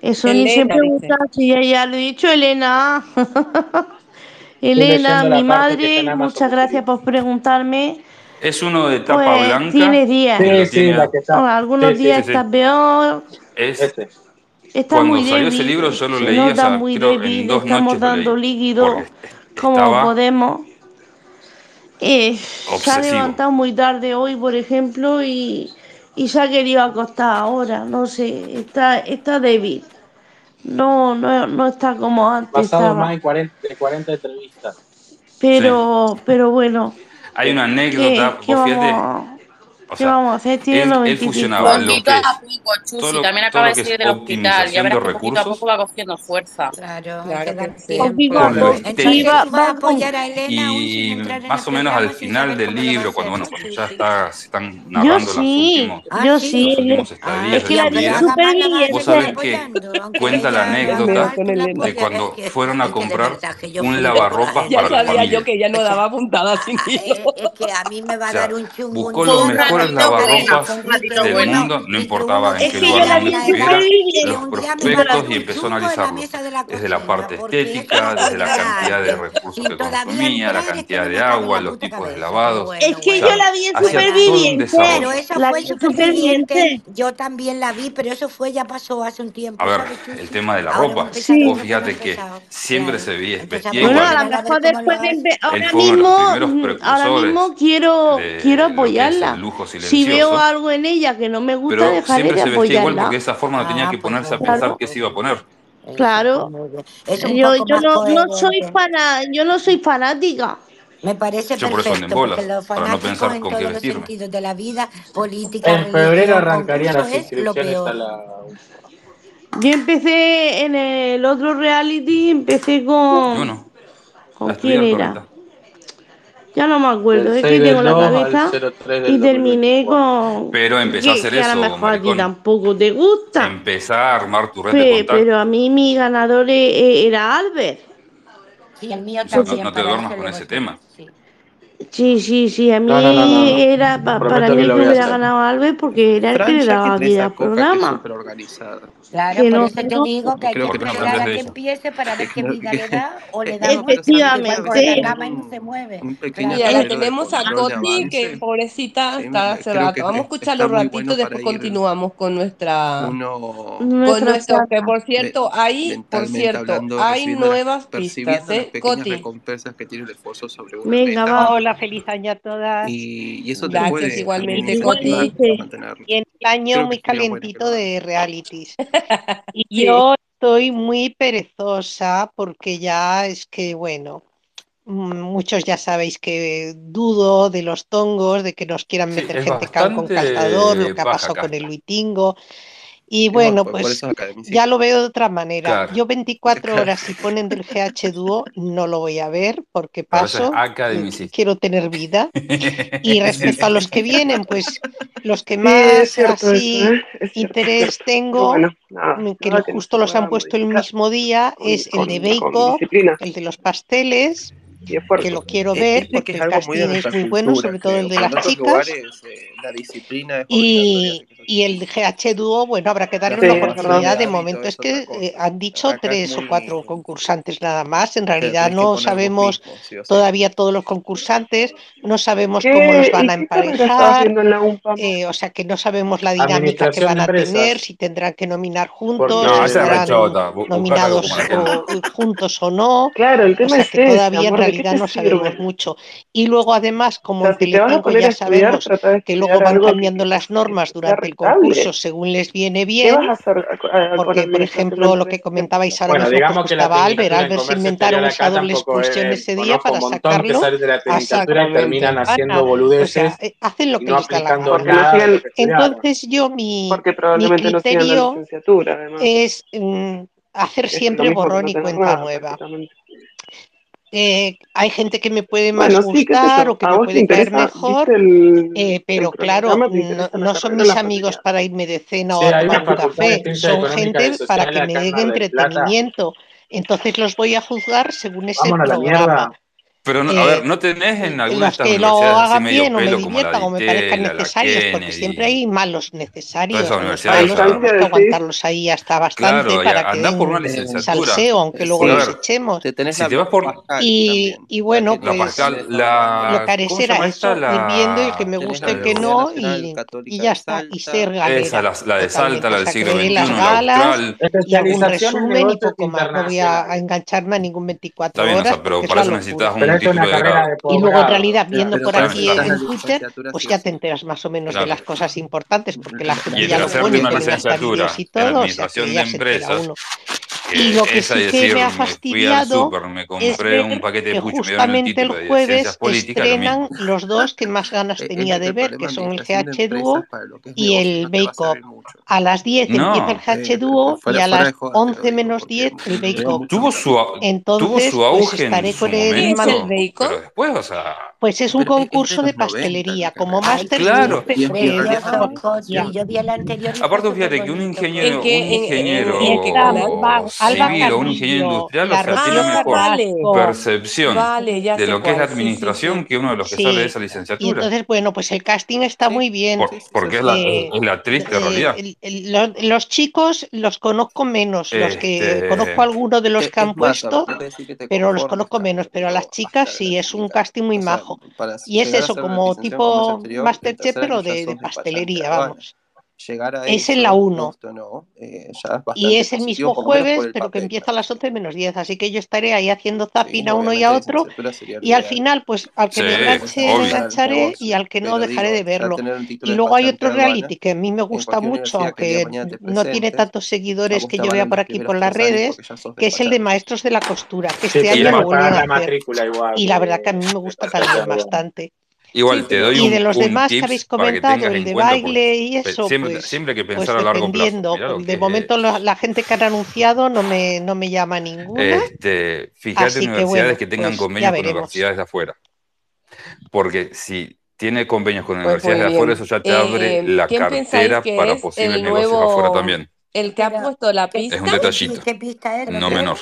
eso Elena, ni se pregunta si ya, ya lo he dicho, Elena. *laughs* Elena, mi madre, muchas gracias por preguntarme. Es uno de tapa pues, blanca. Tiene días. Algunos días está peor. Este. Cuando muy salió ese libro yo lo leí o sea, muy débil, estamos dando líquido como podemos. Eh, se ha levantado muy tarde hoy, por ejemplo, y, y, se ha querido acostar ahora. No sé, está, está débil. No, no, no está como antes. Pasado más de 40, 40 entrevistas. Pero, pero bueno, hay una anécdota, ¿Qué, qué vos fíjate, o sea, vamos, él, tiene él, él funcionaba lo que a poco, Chusi, todo lo, también acaba de salir del hospital. Ya verás que poquito a poco va cogiendo fuerza. Claro, claro va, va a apoyar a Elena. Y más o menos al final del libro, cuando bueno, cuando ya está, se están narrando. Yo sí, yo sí. Es que la vida súper bien. Vos sabés que cuenta la anécdota de cuando fueron a comprar un lavarropas para la familia. Ya sabía yo que ya no daba puntada sin hilo. *laughs* Es que a mí me va a dar un chungo. Buscó los mejores mejores lavarropas del bueno. mundo, no importaba en qué lugar estuviera, los prospectos y empezó a analizarlos desde la parte estética, desde la cantidad de recursos que consumía, la cantidad de agua, los tipos de lavados. Es que yo la vi en Superviviente, claro, esa fue Superviviente. Yo también la vi, pero eso fue, ya pasó hace un tiempo. A ver, el tema de la ropa, vos fíjate que siempre se veía especial. A lo mejor después de, mm, ahora mismo, quiero, quiero apoyarla. Lujo si veo algo en ella que no me gusta, pero dejaré siempre de se vestía igual porque de esa forma no tenía que ponerse a pensar qué se iba a poner. Claro. Yo, no, soy para, yo no soy fanática. Me parece Yo perfecto, por eso no pensar en con todos los sentidos de En febrero arrancarían las inscripciones a la... Yo empecé en el otro reality, empecé con... Bueno, ¿Con quién era? Ya no me acuerdo, es que 6 del tengo la 2 al cabeza 03 del y terminé con. Pero empezó a hacer que a eso, lo mejor a ti maricón. tampoco te gusta. Empezá a armar tu red de Pe- contactos. pero a mí mi ganador e- e- era Albert. Sí, el mío sea, no, también. no te duermas con ese tema. Sí. Sí, sí, sí, a mí era para mí que, hubiera ganado Alves porque era el que le daba vida al programa. Claro, que por te digo que hay que, que esperar a que empiece para ver *laughs* qué vida le da o le da Efectivamente. La cama y no se mueve. La tenemos a Coti que pobrecita está hace rato. Vamos a escucharlo un ratito y después continuamos con nuestra nuestro que por cierto, ahí, por cierto, hay nuevas pistas, eh, Coti. Venga, va, hola Feliz año a todas. Y, eso te Gracias, igualmente, Coti. Y en el año muy calentito de realities. *laughs* Y yo estoy muy perezosa porque ya es que, bueno, mm, muchos ya sabéis que dudo de los tongos, de que nos quieran meter gente con castador, lo que pasó con el Luitingo. Y bueno, pues ya lo veo de otra manera. Yo 24 *laughs* horas si ponen del GH Duo no lo voy a ver porque paso. Mm, quiero tener vida. *laughs* Y respecto a los que vienen, pues los que más así interés tengo, mm, que no, justo los han puesto el mismo día, es el de Bacon, el de los pasteles que lo quiero ver porque el casting es muy bueno, sobre todo el de las chicas. Y, y, el GH Dúo, bueno, habrá que darle sí, una oportunidad. De momento es que eh, han dicho tres o cuatro concursantes nada más. En realidad no sabemos todavía todos los concursantes, no sabemos cómo los van a emparejar, eh, o sea que no sabemos la dinámica que van a tener, si tendrán que nominar juntos, si serán nominados eh, juntos o no. Claro, el tema es que todavía en realidad no sabemos mucho. Y luego, además, como o sea, en Telecinco ya sabemos que luego van cambiando las normas durante el concurso según les viene bien, porque, por ejemplo, lo que comentabais ahora bueno, mismo que estaba Albert, Albert se inventaron esa doble expulsión es, ese día para sacarlo. Terminan haciendo boludeces. Eh, hacen lo que no les da la Entonces, yo mi, criterio es mm, hacer siempre borrón y cuenta nueva eh, hay gente que me puede más gustar o que me puede interesa, caer mejor, eh, pero claro, no, no son mis amigos para irme de cena o a tomar un café, son gente para que me den entretenimiento. Entonces los voy a juzgar según ese programa. Pero, no, eh, a ver, ¿no tenés en algunas de estas universidades lo así medio bien, pelo me como la o me parezcan necesarios, porque siempre hay malos necesarios. Todas universidades, los malos, claro. aguantarlos ahí hasta bastante claro, para que den por una salseo, aunque luego sí, los echemos. Te tenés si te vas por... Y, y bueno, la pues Pascal, la... lo carecer eso, la... ir viendo el que me guste el que no, y, y, ya está, y ser galera. Esa, la, la de Salta, la del siglo XXI, las galas, y algún resumen y poco más. No voy a engancharme a ningún 24 horas, pero para eso necesitas un y luego en realidad viendo por aquí en Twitter, pues ya te enteras más o menos de las cosas importantes, porque la gente ya lo pone, una licenciatura, y todo, administración de empresas y lo que sí que me ha fastidiado super, me es ver un paquete de que justamente el, el jueves estrenan lo los dos que más ganas tenía de ver, que son el GH Duo y el Bake Off. A las 10 no, empieza el GH Duo y a las 11 menos 10 el Bake Off. Tuvo su, Entonces, pues tuvo su auge pues, en su momento, pero después, o sea... Pues es un Pero ¿e, concurso de, pastelería, como ah, máster. Claro. Y yo vi el anterior. Aparte, fíjate que un ingeniero, un ingeniero civil o un ingeniero industrial, o sea, tiene mejor vale, percepción vale, ya de lo que cuál, es la administración sí, sí, que uno de los que sí. sale de esa licenciatura. Y entonces, bueno, pues el casting está muy bien. Por, porque es la, eh, la, triste realidad. Los, los, chicos los conozco menos, los que eh, conozco algunos de los que han puesto, pero los conozco menos. Pero a las chicas sí, es un casting muy majo y es eso, como tipo Masterchef, pero de pastelería, vamos es eso, en la 1. Y es el mismo jueves, pero que empieza a las 11 menos 10. Así que yo estaré ahí haciendo zapping a uno y a otro. Y al final, pues al que me enganche, me engancharé y al que no, dejaré de verlo. Y luego hay otro reality que a mí me gusta mucho, aunque no tiene tantos seguidores que yo vea por aquí por las redes, que es el de Maestros de la Costura, que este año a hacer. Y la verdad que a mí me gusta *laughs* también bastante. Igual te doy y un, de los un demás que habéis que comentado, el de baile y eso, siempre, pues, siempre que pues pensar a largo plazo. de que- momento la, la gente que han anunciado no me, no me llama ninguna. Este, fíjate que universidades bueno, que tengan pues, convenios con universidades de afuera. Porque si tiene convenios con Pues universidades de afuera, eso ya te abre Eh, la ¿quién pensáis cartera para es posibles negocios afuera nuevo- también. El que ha puesto la pista. Es un detallito, ¿Qué pista era? no menor.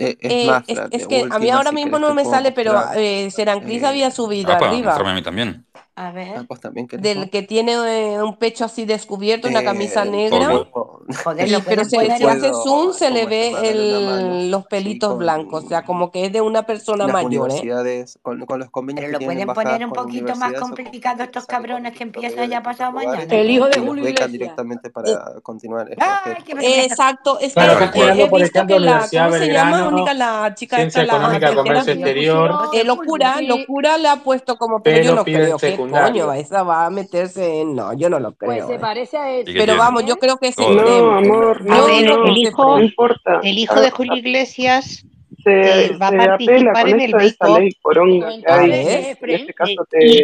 Eh, es, eh, más, es, es que a mí ahora mismo no me sale, pero eh, Seranclis había subido apa, arriba. A mí también. A ver. Ah, pues también, del que tiene eh, un pecho así descubierto, una camisa negra. *laughs* Joder, y, pero se, si hace zoom se le ve el, los pelitos sí, blancos, o sea, como que es de una persona las mayor. ¿eh? Universidades, con, con, los convenios pero lo pueden poner un poquito más complicado estos cabrones que empiezan ya pasado mañana. El hijo de Julio directamente para eh, continuar. Exacto, es que he visto que la, ¿cómo se llama? económica, la chica ciencia esta, económica, la comercio exterior. Eh, locura, sí. locura la ha puesto como pero, yo no creo que coño, esa va a meterse en no, yo no lo pues creo. Pues se eh. parece a él. Pero vamos, yo creo que es el No, amor, no, el hijo, El hijo de Julio Iglesias se, va a participar en el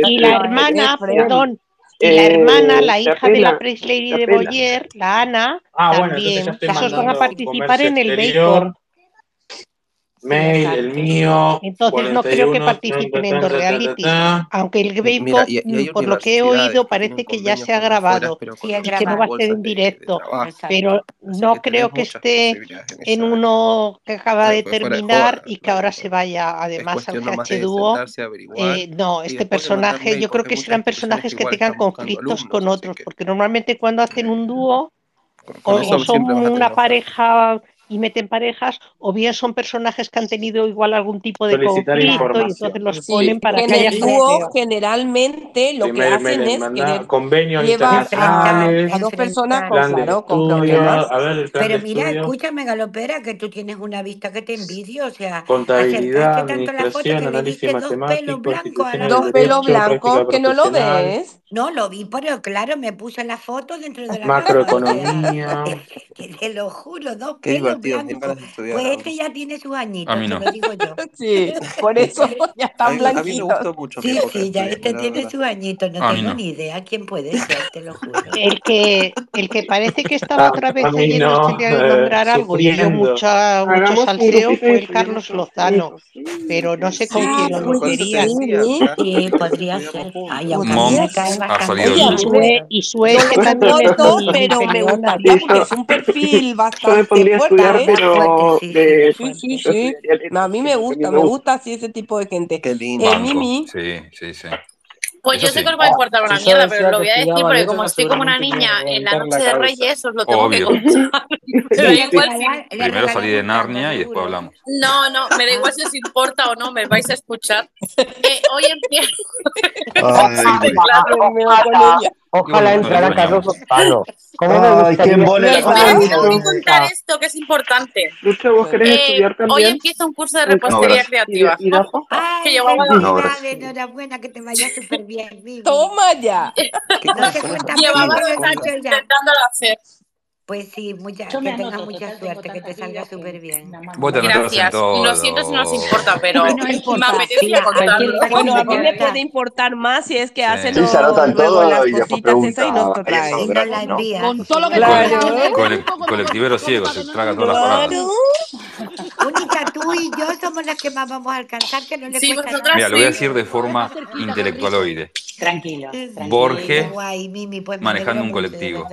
y, la hermana, perdón, eh, la hermana, la hija apela, de la Price Lady de Boyer, la Ana, ah, también. Bueno, Las dos van a participar en el bacon. Mail, el mío. Entonces no creo que participen en dos reality. Aunque el Greico, mm, por lo que he oído, parece que ya se ha grabado. Y que no va a ser en directo. Pero no creo que esté en uno que acaba de terminar y que ahora se vaya además al GH Dúo. No, este personaje, yo creo que serán personajes que tengan conflictos con otros, porque normalmente cuando hacen un dúo o son una pareja y meten parejas, o bien son personajes que han tenido igual algún tipo de Solicitar conflicto y entonces los ponen para que haya el dúo, generalmente lo que hacen es que convenios internacionales, a, dos personas con, claro, con problemas. Ver, Pero mira, escúchame, Galopera, que tú tienes una vista que te envidio, o sea, contabilidad, administración, análisis dos pelos blancos que no lo ves. No, lo vi, pero claro, me puso la foto dentro de la macroeconomía. *laughs* te lo juro, dos Qué pelos blancos. Pues este ya tiene sus añitos, no. lo digo yo. *laughs* Sí, por *laughs* eso ya están blanquitos. A mí me gustó mucho. Sí, sí, ya este tiene sus añitos, no tengo ni idea quién puede ser, te lo juro. El que, el que parece que estaba otra vez oyendo no, de nombrar algo y dio mucha, mucho salseo fue el Carlos Lozano, pero no sé con quién lo quería. Sí, podría ser. Ay, aunque pues ha salido Oye, Sue, y Sue que también es todo, pero me gustaría porque es un perfil bastante fuerte. Estudiar, ¿eh? pero de, sí, sí, sí. No, a mí me gusta, me gusta así ese tipo de gente. Qué lindo. Eh, Mimi, sí, sí, sí. Pues yo sé sí. que os va a importar una mierda, pero lo voy a decir porque como estoy como una niña en la noche de Reyes, os lo tengo que contar. pero sí, igual Primero salí de Narnia y después hablamos. No, no, me da igual si os importa o no, me vais a escuchar. *laughs* Eh, hoy empiezo. Ay, *laughs* Ojalá entrara Carlos Palo. ¿Cómo Ay, qué mole. contar esto que es importante. Lucho, ¿vos querés eh, estudiar también? Hoy empieza un curso de repostería no, creativa. ¿Y, y ah, Ay, que llevaba no, enhorabuena, que te vaya súper bien. Vivi. Toma ya. No te cuesta llevaba dos años intentándolo hacer. Pues sí, mucha, que anoto, tengas mucha suerte, que te salga súper bien. Bueno, Gracias. Lo siento si no nos importa, pero no importa. me apetecía contarlo. Bueno, a mí me puede importar más si es que hacen sí, se anotan todo las cositas esas y nos lo traen. Y nos la envían. Con todo lo que claro. Con colectivero ciego, se traga todas las palabras. Única, tú y yo somos las que más vamos a alcanzar, que no le sí, cuesta nada. Mira, lo voy a decir de forma intelectualoide. Tranquilo. Borges manejando un colectivo.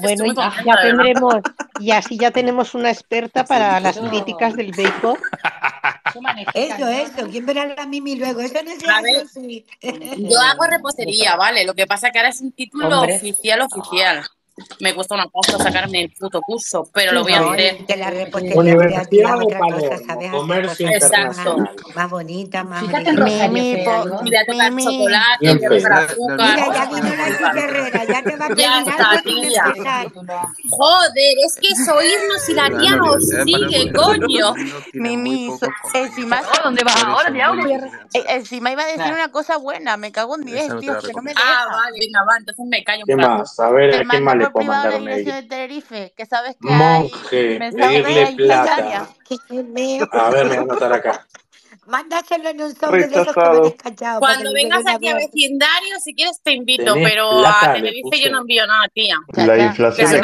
Bueno, ya, tendremos, y así ya tenemos una experta para las críticas del bacon. *laughs* Eso, eso, ¿quién verá la Mimi luego? Eso no es Yo hago repostería, *laughs* vale, lo que pasa que ahora es un título oficial, oficial me cuesta una pasta sacarme el puto curso, pero lo voy a hacer. De pues, la Universidad de comercio Exacto. Más bonita, más Fíjate bonita. Rosario, po, mira, tocar chocolate. Mira, ya vino la guerrera, ya te va a Ya. Joder, es que oírnos y la tía nos sigue, coño. Mimi, encima, ¿dónde vas ahora, tía? Eh, encima iba a decir una cosa buena, me cago en 10, tío, que no me Ah, vale, venga, va, entonces me callo. ¿Qué más? A ver, ¿qué más le privado mandar la un iglesia mail? de Tenerife, que sabes que hay Monje, mensajes pedirle plata. *laughs* A ver, me voy a anotar acá. Mándaselo en un sobre de esos que callado. Cuando vengas aquí a vecindario, si quieres te invito, Tenés pero plata, a Tenerife yo no envío nada, tía. La inflación se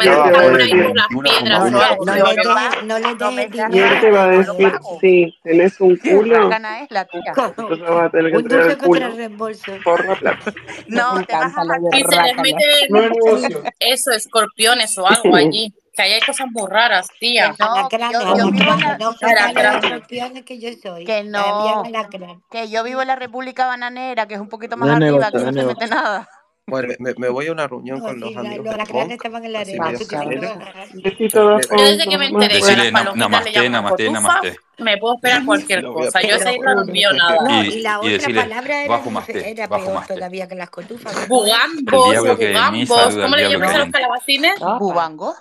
las piedras o No, algo. no no le des dinero te va a decir, sí, tenés un culo, rácana es la tía. entonces vas a tener que entregar el culo reembolso. por la plata. No, te vas a de Y se les negocio. eso, escorpiones o algo *laughs* allí. Que ahí hay cosas muy raras, tía. Que no, yo, yo vivo en la... No, que yo soy. Que no, que yo vivo en la República Bananera, que es un poquito más arriba, que no se mete nada. Bueno, me, me, voy a una reunión con los amigos. Los cranes estaban en la arena. Yo desde que me enteré que las palomitas le llaman cotufas, me puedo esperar cualquier cosa. Yo esa isla no envío nada. Y, la otra palabra era, era peor todavía que las cotufas. Bugambos, bugambos. ¿Cómo le llaman a los calabacines? ¿Bubango?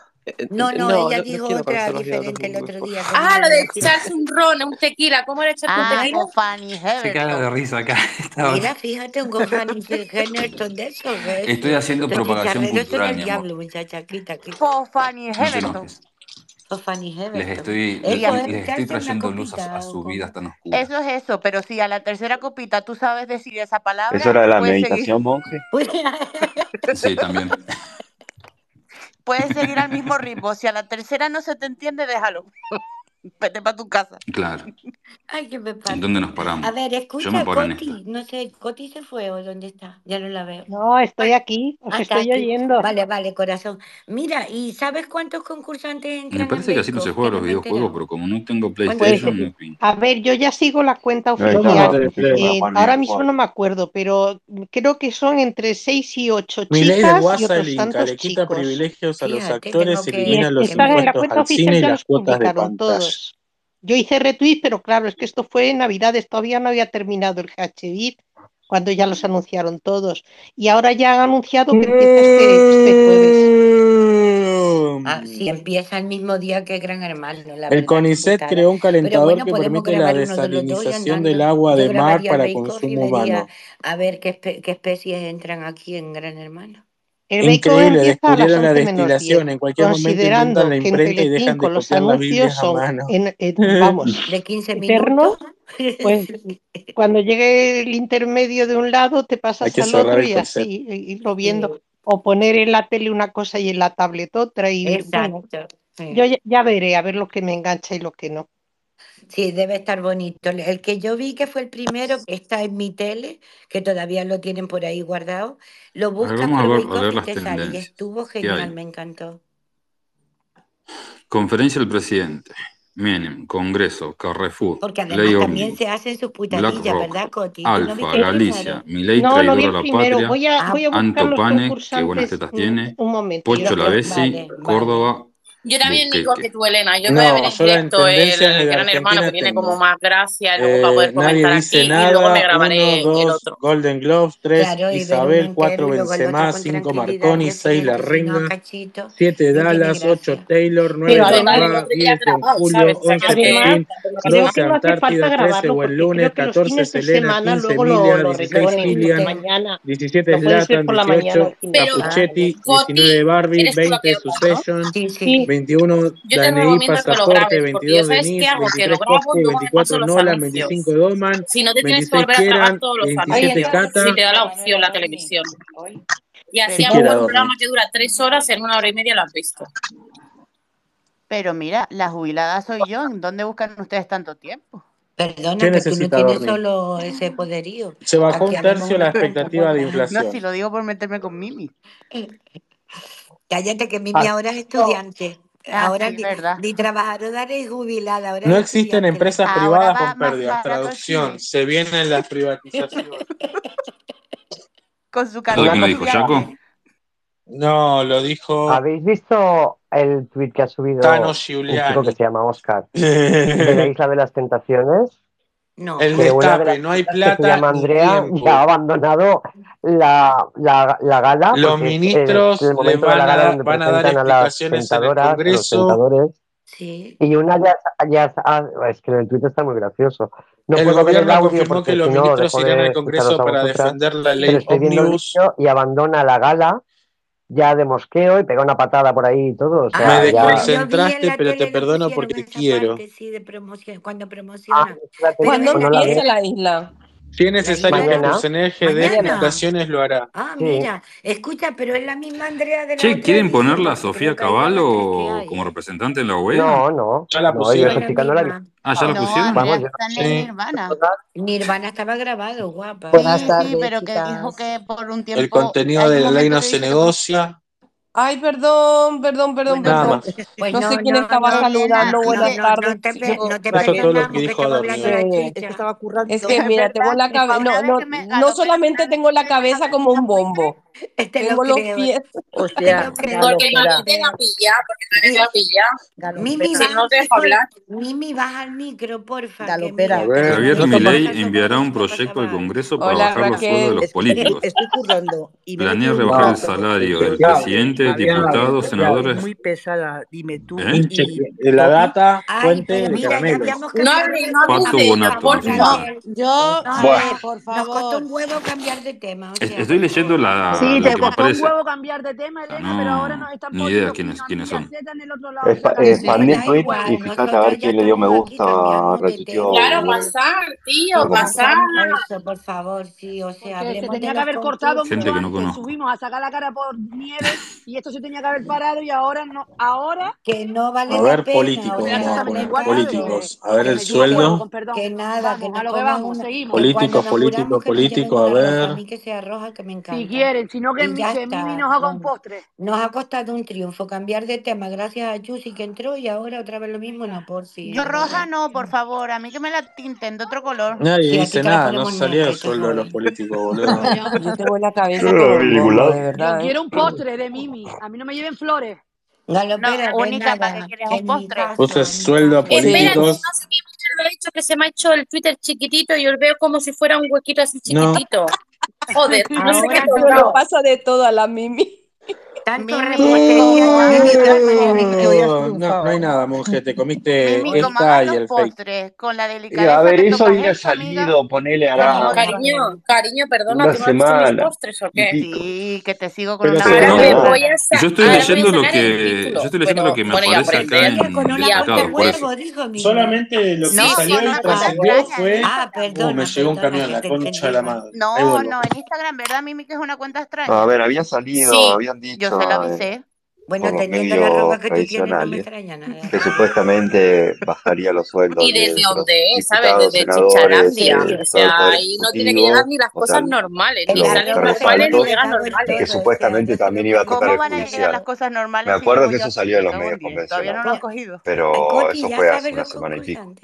No, no, ella dijo otra diferente el otro día. Ah, lo de echarse un ron, un tequila. ¿Cómo era echarte un tequila? Ah, Fanny Se caga de risa acá. *laughs* Mira, fíjate, un Fanny Heverton de eso. Estoy haciendo propagación cultural, mi amor. muchacha, quita, Fanny Heverton. Les estoy, les, les estoy trayendo luz a, a, su vida tan oscura. Eso es eso, pero si a la tercera copita tú sabes decir esa palabra. Eso era de la meditación, monje. *laughs* Sí, también. *laughs* Puedes seguir al mismo ritmo. Si a la tercera no se te entiende, déjalo. Vete para tu casa. Claro. *laughs* Ay, qué me pasa. ¿En dónde nos paramos? A ver, escucha, Coti. No sé, ¿Coti se fue o dónde está? Ya no la veo. No, estoy aquí. Os Ah, estoy está aquí. oyendo. Vale, vale, corazón. Mira, ¿y sabes cuántos concursantes entran Me parece en que así no se Bake juega Off? los Que no videojuegos, pero como no tengo Pues, PlayStation, no fin. a ver, yo ya sigo la cuenta oficial. Eh, ahora mismo no me acuerdo, pero creo que son entre 6 y 8 Mi ley de chicas y WhatsApp otros tantos le quita chicos. privilegios a los Fíjate, actores, elimina es- los impuestos cuenta al oficial, cine y las los cuotas de pantalla. todos. Yo hice retweet, pero claro, es que esto fue en Navidades, todavía no había terminado el HBIT cuando ya los anunciaron todos. Y ahora ya han anunciado que empieza este, este jueves. Ah, sí, empieza el mismo día que Gran Hermano, la El CONICET creó un calentador bueno, que permite la de desalinización del agua de mar para consumo humano. a ver qué, espe- qué especies entran aquí en Gran Hermano. El Increíble, descubrieron la 11 menos 10, destilación. En cualquier momento considerando inventan la que en imprenta y dejan Telecinco de los anuncios a son, mano. en- en- *laughs* vamos, De 15 eternos, minutos. pues cuando llegue el intermedio de un lado te pasas al otro y así, irlo viendo. O poner en la tele una cosa y en la tablet otra y bueno, Exacto. sí. yo ya, ya veré a ver lo que me engancha y lo que no. Sí, debe estar bonito. El que yo vi que fue el primero, que está en mi tele, que todavía lo tienen por ahí guardado, lo A ver, buscas vamos a por ver, a ver y las te sale. Y tendencias. estuvo ¿Qué genial, me encantó. Conferencia del presidente. Menem, Congreso, Carrefour, Porque Ley además también se hacen sus putadillas, BlackRock, ¿verdad, Coti? ¿Tú no Alfa, viste el Galicia, primero? Milei No, no vi traidor a la primero. patria, Voy a, Ah, voy a buscar Anto los Pane, qué buenas tetas un, tiene, un momento. Pocho Lavesi, vale, vale. Córdoba, Yo también, igual que tú, Elena. Yo voy a ver No, en directo el Gran Hermano, que tiene como más gracia, luego para poder Eh, comentar aquí, y luego me grabaré Uno, el otro. Golden Glove. Tres, Claro, Isabel. Cuatro, entero y luego el otro Benzema. con Cinco, tranquilidad. Marconi. Yo Seis, La siento, si no, a Renga. cachito, Siete, no tiene Dallas. Ocho, gracia. Taylor. Nueve, Pero Además, además, el Pogba. otro ya Diez, Don grabado, Julio. ¿sabes? O sea, que Once, es que además, Pepín. tampoco lo creo Doce, que no hace falta Antártida. Trece, grabarlo Buen porque Lunes. creo que los Catorce, fines de Selena. semana Quince, luego lo, Emilia. lo Dieciséis, reponen Kilian. por mañana. 17, Lo pueden ser Zlatan. por la mañana 18, al fin de Pero, semana. Capuchetti. Coti, 19, Barbie. eres tú la 20, que hablas, ¿no? Succession. Sí, sí. Sí, 21, Yo te DNI, Pasaporte. grabes, porque yo 22, sabes qué Denise. hago, que lo 23, grabo y Coscu. luego me paso 24, los Nolan. anuncios. 25, Doman. Si no te tienes que 26, volver a tragar todos los 27, anuncios, Cata. si te da la opción la televisión. Y así hago un programa que dura tres horas, en una hora y media lo has visto. pero mira, la jubilada soy yo. ¿En dónde buscan ustedes tanto tiempo? Perdona, ¿Qué que tú no tienes dormir? solo ese poderío. Se bajó Aquí un tercio la expectativa de guapa. No, inflación. si lo digo por meterme con Mimi. Cállate que Mimi Ah, ahora es estudiante. Ah, Ahora sí, ni, ni trabajadora ni jubilada, ahora No existen estudiante. empresas privadas va con pérdidas. Traducción. cine. Se vienen las privatizaciones. Con su ¿Eso carnet quién lo dijo. Jaco? No, lo dijo ¿Habéis visto el tweet que ha subido Tano un chico que se llama Oscar *laughs* de la Isla de las Tentaciones? No. El destape, no hay que se plata llama Andrea ya ha abandonado la, la, la gala Los es, ministros es el de van la a, gala dar- donde van a dar presentan a las explicaciones en el Congreso. Sí. Y una ya, ya ah, es que en el Twitter está muy gracioso. No El puedo ver el gobierno audio confirmó que los ministros irán al Congreso para defender la ley el Omnibus. y abandona la gala ya de mosqueo y pega una patada por ahí y todo. O Me sea, Ah, ya... vi en desconcentraste, la pero te perdono porque esa quiero. parte, sí, de promoción, cuando Ah, promocionan. fíjate, Pero ¿Cuándo pues ven no la aquí, empieza vi. la isla? Si es la necesario que personaje mañana. explicaciones, lo hará. Ah, Sí. mira, escucha, pero es la misma Andrea de la Che, ¿quieren ponerla a Sofía creo que hay ya las tres que Cavallo hay. como representante en la OEA? No, Ay, perdón, perdón, perdón, perdón. No, no, sé quién no, estaba no, saludando. Buenas tardes. No, te, no te Es que *laughs* mira, tengo la cabeza. No, no, solamente tengo la cabeza como un bombo. Este Tengo lo los creo. pies. O *laughs* sea, este lo porque mami te la pilla, porque te la pilla. Mimi, si no deja hablar. Mimi, baja al micro, porfa. Galopera. Javier Milei enviará un proyecto al Congreso para Hola, bajar Raquel. los sueldos de los políticos. Estoy currando. Y Planea rebajar el salario este, del presidente, diputados, este, senadores. Muy pesada, dime tú. ¿Eh? Y, eh, la data, fuente, de caramelo. No, Pato Bonato. Por favor. Yo, por favor. Nos costó un huevo cambiar de tema. Estoy leyendo la sí, te costó un huevo cambiar de tema, Elena, no, pero ahora nos están poniendo. Ni idea quiénes, quiénes son. Expandí Twitch y fíjate a ver quién le dio me gusta. Claro, pasar, tío, pasar. Por favor, sí, o sea, se tenía que haber cortado gente que no conozco. Subimos a sacar la cara por nieve y esto se tenía que haber parado y ahora no. Ahora. Que no vale. A ver, políticos. Políticos. A ver el sueldo. Que nada, que no lo que vamos, seguimos. Políticos, políticos, políticos, a ver. A mí que se arroja que me encanta. Si quieren, sino que mi, que mi nos haga un postre. Nos ha costado un triunfo cambiar de tema, gracias a Yusi que entró y ahora otra vez lo mismo, no, por si. Yo roja no, por favor, a mí que me la tinten de otro color. Nadie sí, dice nada, no salía el sueldo de los políticos, *laughs* boludo. yo, yo te voy la cabeza. Todo ridículo. de verdad, eh. quiero un postre de Mimi, a mí no me lleven flores. Galopera, no, única para que quieras un postre. Puse sueldo a políticos. no sé quién lo ha dicho que se me ha hecho el Twitter chiquitito y yo lo veo como si fuera un huequito así chiquitito. No. Joder, *laughs* no sé qué todo. paso de todo a la Mimi. Tanto repostería. No, no, no, hay nada, monje. Te comiste esta y el postres, con la delicadeza. A ver, eso hubiera salido, ponele a la. No, cariño, cariño, perdona, una ¿tú postres o qué? Sí, que te sigo con una no, Yo estoy leyendo lo que. Yo estoy leyendo lo que me aparece acá en. Solamente lo que salió y trascendió fue. Ah, uh, perdón. Me llegó un camión la concha de la madre. No, no, en Instagram, ¿verdad, Mimi, que es una cuenta extraña? A ver, había salido, habían dicho se lo avisé. Bueno, teniendo la ropa que tú tienes, no me extraña nada. Que supuestamente bajaría los sueldos. Y desde dónde, de ¿sabes? Desde Chicharandia. De, eh, o sea, ahí no tiene que llegar ni las cosas normales, ni salen normales, ni llegan normales. Que supuestamente también iba a tocar ¿Cómo van a llegar las cosas normales? Me acuerdo que eso salió de los medios convencionales. Todavía no lo han cogido. Pero eso fue hace una semana y pico.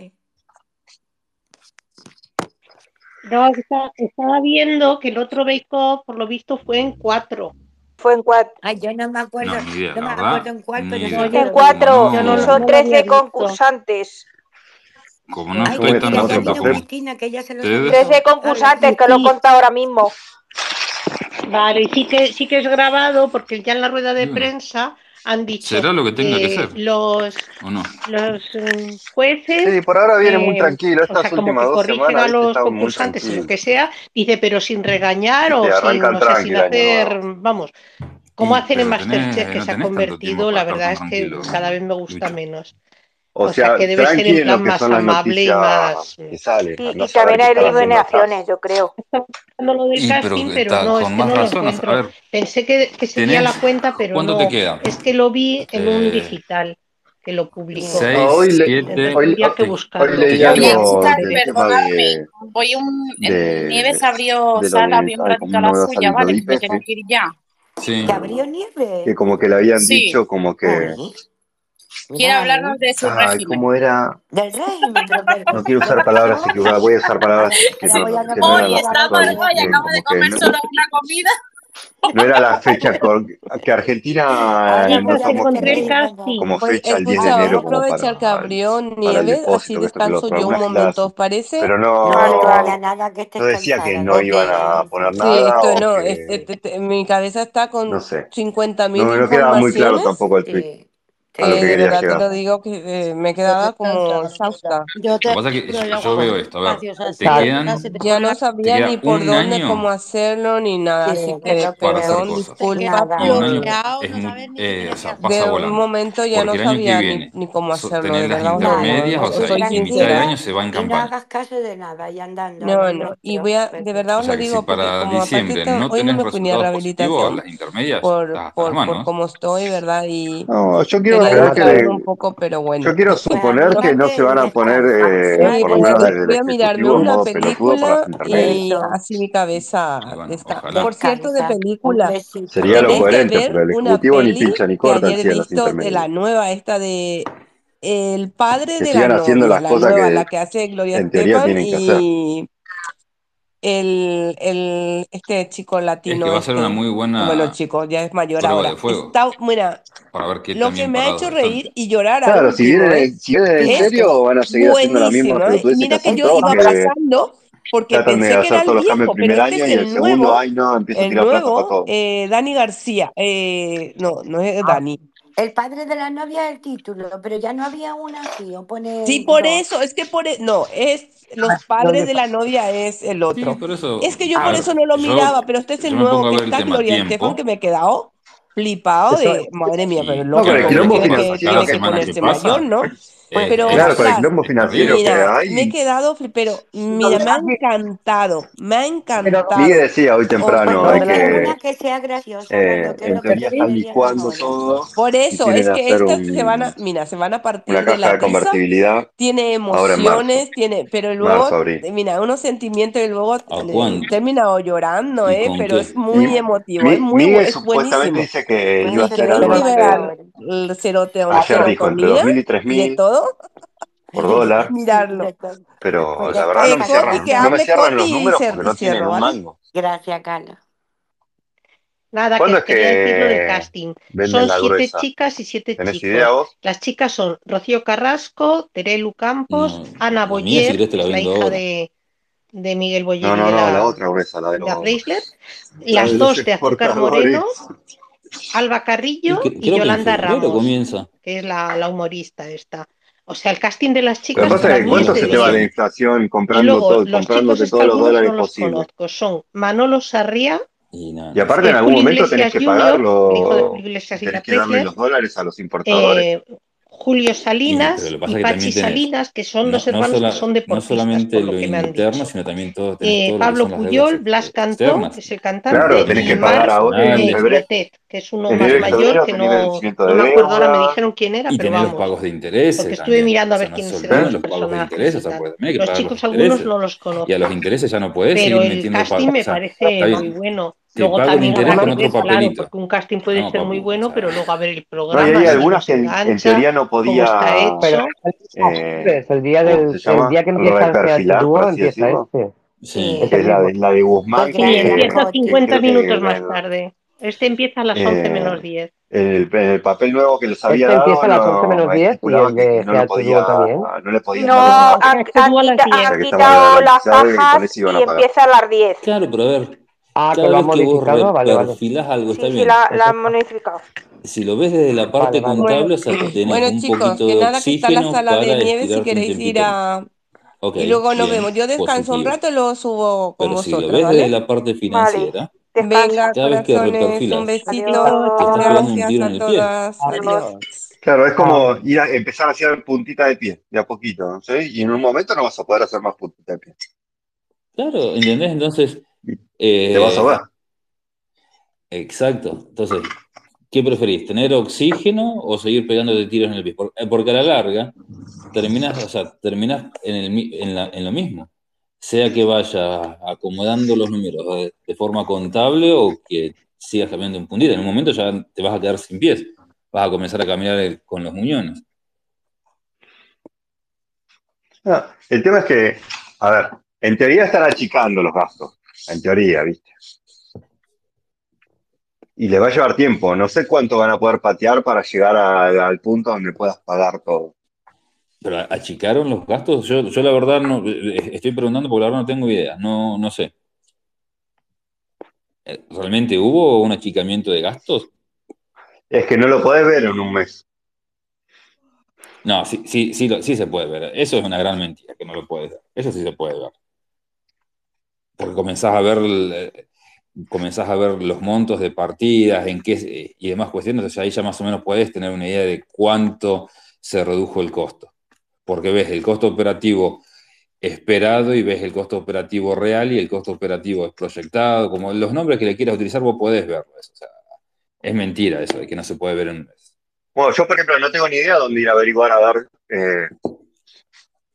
No, estaba viendo que el otro bake por lo visto, fue en cuatro. Fue en cuatro. Ay, yo no me acuerdo. No, me acuerdo en cuál, pero En cuatro, no, son 13 concursantes. Como no estoy Ay, tan atento como... Los... 13 concursantes, que lo he contado ahora mismo. Vale, y sí que, sí que es grabado, porque ya en la rueda de prensa han dicho. Que. Los, jueces. Por ahora viene muy eh, tranquilo. Estas corrigen a los concursantes y lo que sea, dice, pero sin regañar o sin, hacer. Vamos. Como hacen en Masterchef, que se ha convertido, la verdad es que cada vez me gusta menos. O, o sea, sea, que debe ser en plan más amable y más. Sale, sí, y también hay eliminaciones, yo creo. No lo del casting, pero, está, no, es que no razón, lo encuentro. Ver, Pensé que, que sería la cuenta, pero ¿cuánto no. Te queda? Es que lo vi en eh, un digital que lo publicó. Seis, ah, hoy, siete, hoy, que buscarlo. hoy leía Oye, chicas, perdonadme. Hoy un, Nieves abrió sala, bien práctica la suya, ¿vale? Me tengo que ir ya. ¿Que abrió Nieves? Que como que le habían dicho, como que... Quiere hablarnos de su Ay, régimen. ¿Cómo era? Del régimen. No quiero usar palabras equivocadas, voy a usar palabras que no, que no Hoy está Margoy, acaba de comer no, solo una comida. No era la fecha con, que Argentina Ay, eh, no como, pues fecha el 10 de enero. Como aprovechar para, Cabrión, nieve, así descanso yo un momento, ¿os parece? Pero no, no, nada que no decía que no iban a poner nada. Sí, esto no, este, este, mi cabeza está con 50.000 No, no quedaba muy claro tampoco el tweet a lo que que de verdad te llegar. lo digo que eh, me he Yo quedado te como exhausta. Yo Lo te que pasa es que yo, yo yo veo esto, a ver, te quedan, te Ya pone no te sabía ni por dónde, cómo año hacerlo, ni nada. sí, Así que no perdón, disculpa Y un por año bloqueado, es no mu- sabes ni eh, qué o sea, hacer. pasa de un volando. momento ya no Porque el año que sabía ni, viene ni cómo so- hacerlo, de las verdad os lo digo, intermedias, ¿eh? o sea, soy y mitad de sincera. año se va en y un poco, pero bueno. Yo quiero suponer que no se van a poner, eh, por voy a mirarme una película y así mi cabeza está. por cierto, de película. Sería lo coherente, pero el ejecutivo ni pincha ni corta. De la nueva esta de el padre que de la novia, haciendo las la cosas nueva, que la que hace Gloria Estefan y el, el, este chico latino. Es que va a ser este, una muy buena. Bueno, chico, ya es mayor ahora. Está, mira, Para ver qué lo que me ha hecho reír y llorar. Claro, si vienen, si en serio, van a seguir haciendo lo mismo. mira que, yo iba pasando. Porque Tratan pensé de que era el viejo, pero este es el, el nuevo, segundo, ay, no, el nuevo, eh, Dani García, eh, no, no es ah. Dani, el padre de la novia el título, pero ya no había una así, pone... Sí, por eso, es que por e, no, es los ah, padres de la novia es el otro. Sí, por eso, es que yo ah, por eso no lo miraba, pero este es el nuevo que está Gloria Estefan que me he quedado flipado de madre mía, pero loco, no, que, que, que, que, ponerse mayor, ¿no? Pues, eh, pero, claro, con el quilombo financiero mira, que hay. Me he quedado, pero mira, me ha encantado, me ha encantado. Miguel sí, decía hoy temprano oh, hay que, que sea graciosa, eh, que en teoría están licuando todo. Por eso es que estas un, se van a, mira, se van a partir una caja de la de convertibilidad. Pizza, tiene emociones, tiene, pero luego, marzo, mira, unos sentimientos y luego eh, termina o llorando, eh, pero qué? es muy emotivo, mi, es muy Miguel es supuestamente buenísimo. dice que yo iba a hacer algo. Eh, cerote, cerote, cerote, cerote, cerote, cerote, por dólar. *laughs* Mirarlo. Pero la verdad no me cierran, no me cierran los números porque no tienen un mango. Gracias, Carla. Nada, que, es que decir del casting. Son siete chicas y siete chicos. Las chicas son Rocío Carrasco, Terelu Campos, Ana Boyer, la, hija de, de Miguel Boyer. La, otra gruesa, la de, la Las dos de Azúcar Moreno, Alba Carrillo y, que, Yolanda Ramos, que es la humorista esta. O sea, el casting de las chicas. Pasa para mí ¿Cuánto es se te va la inflación comprando luego, todo, los comprándote todos los dólares no posibles? Los conozco, son Manolo Sarria. Y, y aparte, en algún momento tenés que pagarlo. Tenés que darle los dólares a los importadores. Eh, Julio Salinas y, Pachi Salinas, que son no, dos hermanos no sola, que son deportistas. No solamente por lo, que me interno, sino también todos. Eh, todo Pablo Puyol, Blas Cantón, que es el cantante, claro, y que pagar ahora, eh, que es uno más mayor, que no, me acuerdo ahora, me dijeron quién era, y pero vamos. los pagos de interés. Porque estuve mirando a ver quiénes eran los pagos Los chicos algunos no los conozco. Y a los intereses ya no puedes Pero el casting me parece muy bueno. Te luego pago también interés con otro papelito. Claro, porque un casting puede no, ser muy bueno, pero luego a ver el programa. No, hay, algunas que engancha, en teoría no podía. Pero, eh, el, día del, el día que empieza el dúo empieza este. Sí, este es la de, la de Guzmán. Sí, que, empieza 50 minutos más tarde. Este empieza a las eh, 11 menos 10. El, el, papel nuevo que les había este dado. Empieza a las 11 menos 10 y el de no, le podía, también. no le podía. No, han, quitado las cajas y empieza a las 10. Claro, pero a ver, Ah, que lo han modificado, vale, algo, sí, la, la, han. Si lo ves desde la parte vale, vale. contable, o sea, tenés bueno, un chicos, poquito que nada, que está la sala de nieve si queréis ir a... Okay, y luego nos vemos. Yo descanso un rato y luego subo con vosotros, si lo ves desde la parte financiera... Venga, que un besito. Gracias a todas. Claro, es como ir a empezar a hacer puntita de pie, de a poquito, ¿sí? Y en un momento no vas a poder hacer más puntita de pie. Claro, ¿entendés? Entonces, te eh, vas a ahogar. Exacto. Entonces, ¿qué preferís? ¿Tener oxígeno o seguir pegándote tiros en el pie? Eh, porque a la larga terminas, o sea, terminas en, lo mismo. Sea que vayas acomodando los números de forma contable o que sigas cambiando un puntito. En un momento ya te vas a quedar sin pies. Vas a comenzar a caminar eh, con los muñones. Ah, el tema es que, a ver, en teoría están achicando los gastos en teoría, ¿viste? Y les va a llevar tiempo, no sé cuánto van a poder patear para llegar al punto donde puedas pagar todo. ¿Pero achicaron los gastos? Yo, yo la verdad no, eh, estoy preguntando porque la verdad no tengo idea, no, no sé. Eh, ¿Realmente hubo un achicamiento de gastos? Es que no lo podés ver en un mes. No, sí, sí, sí, sí, se puede ver. Eso es una gran mentira, que no lo puedes ver. Eso sí se puede ver porque comenzás a ver, comenzás a ver los montos de partidas en qué, y demás cuestiones, entonces ahí ya más o menos podés tener una idea de cuánto se redujo el costo. Porque ves el costo operativo esperado y ves el costo operativo real y el costo operativo proyectado, como los nombres que le quieras utilizar, vos podés verlo. Eso. O sea, es mentira eso de que no se puede ver en un mes. Bueno, yo por ejemplo no tengo ni idea dónde ir a averiguar a ver eh,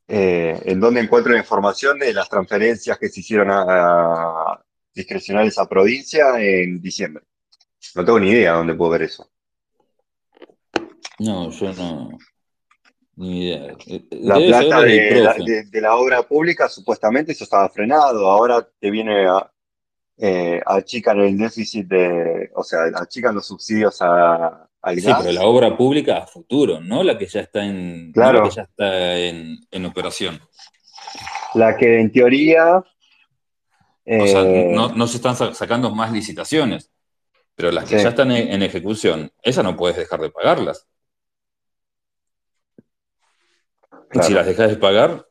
eh, en dónde encuentro la información de las transferencias que se hicieron a, discrecionales a provincia en diciembre. No tengo ni idea dónde puedo ver eso. No, yo no. Ni idea. Eh, la plata de la, obra pública, supuestamente, eso estaba frenado. Ahora te viene a, eh, achican el déficit de. O sea, achican los subsidios a, al sí, pero la obra pública a futuro, no la que ya está en, claro. que ya está en, operación. La que en teoría. O sea, eh, no, se están sacando más licitaciones, pero las que ya están en, ejecución, esas no puedes dejar de pagarlas. Si las dejas de pagar,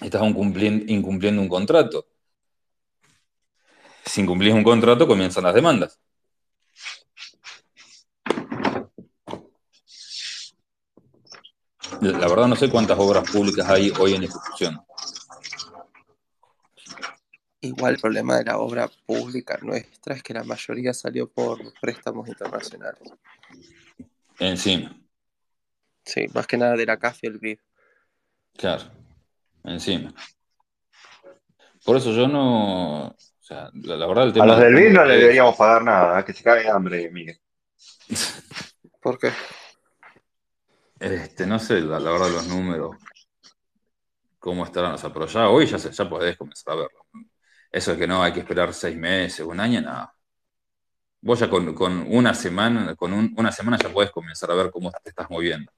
estás incumpliendo un contrato. Si incumplís un contrato, comienzan las demandas. La verdad no sé cuántas obras públicas hay hoy en ejecución. Igual el problema de la obra pública nuestra es que la mayoría salió por préstamos internacionales. Encima. Sí, más que nada de la CAF y el BID. Claro, encima. Por eso yo no. O sea, la, verdad, el tema. A los del BID no le deberíamos pagar nada, que se cae hambre, Miguel. ¿Por qué? Este, no sé, la, verdad, los números, cómo estarán, o sea, hoy ya, ya podés comenzar a verlo. Eso es que no hay que esperar seis meses, un año, nada. Vos ya con, una semana, con una semana ya podés comenzar a ver cómo te estás moviendo.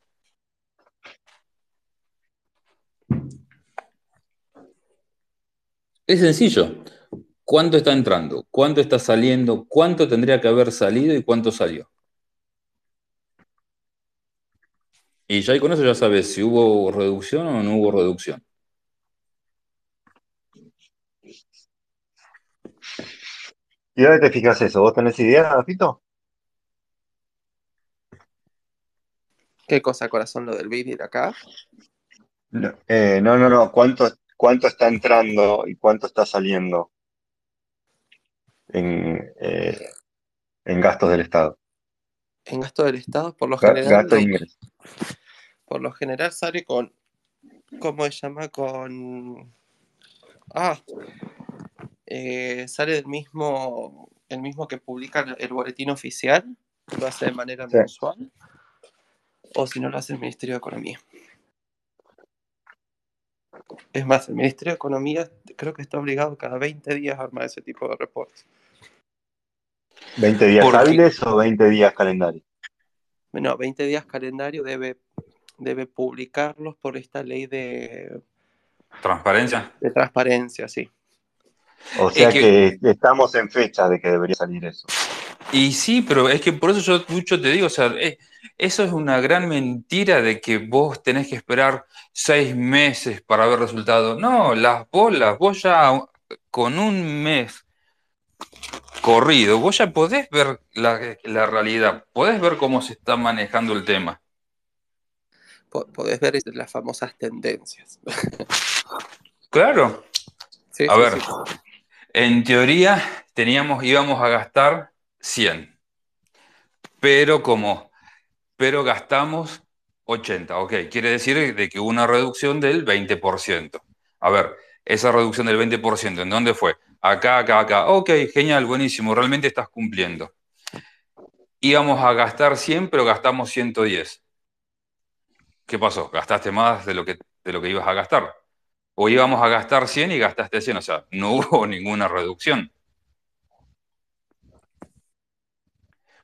Es sencillo. ¿Cuánto está entrando? ¿Cuánto está saliendo? ¿Cuánto tendría que haber salido y cuánto salió? Y ya con eso ya sabes si hubo reducción o no hubo reducción. ¿Y dónde te fijas eso? ¿Vos tenés idea, Rafito? ¿Qué cosa, corazón, lo del de acá? Eh, no, no, no. ¿Cuánto, ¿Cuánto está entrando y cuánto está saliendo en, eh, en gastos del Estado? En gastos del Estado, por lo general. Gasto por lo general sale con, ¿cómo se llama? Con, ah, eh, sale del mismo, el mismo que publica el, boletín oficial, lo hace de manera mensual, o si no lo hace el Ministerio de Economía. Es más, el Ministerio de Economía creo que está obligado cada 20 días a armar ese tipo de reportes. ¿20 días hábiles o 20 días calendario? No, 20 días calendario debe debe publicarlos por esta ley de... Transparencia. De transparencia, sí. O sea que... estamos en fecha de que debería salir eso. Y sí, pero es que por eso yo mucho te digo, o sea, eh, eso es una gran mentira de que vos tenés que esperar seis meses para ver resultados. No, las bolas, vos ya con un mes corrido, vos ya podés ver la, la realidad, podés ver cómo se está manejando el tema podés ver las famosas tendencias. Claro. a ver, en teoría teníamos, íbamos a gastar 100, pero como, pero gastamos 80, ok, quiere decir de que hubo una reducción del 20%. A ver, esa reducción del 20%, ¿en dónde fue? Acá, acá, acá. Ok, genial, buenísimo, realmente estás cumpliendo. Íbamos a gastar 100, pero gastamos 110. ¿Qué pasó? ¿Gastaste más de lo que, de lo que ibas a gastar? O íbamos a gastar 100 y gastaste 100, o sea, no *laughs* hubo ninguna reducción.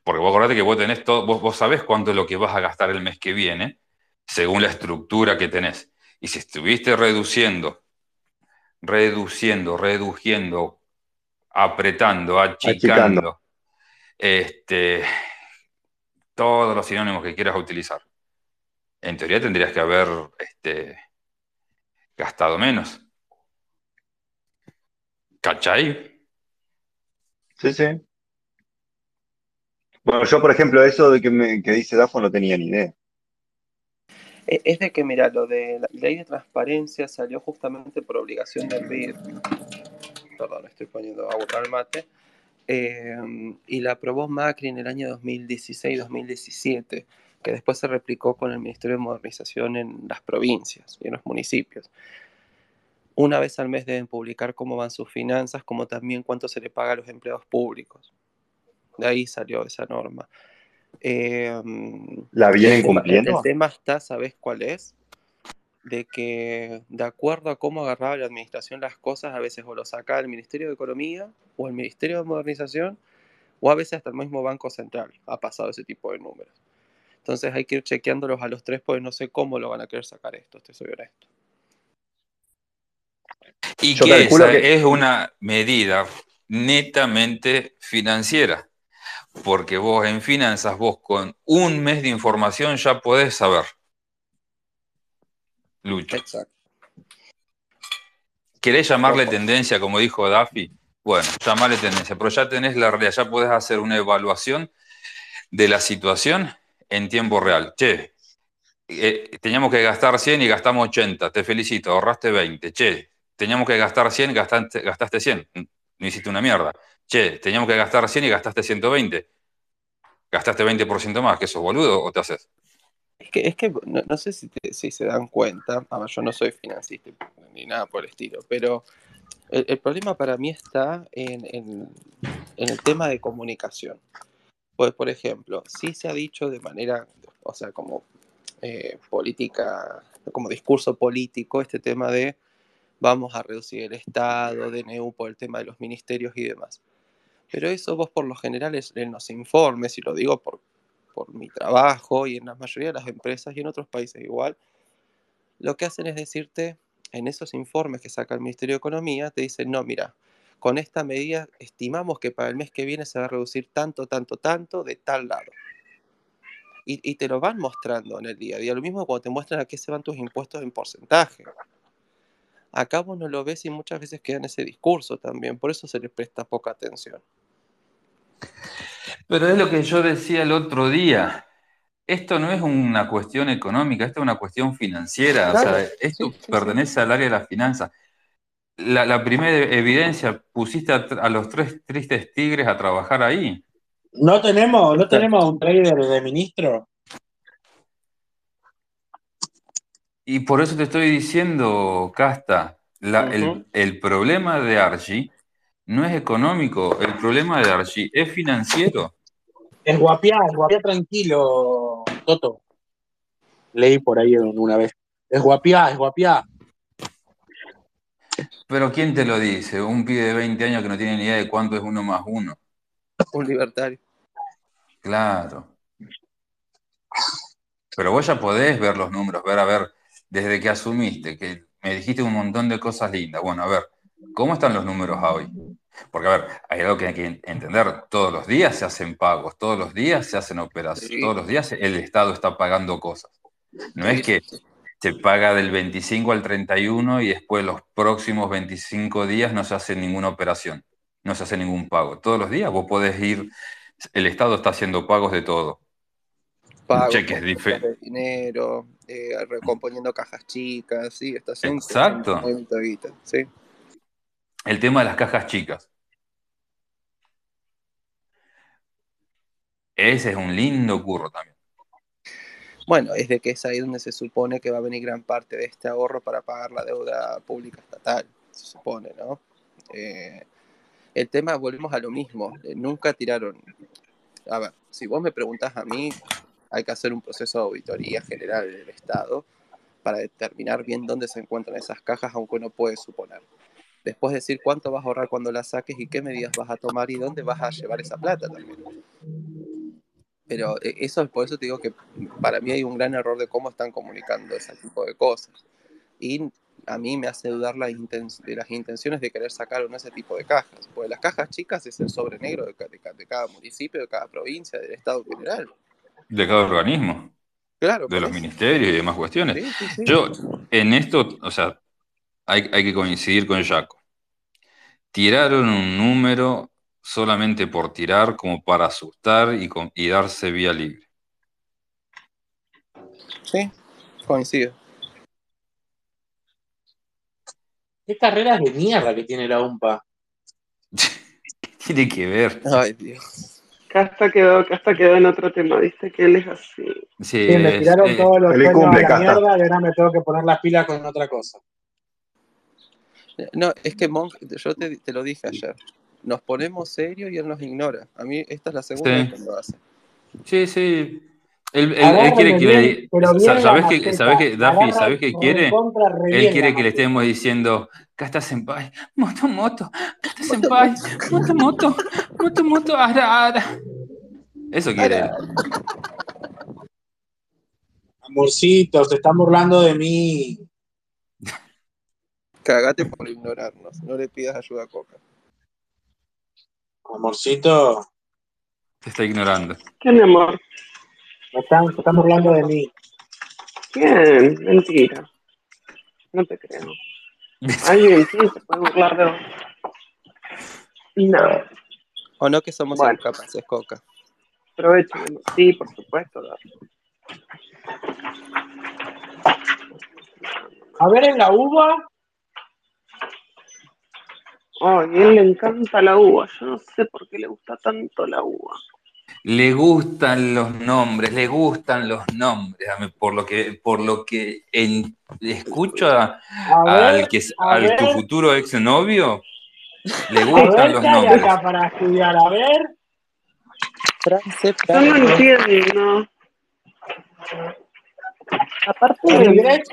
Porque vos acordate que vos tenés todo, vos, vos sabés cuánto es lo que vas a gastar el mes que viene, según la estructura que tenés. Y si estuviste reduciendo, reduciendo, reduciendo, apretando, achicando, este, todos los sinónimos que quieras utilizar en teoría tendrías que haber este, gastado menos. ¿Cachai? Sí, sí. Bueno, yo, por ejemplo, eso de que, me, que dice Dafo no tenía ni idea. E, es de que, mira, lo de la ley de transparencia salió justamente por obligación del BID. Perdón, estoy poniendo agua al mate. Eh, y la aprobó Macri en el año 2016-2017 que después se replicó con el Ministerio de Modernización en las provincias y en los municipios. Una vez al mes deben publicar cómo van sus finanzas, como también cuánto se le paga a los empleados públicos. De ahí salió esa norma. Em, ¿La vienen cumpliendo? El tema está, ¿sabes cuál es? De que de acuerdo a cómo agarraba la administración las cosas, a veces o lo saca el Ministerio de Economía o el Ministerio de Modernización o a veces hasta el mismo Banco Central ha pasado ese tipo de números. Entonces hay que ir chequeándolos a los tres porque no sé cómo lo van a querer sacar esto, te soy honesto. Y que esa es una medida netamente financiera, porque vos en finanzas, vos con un mes de información ya podés saber. Lucho. Exacto. ¿Querés llamarle tendencia, como dijo Daffy? Bueno, llamarle tendencia, pero ya tenés la realidad, ya podés hacer una evaluación de la situación en tiempo real. Che, eh, teníamos que gastar 100 y gastamos 80, te felicito, ahorraste 20. Che, teníamos que gastar 100 y gastaste, gastaste 100, no hiciste una mierda. Che, teníamos que gastar 100 y gastaste 120. Gastaste 20% más, que sos boludo o te haces. Es que, es que no, sé si, si, se dan cuenta, yo no soy financista ni nada por el estilo, pero el, problema para mí está en, en, el tema de comunicación. Pues, por ejemplo, sí se ha dicho de manera, o sea, como eh, política, como discurso político, este tema de vamos a reducir el Estado, DNU por el tema de los ministerios y demás. Pero eso vos por lo general es en los informes, y lo digo por, por mi trabajo y en la mayoría de las empresas y en otros países igual, lo que hacen es decirte en esos informes que saca el Ministerio de Economía, te dicen, no, mira, con esta medida estimamos que para el mes que viene se va a reducir tanto, tanto, tanto de tal lado. Y, y te lo van mostrando en el día a día. Lo mismo cuando te muestran a qué se van tus impuestos en porcentaje. Acá vos no lo ves y muchas veces queda en ese discurso también, por eso se le presta poca atención. Pero es lo que yo decía el otro día. Esto no es una cuestión económica, esto es una cuestión financiera. o sea, esto pertenece al área de las finanzas. La, primera evidencia, pusiste a, los tres tristes tigres a trabajar ahí. No tenemos, no tenemos un trader de ministro. Y por eso te estoy diciendo, Casta, el, problema de Archie no es económico, el problema de Archie es financiero. Es guapiá, es guapiá tranquilo, Toto. Leí por ahí una vez. Es guapiá, es guapiá. Pero ¿quién te lo dice? Un pibe de 20 años que no tiene ni idea de cuánto es uno más uno. Un libertario. Claro. Pero vos ya podés ver los números, ver a ver desde que asumiste, que me dijiste un montón de cosas lindas. Bueno, a ver, ¿cómo están los números hoy? Porque, a ver, hay algo que hay que entender. Todos los días se hacen pagos, todos los días se hacen operaciones, todos los días el Estado está pagando cosas. No es que se paga del 25 al 31 y después los próximos 25 días no se hace ninguna operación, no se hace ningún pago. Todos los días vos podés ir, el Estado está haciendo pagos de todo. Pagos, cheques de dinero, eh, recomponiendo cajas chicas, sí, está haciendo Exacto. sí. El tema de las cajas chicas. Ese es un lindo curro también. Bueno, es de que es ahí donde se supone que va a venir gran parte de este ahorro para pagar la deuda pública estatal, se supone, ¿no? Eh, el tema, volvemos a lo mismo, eh, nunca tiraron... A ver, si vos me preguntás a mí, hay que hacer un proceso de auditoría general del Estado para determinar bien dónde se encuentran esas cajas, aunque uno puede suponer. Después decir cuánto vas a ahorrar cuando las saques y qué medidas vas a tomar y dónde vas a llevar esa plata también. Pero eh, eso por eso te digo que para mí hay un gran error de cómo están comunicando ese tipo de cosas. Y a mí me hace dudar la de las intenciones de querer sacar uno ese tipo de cajas. Porque las cajas chicas es el sobre negro de, de cada municipio, de cada provincia, del Estado en general de cada organismo. Claro. De los ministerios y demás cuestiones. Yo, en esto, o sea, hay, que coincidir con Jaco. Tiraron un número solamente por tirar, como para asustar y, y darse vía libre. Sí, coincido. ¿Qué carreras de mierda que tiene la UMPA? *laughs* tiene que ver? Ay, Dios. Casta quedó, Casta quedó en otro tema, viste que él es así. Sí, me tiraron todos los sueños a la mierda y ahora me tengo que poner las pilas con otra cosa. No, es que Monk, yo te, te lo dije ayer, nos ponemos serios y él nos ignora. A mí esta es la segunda vez que lo hace. Sí, sí. Él, él, él quiere que le, ¿sabes que, ¿sabes que, Daffy, ¿sabes qué quiere? Él quiere que le estemos diciendo, Casta Senpai, moto, moto, Casta Senpai, *laughs* moto, moto, moto, moto, ara, ara. Eso quiere él. Amorcito, se están burlando de mí. Cagate por ignorarnos, no le pidas ayuda a Coca. Amorcito. Te está ignorando. ¿Qué, amor? Están, se están burlando de mí. ¿Quién? Mentira. No te creo. Alguien sí se puede burlar de vos. No. O no que somos bueno. incapaces, Coca. Aprovecho. Sí, por supuesto. A ver, en la uva. Oh, a él le encanta la uva. Yo no sé por qué le gusta tanto la uva. Le gustan los nombres, le gustan los nombres. Por lo que, por lo que en, escucho a, a ver, al que al ver. tu futuro exnovio, le gustan a ver, los nombres. Acá para estudiar, a ver. No entiendo. Aparte de